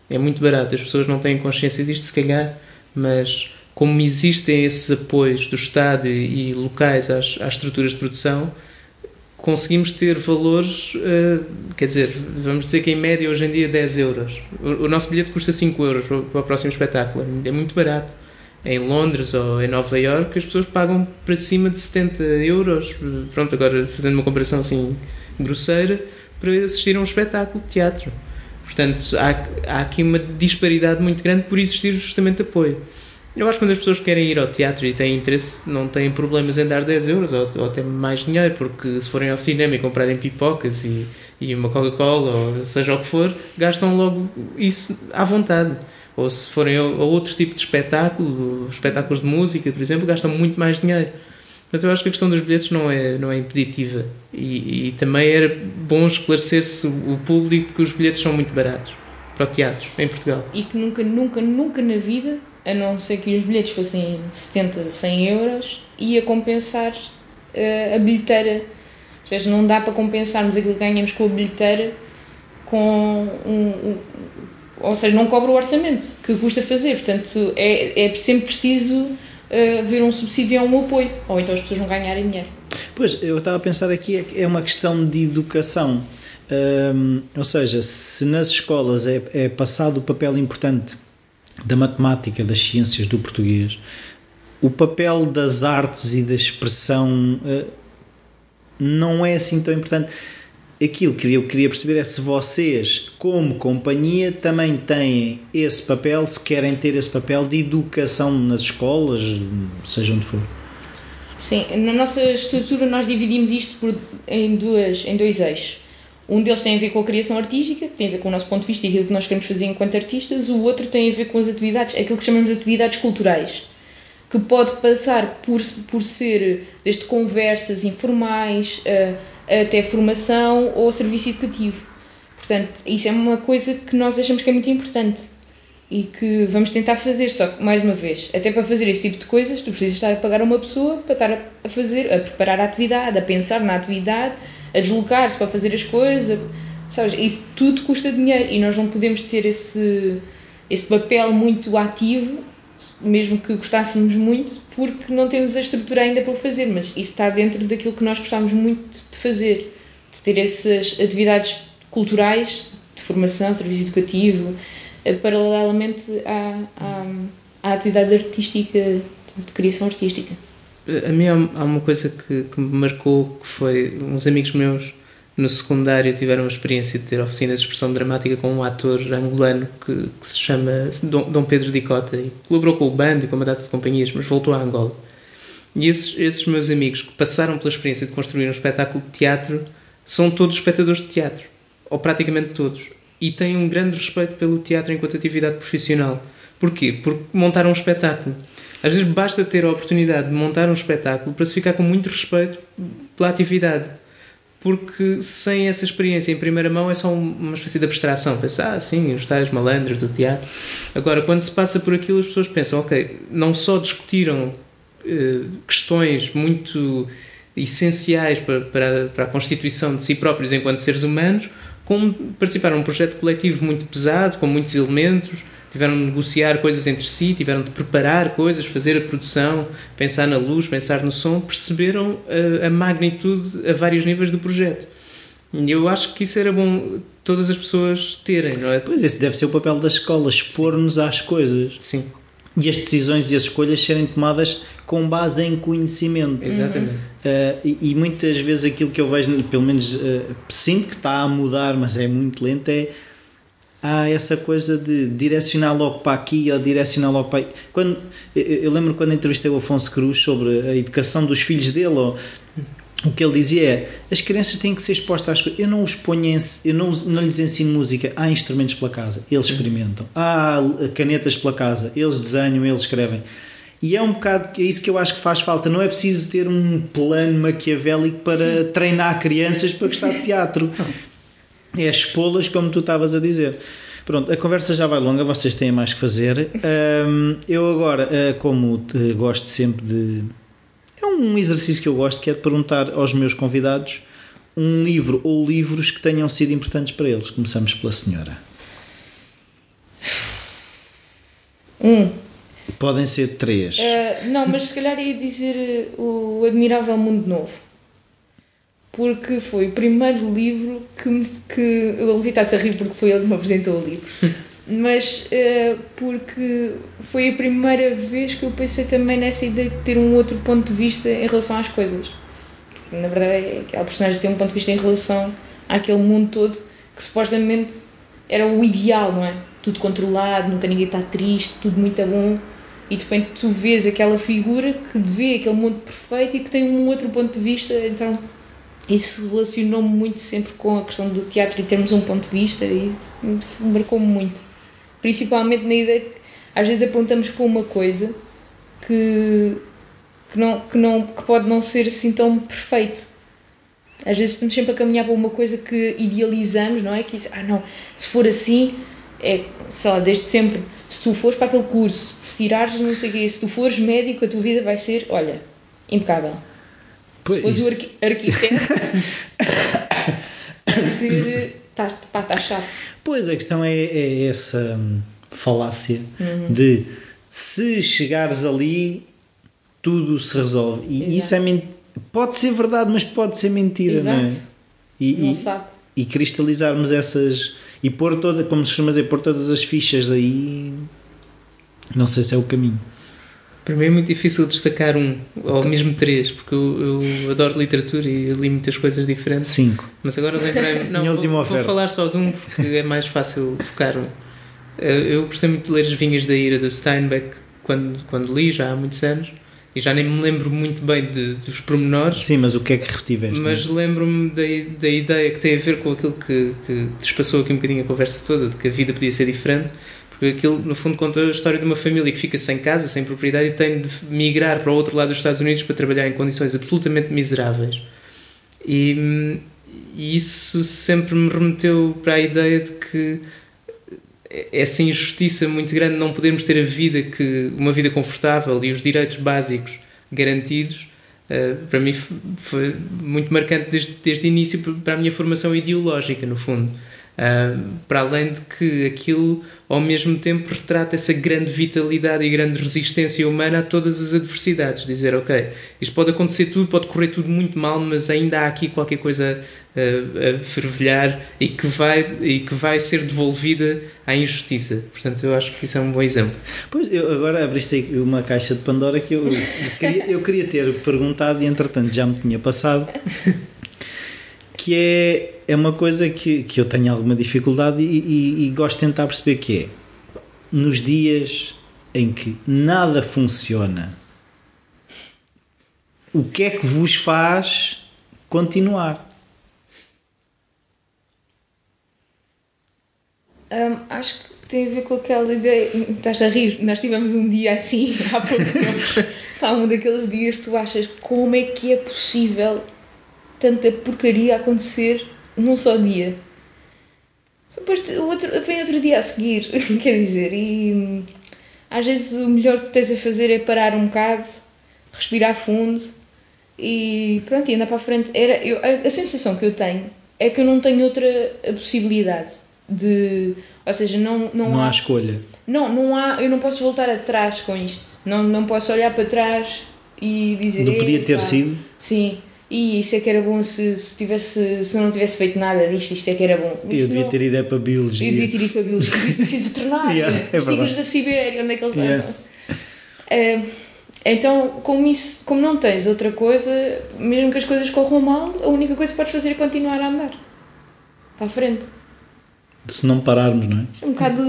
É muito barato. As pessoas não têm consciência disto, se calhar, mas como existem esses apoios do Estado e, e locais às, às estruturas de produção, conseguimos ter valores, uh, quer dizer, vamos dizer que em média hoje em dia 10 euros. O, o nosso bilhete custa 5 euros para, para o próximo espetáculo, é muito barato. Em Londres ou em Nova York as pessoas pagam para cima de 70 euros, pronto, agora fazendo uma comparação assim grosseira, para assistir a um espetáculo de teatro. Portanto, há, há aqui uma disparidade muito grande por existir justamente apoio. Eu acho que quando as pessoas querem ir ao teatro e têm interesse, não têm problemas em dar 10 euros ou, ou até mais dinheiro, porque se forem ao cinema e comprarem pipocas e, e uma Coca-Cola ou seja o que for, gastam logo isso à vontade. Ou se forem a, a outros tipos de espetáculo, espetáculos de música, por exemplo, gastam muito mais dinheiro. Mas eu acho que a questão dos bilhetes não é, não é impeditiva. E, e também era bom esclarecer-se o público que os bilhetes são muito baratos para o teatro, em Portugal. E que nunca, nunca, nunca na vida a não ser que os bilhetes fossem 70, 100 euros, ia compensar uh, a bilheteira. Ou seja, não dá para compensarmos aquilo que ganhamos com a bilheteira com um, um ou seja, não cobra o orçamento que custa fazer. Portanto, é, é sempre preciso uh, ver um subsídio ou um apoio, ou então as pessoas não ganharem dinheiro. Pois, eu estava a pensar aqui, é uma questão de educação. Um, ou seja, se nas escolas é, é passado o papel importante da matemática, das ciências, do português, o papel das artes e da expressão uh, não é assim tão importante. Aquilo que eu queria perceber é se vocês, como companhia, também têm esse papel, se querem ter esse papel de educação nas escolas, seja onde for. Sim, na nossa estrutura nós dividimos isto por, em, duas, em dois eixos um deles tem a ver com a criação artística, que tem a ver com o nosso ponto de vista e aquilo que nós queremos fazer enquanto artistas, o outro tem a ver com as atividades, aquilo que chamamos de atividades culturais, que pode passar por, por ser desde conversas informais até formação ou serviço educativo. Portanto, isso é uma coisa que nós achamos que é muito importante e que vamos tentar fazer, só que, mais uma vez, até para fazer esse tipo de coisas, tu precisas estar a pagar uma pessoa para estar a fazer, a preparar a atividade, a pensar na atividade a deslocar-se para fazer as coisas, sabes? Isso tudo custa dinheiro e nós não podemos ter esse, esse papel muito ativo, mesmo que gostássemos muito, porque não temos a estrutura ainda para fazer, mas isso está dentro daquilo que nós gostamos muito fazer, de ter essas atividades culturais, de formação, serviço educativo, eh, paralelamente à, à, à atividade artística, de criação artística a mim há uma coisa que, que, me marcou que foi uns amigos meus no secundário tiveram a experiência de ter oficina de expressão dramática com um ator angolano que, que se chama Dom, Pedro Dicota e colaborou com o band e com uma data de companhias, mas voltou a Angola. E esses, esses meus amigos que passaram pela experiência de construir um espetáculo de teatro são todos espectadores de teatro, ou praticamente todos, e têm um grande respeito pelo teatro enquanto atividade profissional. Porquê? Porque montaram um espetáculo às vezes basta ter a oportunidade de montar um espetáculo para se ficar com muito respeito pela atividade. Porque sem essa experiência em primeira mão é só uma espécie de abstração. Pensar, ah, sim, os tais malandros do teatro. Agora, quando se passa por aquilo, as pessoas pensam, ok, não só discutiram questões muito essenciais para, para, para a constituição de si próprios enquanto seres humanos, como participaram num projeto coletivo muito pesado, com muitos elementos tiveram de negociar coisas entre si, tiveram de preparar coisas, fazer a produção, pensar na luz, pensar no som, perceberam a, a magnitude a vários níveis do projeto. E eu acho que isso era bom todas as pessoas terem, não é? Pois, esse deve ser o papel da escola, expor-nos às coisas. Sim. E as decisões e as escolhas serem tomadas com base em conhecimento. Exatamente. Uh, e, e, muitas vezes aquilo que eu vejo, pelo menos uh, sinto que está a mudar, mas é muito lento, é há essa coisa de direcionar logo para aqui ou direcionar logo para aí. Quando, eu lembro quando entrevistei o Afonso Cruz sobre a educação dos filhos dele, ou, o que ele dizia é as crianças têm que ser expostas às coisas. Eu não os ponho em, eu não, não lhes ensino música. Há instrumentos pela casa, eles experimentam. Há canetas pela casa, eles desenham, eles escrevem. E é um bocado é isso que eu acho que faz falta. Não é preciso ter um plano maquiavélico para treinar crianças para gostar de teatro é expô-las, como tu estavas a dizer. Pronto, a conversa já vai longa, vocês têm mais que fazer. Um, eu agora, uh, como gosto sempre de. É um exercício que eu gosto, que é de perguntar aos meus convidados um livro ou livros que tenham sido importantes para eles. Começamos pela senhora. Um. Podem ser três. Uh, não, mas se calhar ia dizer uh, o Admirável Mundo Novo porque foi o primeiro livro que, me, que está-se a rir porque foi ele que me apresentou o livro. Mas eh, porque foi a primeira vez que eu pensei também nessa ideia de ter um outro ponto de vista em relação às coisas. Porque, na verdade, é aquela personagem tem um ponto de vista em relação àquele mundo todo que supostamente era o ideal, não é? Tudo controlado, nunca ninguém está triste, tudo muito bom. E de repente tu vês aquela figura que vê aquele mundo perfeito e que tem um outro ponto de vista, então isso relacionou-me muito sempre com a questão do teatro e termos um ponto de vista e marcou-me muito. Principalmente na ideia de que às vezes apontamos para uma coisa que, que, não, que, não, que pode não ser assim tão perfeito. Às vezes estamos sempre a caminhar para uma coisa que idealizamos, não é? Que isso, ah não, se for assim, é, sei lá, desde sempre, se tu fores para aquele curso, se tirares não sei o quê, se tu fores médico, a tua vida vai ser, olha, impecável. Pois, se fores o arqui arquiteto, ser, tá, pá, está chave. Pois a questão é, é essa hum, falácia Uhum. de se chegares ali tudo se resolve. E Exato. isso é pode ser verdade, mas pode ser mentira, não é? Exato. E, Não e- sabe. e cristalizarmos essas e pôr toda, como se chama dizer, pôr todas as fichas aí, não sei se é o caminho. Para mim é muito difícil destacar um, ou mesmo três, porque eu, eu adoro literatura e li muitas coisas diferentes. Cinco. Mas agora lembrei-me. Não, vou, vou oferta. falar só de um porque é mais fácil focar um. Eu gostei muito de ler As Vinhas da Ira do Steinbeck quando, quando li, já há muitos anos, e já nem me lembro muito bem de, dos pormenores. Sim, mas o que é que retiveste? Mas lembro-me da, da ideia que tem a ver com aquilo que, que despassou aqui um bocadinho a conversa toda, de que a vida podia ser diferente, porque aquilo, no fundo, conta a história de uma família que fica sem casa, sem propriedade e tem de migrar para o outro lado dos Estados Unidos para trabalhar em condições absolutamente miseráveis. E, e isso sempre me remeteu para a ideia de que essa injustiça muito grande de não podermos ter a vida que uma vida confortável e os direitos básicos garantidos Uh, para mim foi muito marcante desde, desde o início para a minha formação ideológica, no fundo. Uh, para além de que aquilo, ao mesmo tempo, retrata essa grande vitalidade e grande resistência humana a todas as adversidades. Dizer, ok, isto pode acontecer tudo, pode correr tudo muito mal, mas ainda há aqui qualquer coisa uh, a fervilhar e que, vai, e que vai ser devolvida à injustiça. Portanto, eu acho que isso é um bom exemplo. Pois, eu agora abriste uma caixa de Pandora que eu, eu queria, eu queria ter perguntado e entretanto já me tinha passado que é, é uma coisa que, que eu tenho alguma dificuldade e, e- e gosto de tentar perceber que é nos dias em que nada funciona o que é que vos faz continuar? Hum, acho que tem a ver com aquela ideia. Estás a rir? Nós tivemos um dia assim há pouco tempo. Há um daqueles dias que tu achas como é que é possível tanta porcaria acontecer num só dia. Depois outro, vem outro dia a seguir, quer dizer, e hum, às vezes o melhor que tens a fazer é parar um bocado, respirar fundo e pronto, e andar para a frente. Era, eu, a, a sensação que eu tenho é que eu não tenho outra possibilidade de. Ou seja, não, não, Não há. há escolha. Não, não há. Eu não posso voltar atrás com isto. Não, não posso olhar para trás e dizer. Não podia ter "Epá, sido? Sim. E isso é que era bom se, se, tivesse, se eu não tivesse feito nada disto, isto é que era bom. Eu devia não- ter ido é para a biologia. eu devia ter ido para a biologia, devia ter sido veterinária. Yeah, é Os tigres da Sibéria, onde é que eles Yeah. andam? Eh, então, como, isso, como não tens outra coisa, mesmo que as coisas corram mal, a única coisa que podes fazer é continuar a andar. Para a frente. Se não pararmos, não é? É um bocado.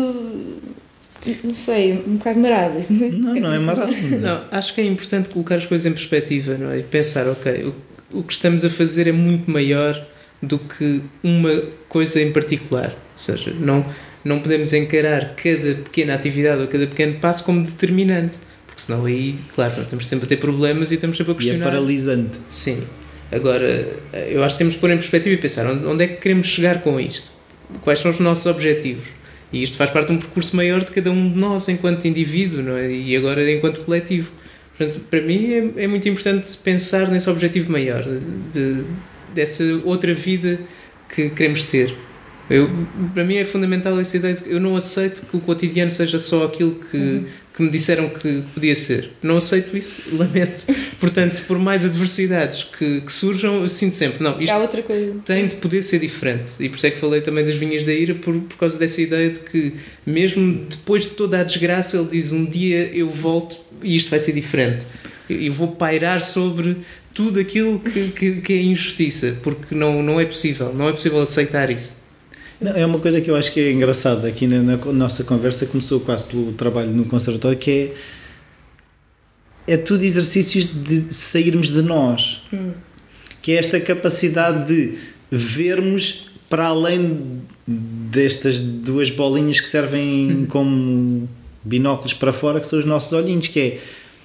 Não sei, um bocado marado. Não, não é marado. Não, acho que é importante colocar as coisas em perspectiva não é? e pensar, ok, o, o que estamos a fazer é muito maior do que uma coisa em particular. Ou seja, não, não podemos encarar cada pequena atividade ou cada pequeno passo como determinante, porque senão aí, claro, nós estamos sempre a ter problemas e estamos sempre a E é questionar. paralisante. Sim. Agora, eu acho que temos que pôr em perspectiva e pensar onde, onde é que queremos chegar com isto? Quais são os nossos objetivos? E isto faz parte de um percurso maior de cada um de nós enquanto indivíduo não é? e agora enquanto coletivo. Portanto, para mim é, é muito importante pensar nesse objetivo maior, de, dessa outra vida que queremos ter. Eu, para mim é fundamental essa ideia de que eu não aceito que o cotidiano seja só aquilo que, que me disseram que podia ser. Não aceito isso, lamento. Portanto, por mais adversidades que, que surjam, eu sinto sempre, não, isto Há outra coisa. tem de poder ser diferente. E por isso é que falei também das vinhas da ira, por, por causa dessa ideia de que, mesmo depois de toda a desgraça, ele diz: Um dia eu volto e isto vai ser diferente. Eu vou pairar sobre tudo aquilo que, que, que é injustiça, porque não, não é possível. Não é possível aceitar isso. Não, é uma coisa que eu acho que é engraçada. Aqui na, na nossa conversa, começou quase pelo trabalho no conservatório, que é, é tudo exercícios de sairmos de nós. Que é esta capacidade de vermos para além destas duas bolinhas que servem como binóculos para fora, que são os nossos olhinhos, que é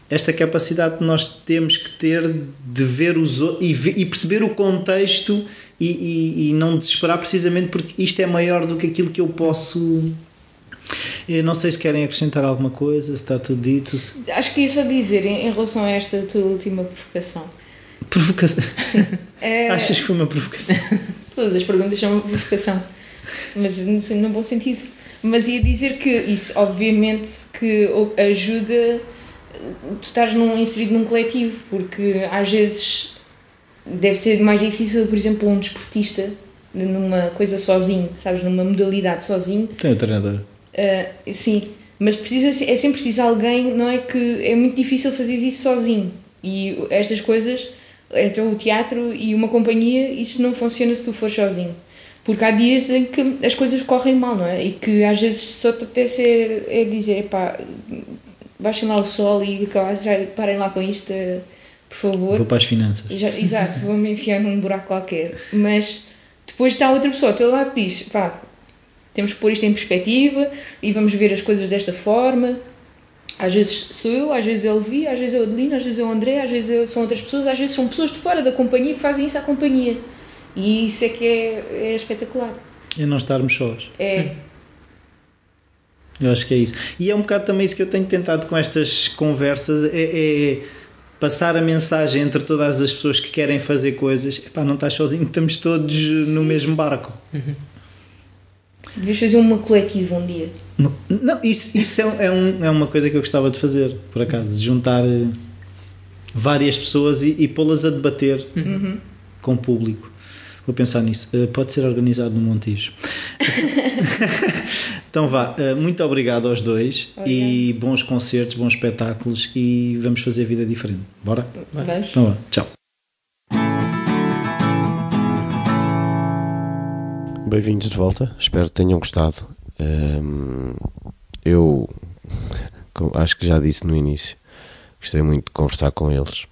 esta capacidade que nós temos que ter de ver os e, e perceber o contexto e, e- e não desesperar precisamente porque isto é maior do que aquilo que eu posso. Eu não sei se querem acrescentar alguma coisa, se está tudo dito. Se... Acho que ia só dizer em, em relação a esta tua última provocação. Provocação. É, Achas que foi uma provocação? Todas as perguntas são uma provocação, mas no bom sentido. Mas ia dizer que isso, obviamente, que ajuda tu estás num, inserido num coletivo, porque às vezes deve ser mais difícil, por exemplo, um desportista numa coisa sozinho, sabes, numa modalidade sozinho, Tem o treinador. Uh, sim, mas precisa, é sempre preciso alguém, não é que é muito difícil fazer isso sozinho. E estas coisas, então o teatro e uma companhia, isto não funciona se tu fores sozinho. Porque há dias em que as coisas correm mal, não é? E que às vezes só te apetece é, é dizer, pá, baixem lá o sol e já parem lá com isto, por favor. Vou para as finanças. Já- exato, vou-me enfiar num buraco qualquer. Mas depois está outra pessoa ao teu lado que diz: pá, temos que pôr isto em perspectiva e vamos ver as coisas desta forma. Às vezes sou eu, às vezes é o Levi, às vezes é o Adelino, às vezes é o André, às vezes é- são outras pessoas, às vezes são pessoas de fora da companhia que fazem isso à companhia. E isso é que é, é espetacular. É não estarmos sós. É, Eu acho que é isso. E é um bocado também isso que eu tenho tentado com estas conversas: é, é passar a mensagem entre todas as pessoas que querem fazer coisas. Epá, não estás sozinho, estamos todos no mesmo barco. devias fazer uma coletiva um dia. Não, isso, isso é, é, um, é uma coisa que eu gostava de fazer, por acaso, juntar eh, várias pessoas e, e pô-las a debater com o público. Vou pensar nisso. Eh, pode ser organizado no Montijo. então vá, eh, muito obrigado aos dois e bons concertos, bons espetáculos e vamos fazer vida diferente. Bora? Vamos? Então vá, tchau. Bem-vindos de volta, espero que tenham gostado. Hum, eu acho que já disse no início, gostei muito de conversar com eles.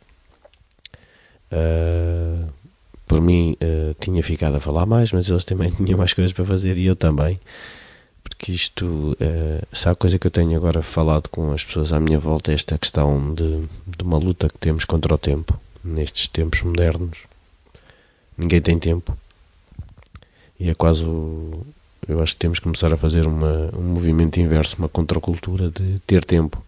Ah, por mim, ah, tinha ficado a falar mais, mas eles também tinham mais coisas para fazer e eu também. Porque isto, sabe a coisa que eu tenho agora falado com as pessoas à minha volta? é Esta questão de, de uma luta que temos contra o tempo, nestes tempos modernos. Ninguém tem tempo. E é quase o, eu acho que temos que começar a fazer uma, um movimento inverso, uma contracultura de ter tempo.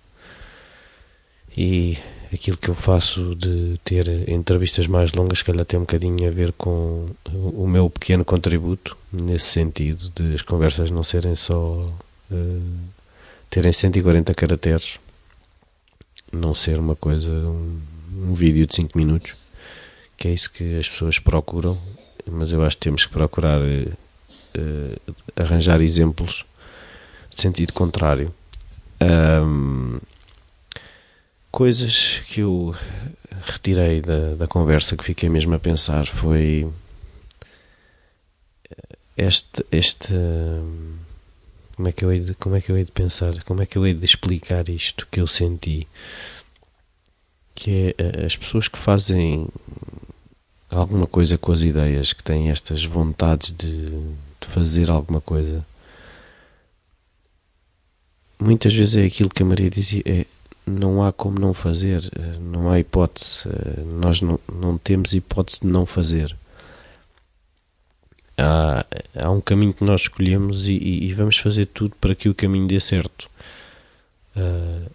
E aquilo que eu faço de ter entrevistas mais longas, se calhar tem um bocadinho a ver com o meu pequeno contributo, nesse sentido, de as conversas não serem só. eh, terem 140 caracteres, não ser uma coisa, um, um vídeo de 5 minutos, que é isso que as pessoas procuram, mas eu acho que temos que procurar eh, eh, arranjar exemplos de sentido contrário. Ahm, coisas que eu retirei da, da conversa que fiquei mesmo a pensar foi este, este hum, como é que eu hei de, como é que eu hei de pensar como é que eu hei de explicar isto que eu senti? Que é eh, as pessoas que fazem alguma coisa com as ideias, que têm estas vontades de, de fazer alguma coisa, muitas vezes é aquilo que a Maria dizia: é, não há como não fazer, eh, não há hipótese, eh, nós não, não temos hipótese de não fazer. Há, há um caminho que nós escolhemos e, e- vamos fazer tudo para que o caminho dê certo. Ah,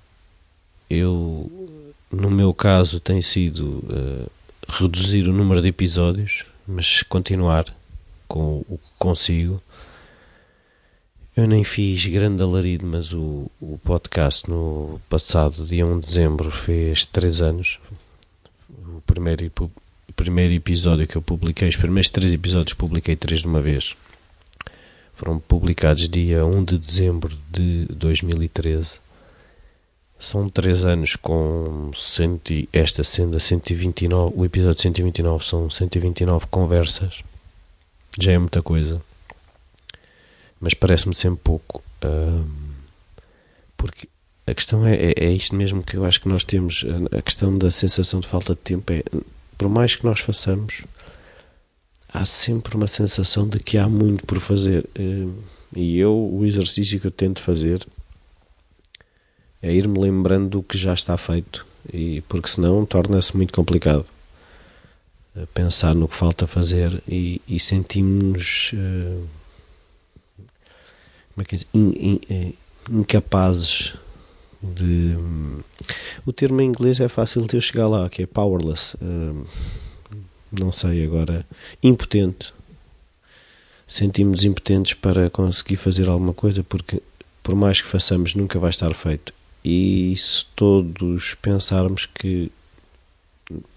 eu, no meu caso, tem sido reduzir o número de episódios, mas continuar com o que consigo Eu nem fiz grande alarido, mas o, o podcast no passado, dia 1 de dezembro, fez 3 anos. O primeiro, o primeiro episódio que eu publiquei, os primeiros 3 episódios publiquei 3 de uma vez. Foram publicados dia 1 de dezembro de 2013. São 3 anos com cento, esta sendo a 129, o episódio 129 são 129 conversas. Já é muita coisa mas parece-me sempre pouco. porque a questão é, é, é, isto mesmo que eu acho que nós temos. A questão da sensação de falta de tempo é, por mais que nós façamos, há sempre uma sensação de que há muito por fazer. e eu, o exercício que eu tento fazer é ir-me lembrando do que já está feito, e porque senão torna-se muito complicado pensar no que falta fazer e, e sentimos. Como é que é in, in, eh, incapazes de. O termo em inglês é fácil de eu chegar lá, que é powerless. Uh, não sei agora. Impotente. Sentimos impotentes para conseguir fazer alguma coisa porque, por mais que façamos, nunca vai estar feito. E se todos pensarmos que,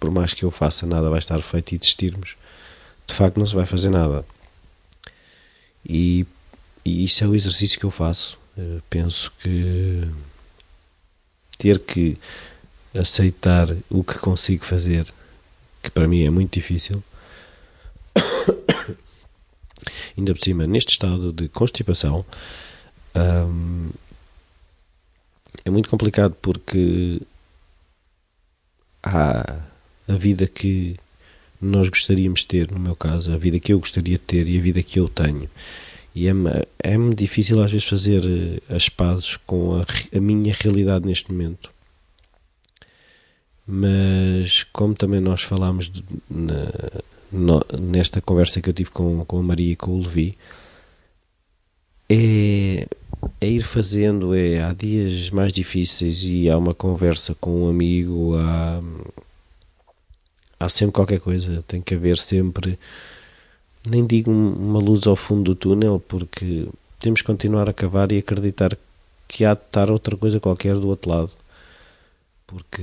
por mais que eu faça, nada vai estar feito e desistirmos, de facto não se vai fazer nada. E e isso é o exercício que eu faço. Eu penso que ter que aceitar o que consigo fazer, que para mim é muito difícil, ainda por cima, neste estado de constipação, hum, é muito complicado porque há a vida que nós gostaríamos de ter, no meu caso, a vida que eu gostaria de ter e a vida que eu tenho e é-me é difícil às vezes fazer eh, as pazes com a, a minha realidade neste momento. Mas, como também nós falámos de, na, no, nesta conversa que eu tive com, com a Maria e com o Levi, é, é ir fazendo. É, há dias mais difíceis e há uma conversa com um amigo, há, há sempre qualquer coisa. Tem que haver sempre nem digo uma luz ao fundo do túnel, porque temos que continuar a cavar e acreditar que há de estar outra coisa qualquer do outro lado. Porque.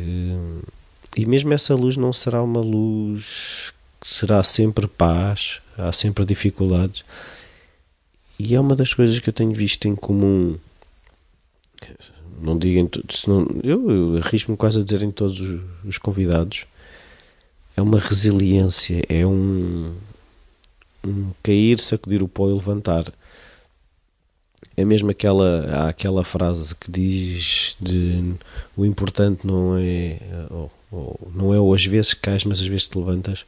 E mesmo essa luz não será uma luz que será sempre paz, há sempre dificuldades. E é uma das coisas que eu tenho visto em comum. Não digo em todos, eu, eu arrisco-me quase a dizer em todos os, os convidados. É uma resiliência, é um, um cair, sacudir o pó e levantar. É mesmo aquela, aquela frase que diz de o importante não é ou, ou, não é ou às vezes cais, mas às vezes te levantas.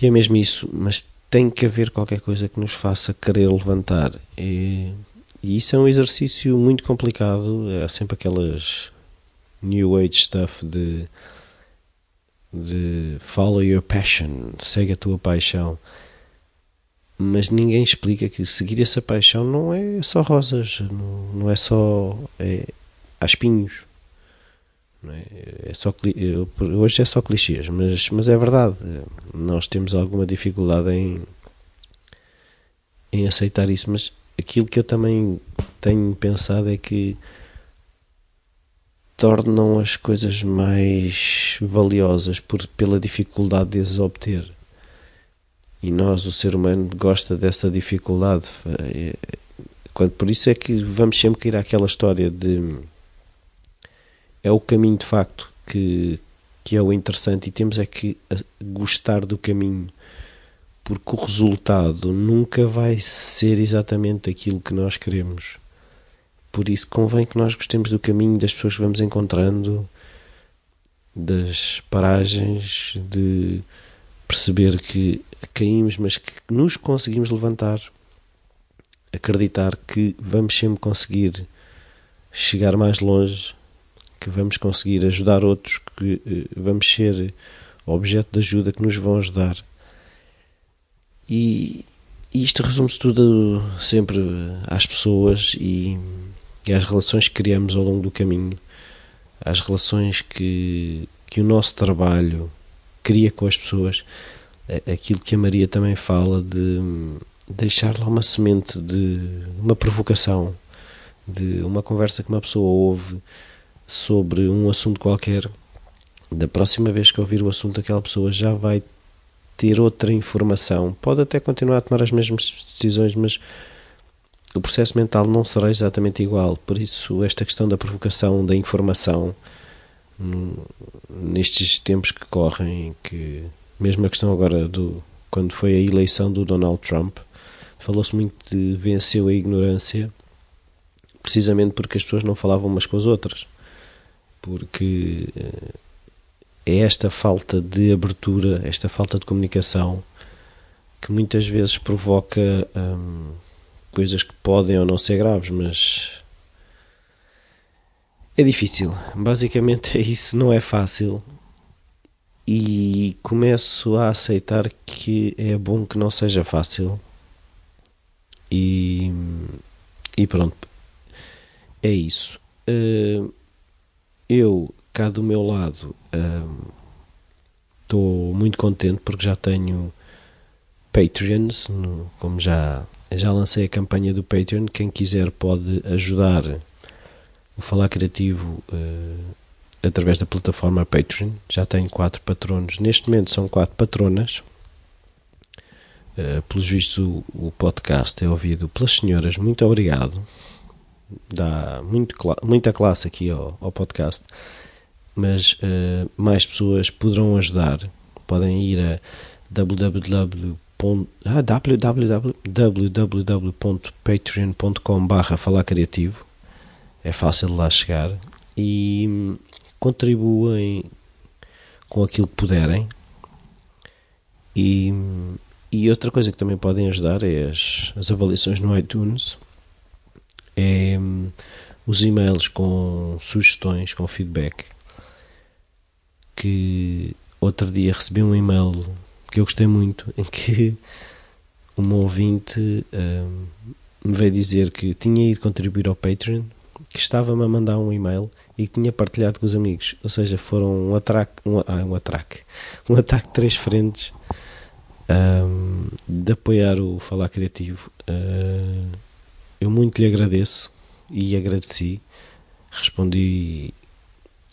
E é mesmo isso, mas tem que haver qualquer coisa que nos faça querer levantar. E, e isso é um exercício muito complicado. Há sempre aquelas New Age stuff de de follow your passion, segue a tua paixão. Mas ninguém explica que seguir essa paixão não é só rosas, não, não é só. É, há espinhos. É? é? só, hoje é só clichês, mas, mas é verdade. Nós temos alguma dificuldade em, em aceitar isso, mas aquilo que eu também tenho pensado é que tornam as coisas mais valiosas por, pela dificuldade de as obter. E nós, o ser humano, gosta dessa dificuldade. Por isso é que vamos sempre cair àquela história de é o caminho de facto que, que é o interessante e temos é que gostar do caminho porque o resultado nunca vai ser exatamente aquilo que nós queremos por isso convém que nós gostemos do caminho das pessoas que vamos encontrando, das paragens, de perceber que caímos, mas que nos conseguimos levantar, acreditar que vamos sempre conseguir chegar mais longe, que vamos conseguir ajudar outros, que eh, vamos ser objeto de ajuda que nos vão ajudar. E, isto resume-se tudo sempre às pessoas e e às relações que criamos ao longo do caminho, às relações que, que o nosso trabalho cria com as pessoas, aquilo que a Maria também fala de deixar lá uma semente de uma provocação, de uma conversa que uma pessoa ouve sobre um assunto qualquer, da próxima vez que ouvir o assunto daquela pessoa já vai ter outra informação. Pode até continuar a tomar as mesmas decisões, mas o processo mental não será exatamente igual. Por isso, esta questão da provocação, da informação, nestes tempos que correm, que mesmo a questão agora do quando foi a eleição do Donald Trump, falou-se muito de venceu a ignorância, precisamente porque as pessoas não falavam umas com as outras. Porque eh, é esta falta de abertura, esta falta de comunicação que muitas vezes provoca hum, coisas que podem ou não ser graves, mas é difícil. Basicamente é isso, não é fácil. E começo a aceitar que é bom que não seja fácil. E, e pronto. É isso. Uh, eu, cá do meu lado, estou uh, muito contente porque já tenho Patreons, como já, já lancei a campanha do Patreon. Quem quiser pode ajudar o Falar Criativo uh, através da plataforma Patreon. Já tenho quatro patronos. Neste momento são quatro patronas. Uh, pelos vistos, o, o, podcast é ouvido pelas senhoras. Muito obrigado. Dá muito, muita classe aqui ao, ao podcast. Mas uh, mais pessoas poderão ajudar. Podem ir a www ah, www.patreon.com barra falar criativo. É fácil de lá chegar. E hum, contribuem com aquilo que puderem. E, hum, e outra coisa que também podem ajudar é as, as avaliações no iTunes. É hum, os e-mails com sugestões, com feedback que outro dia recebi um e-mail que eu gostei muito em que um ouvinte um, me veio dizer que tinha ido contribuir ao Patreon que estava-me a mandar um e-mail e que tinha partilhado com os amigos. Ou seja, foram um atraque, um, ah, um atraque, um ataque de três frentes um, de apoiar o Falar Criativo. Uh, eu muito lhe agradeço e agradeci, respondi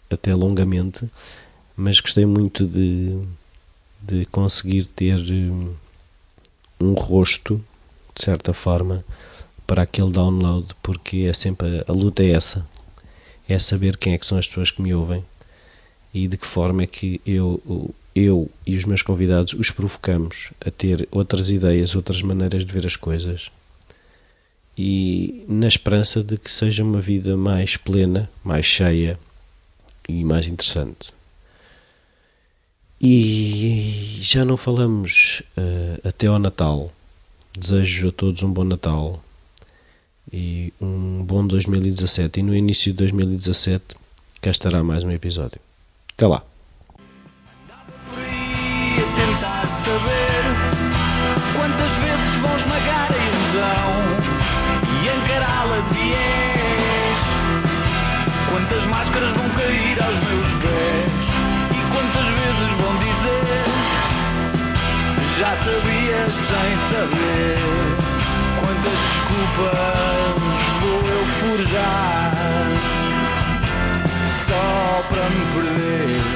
até longamente, mas gostei muito de, de conseguir ter um rosto, de certa forma, para aquele download, porque é sempre a, a luta é essa, é saber quem é que são as pessoas que me ouvem e de que forma é que eu, eu e os meus convidados os provocamos a ter outras ideias, outras maneiras de ver as coisas e na esperança de que seja uma vida mais plena, mais cheia e mais interessante. E já não falamos uh, até ao Natal. Desejo a todos um bom Natal e um bom 2017. E no início de 2017 cá estará mais um episódio. Até lá! sabias sem saber quantas desculpas vou eu forjar só para me perder.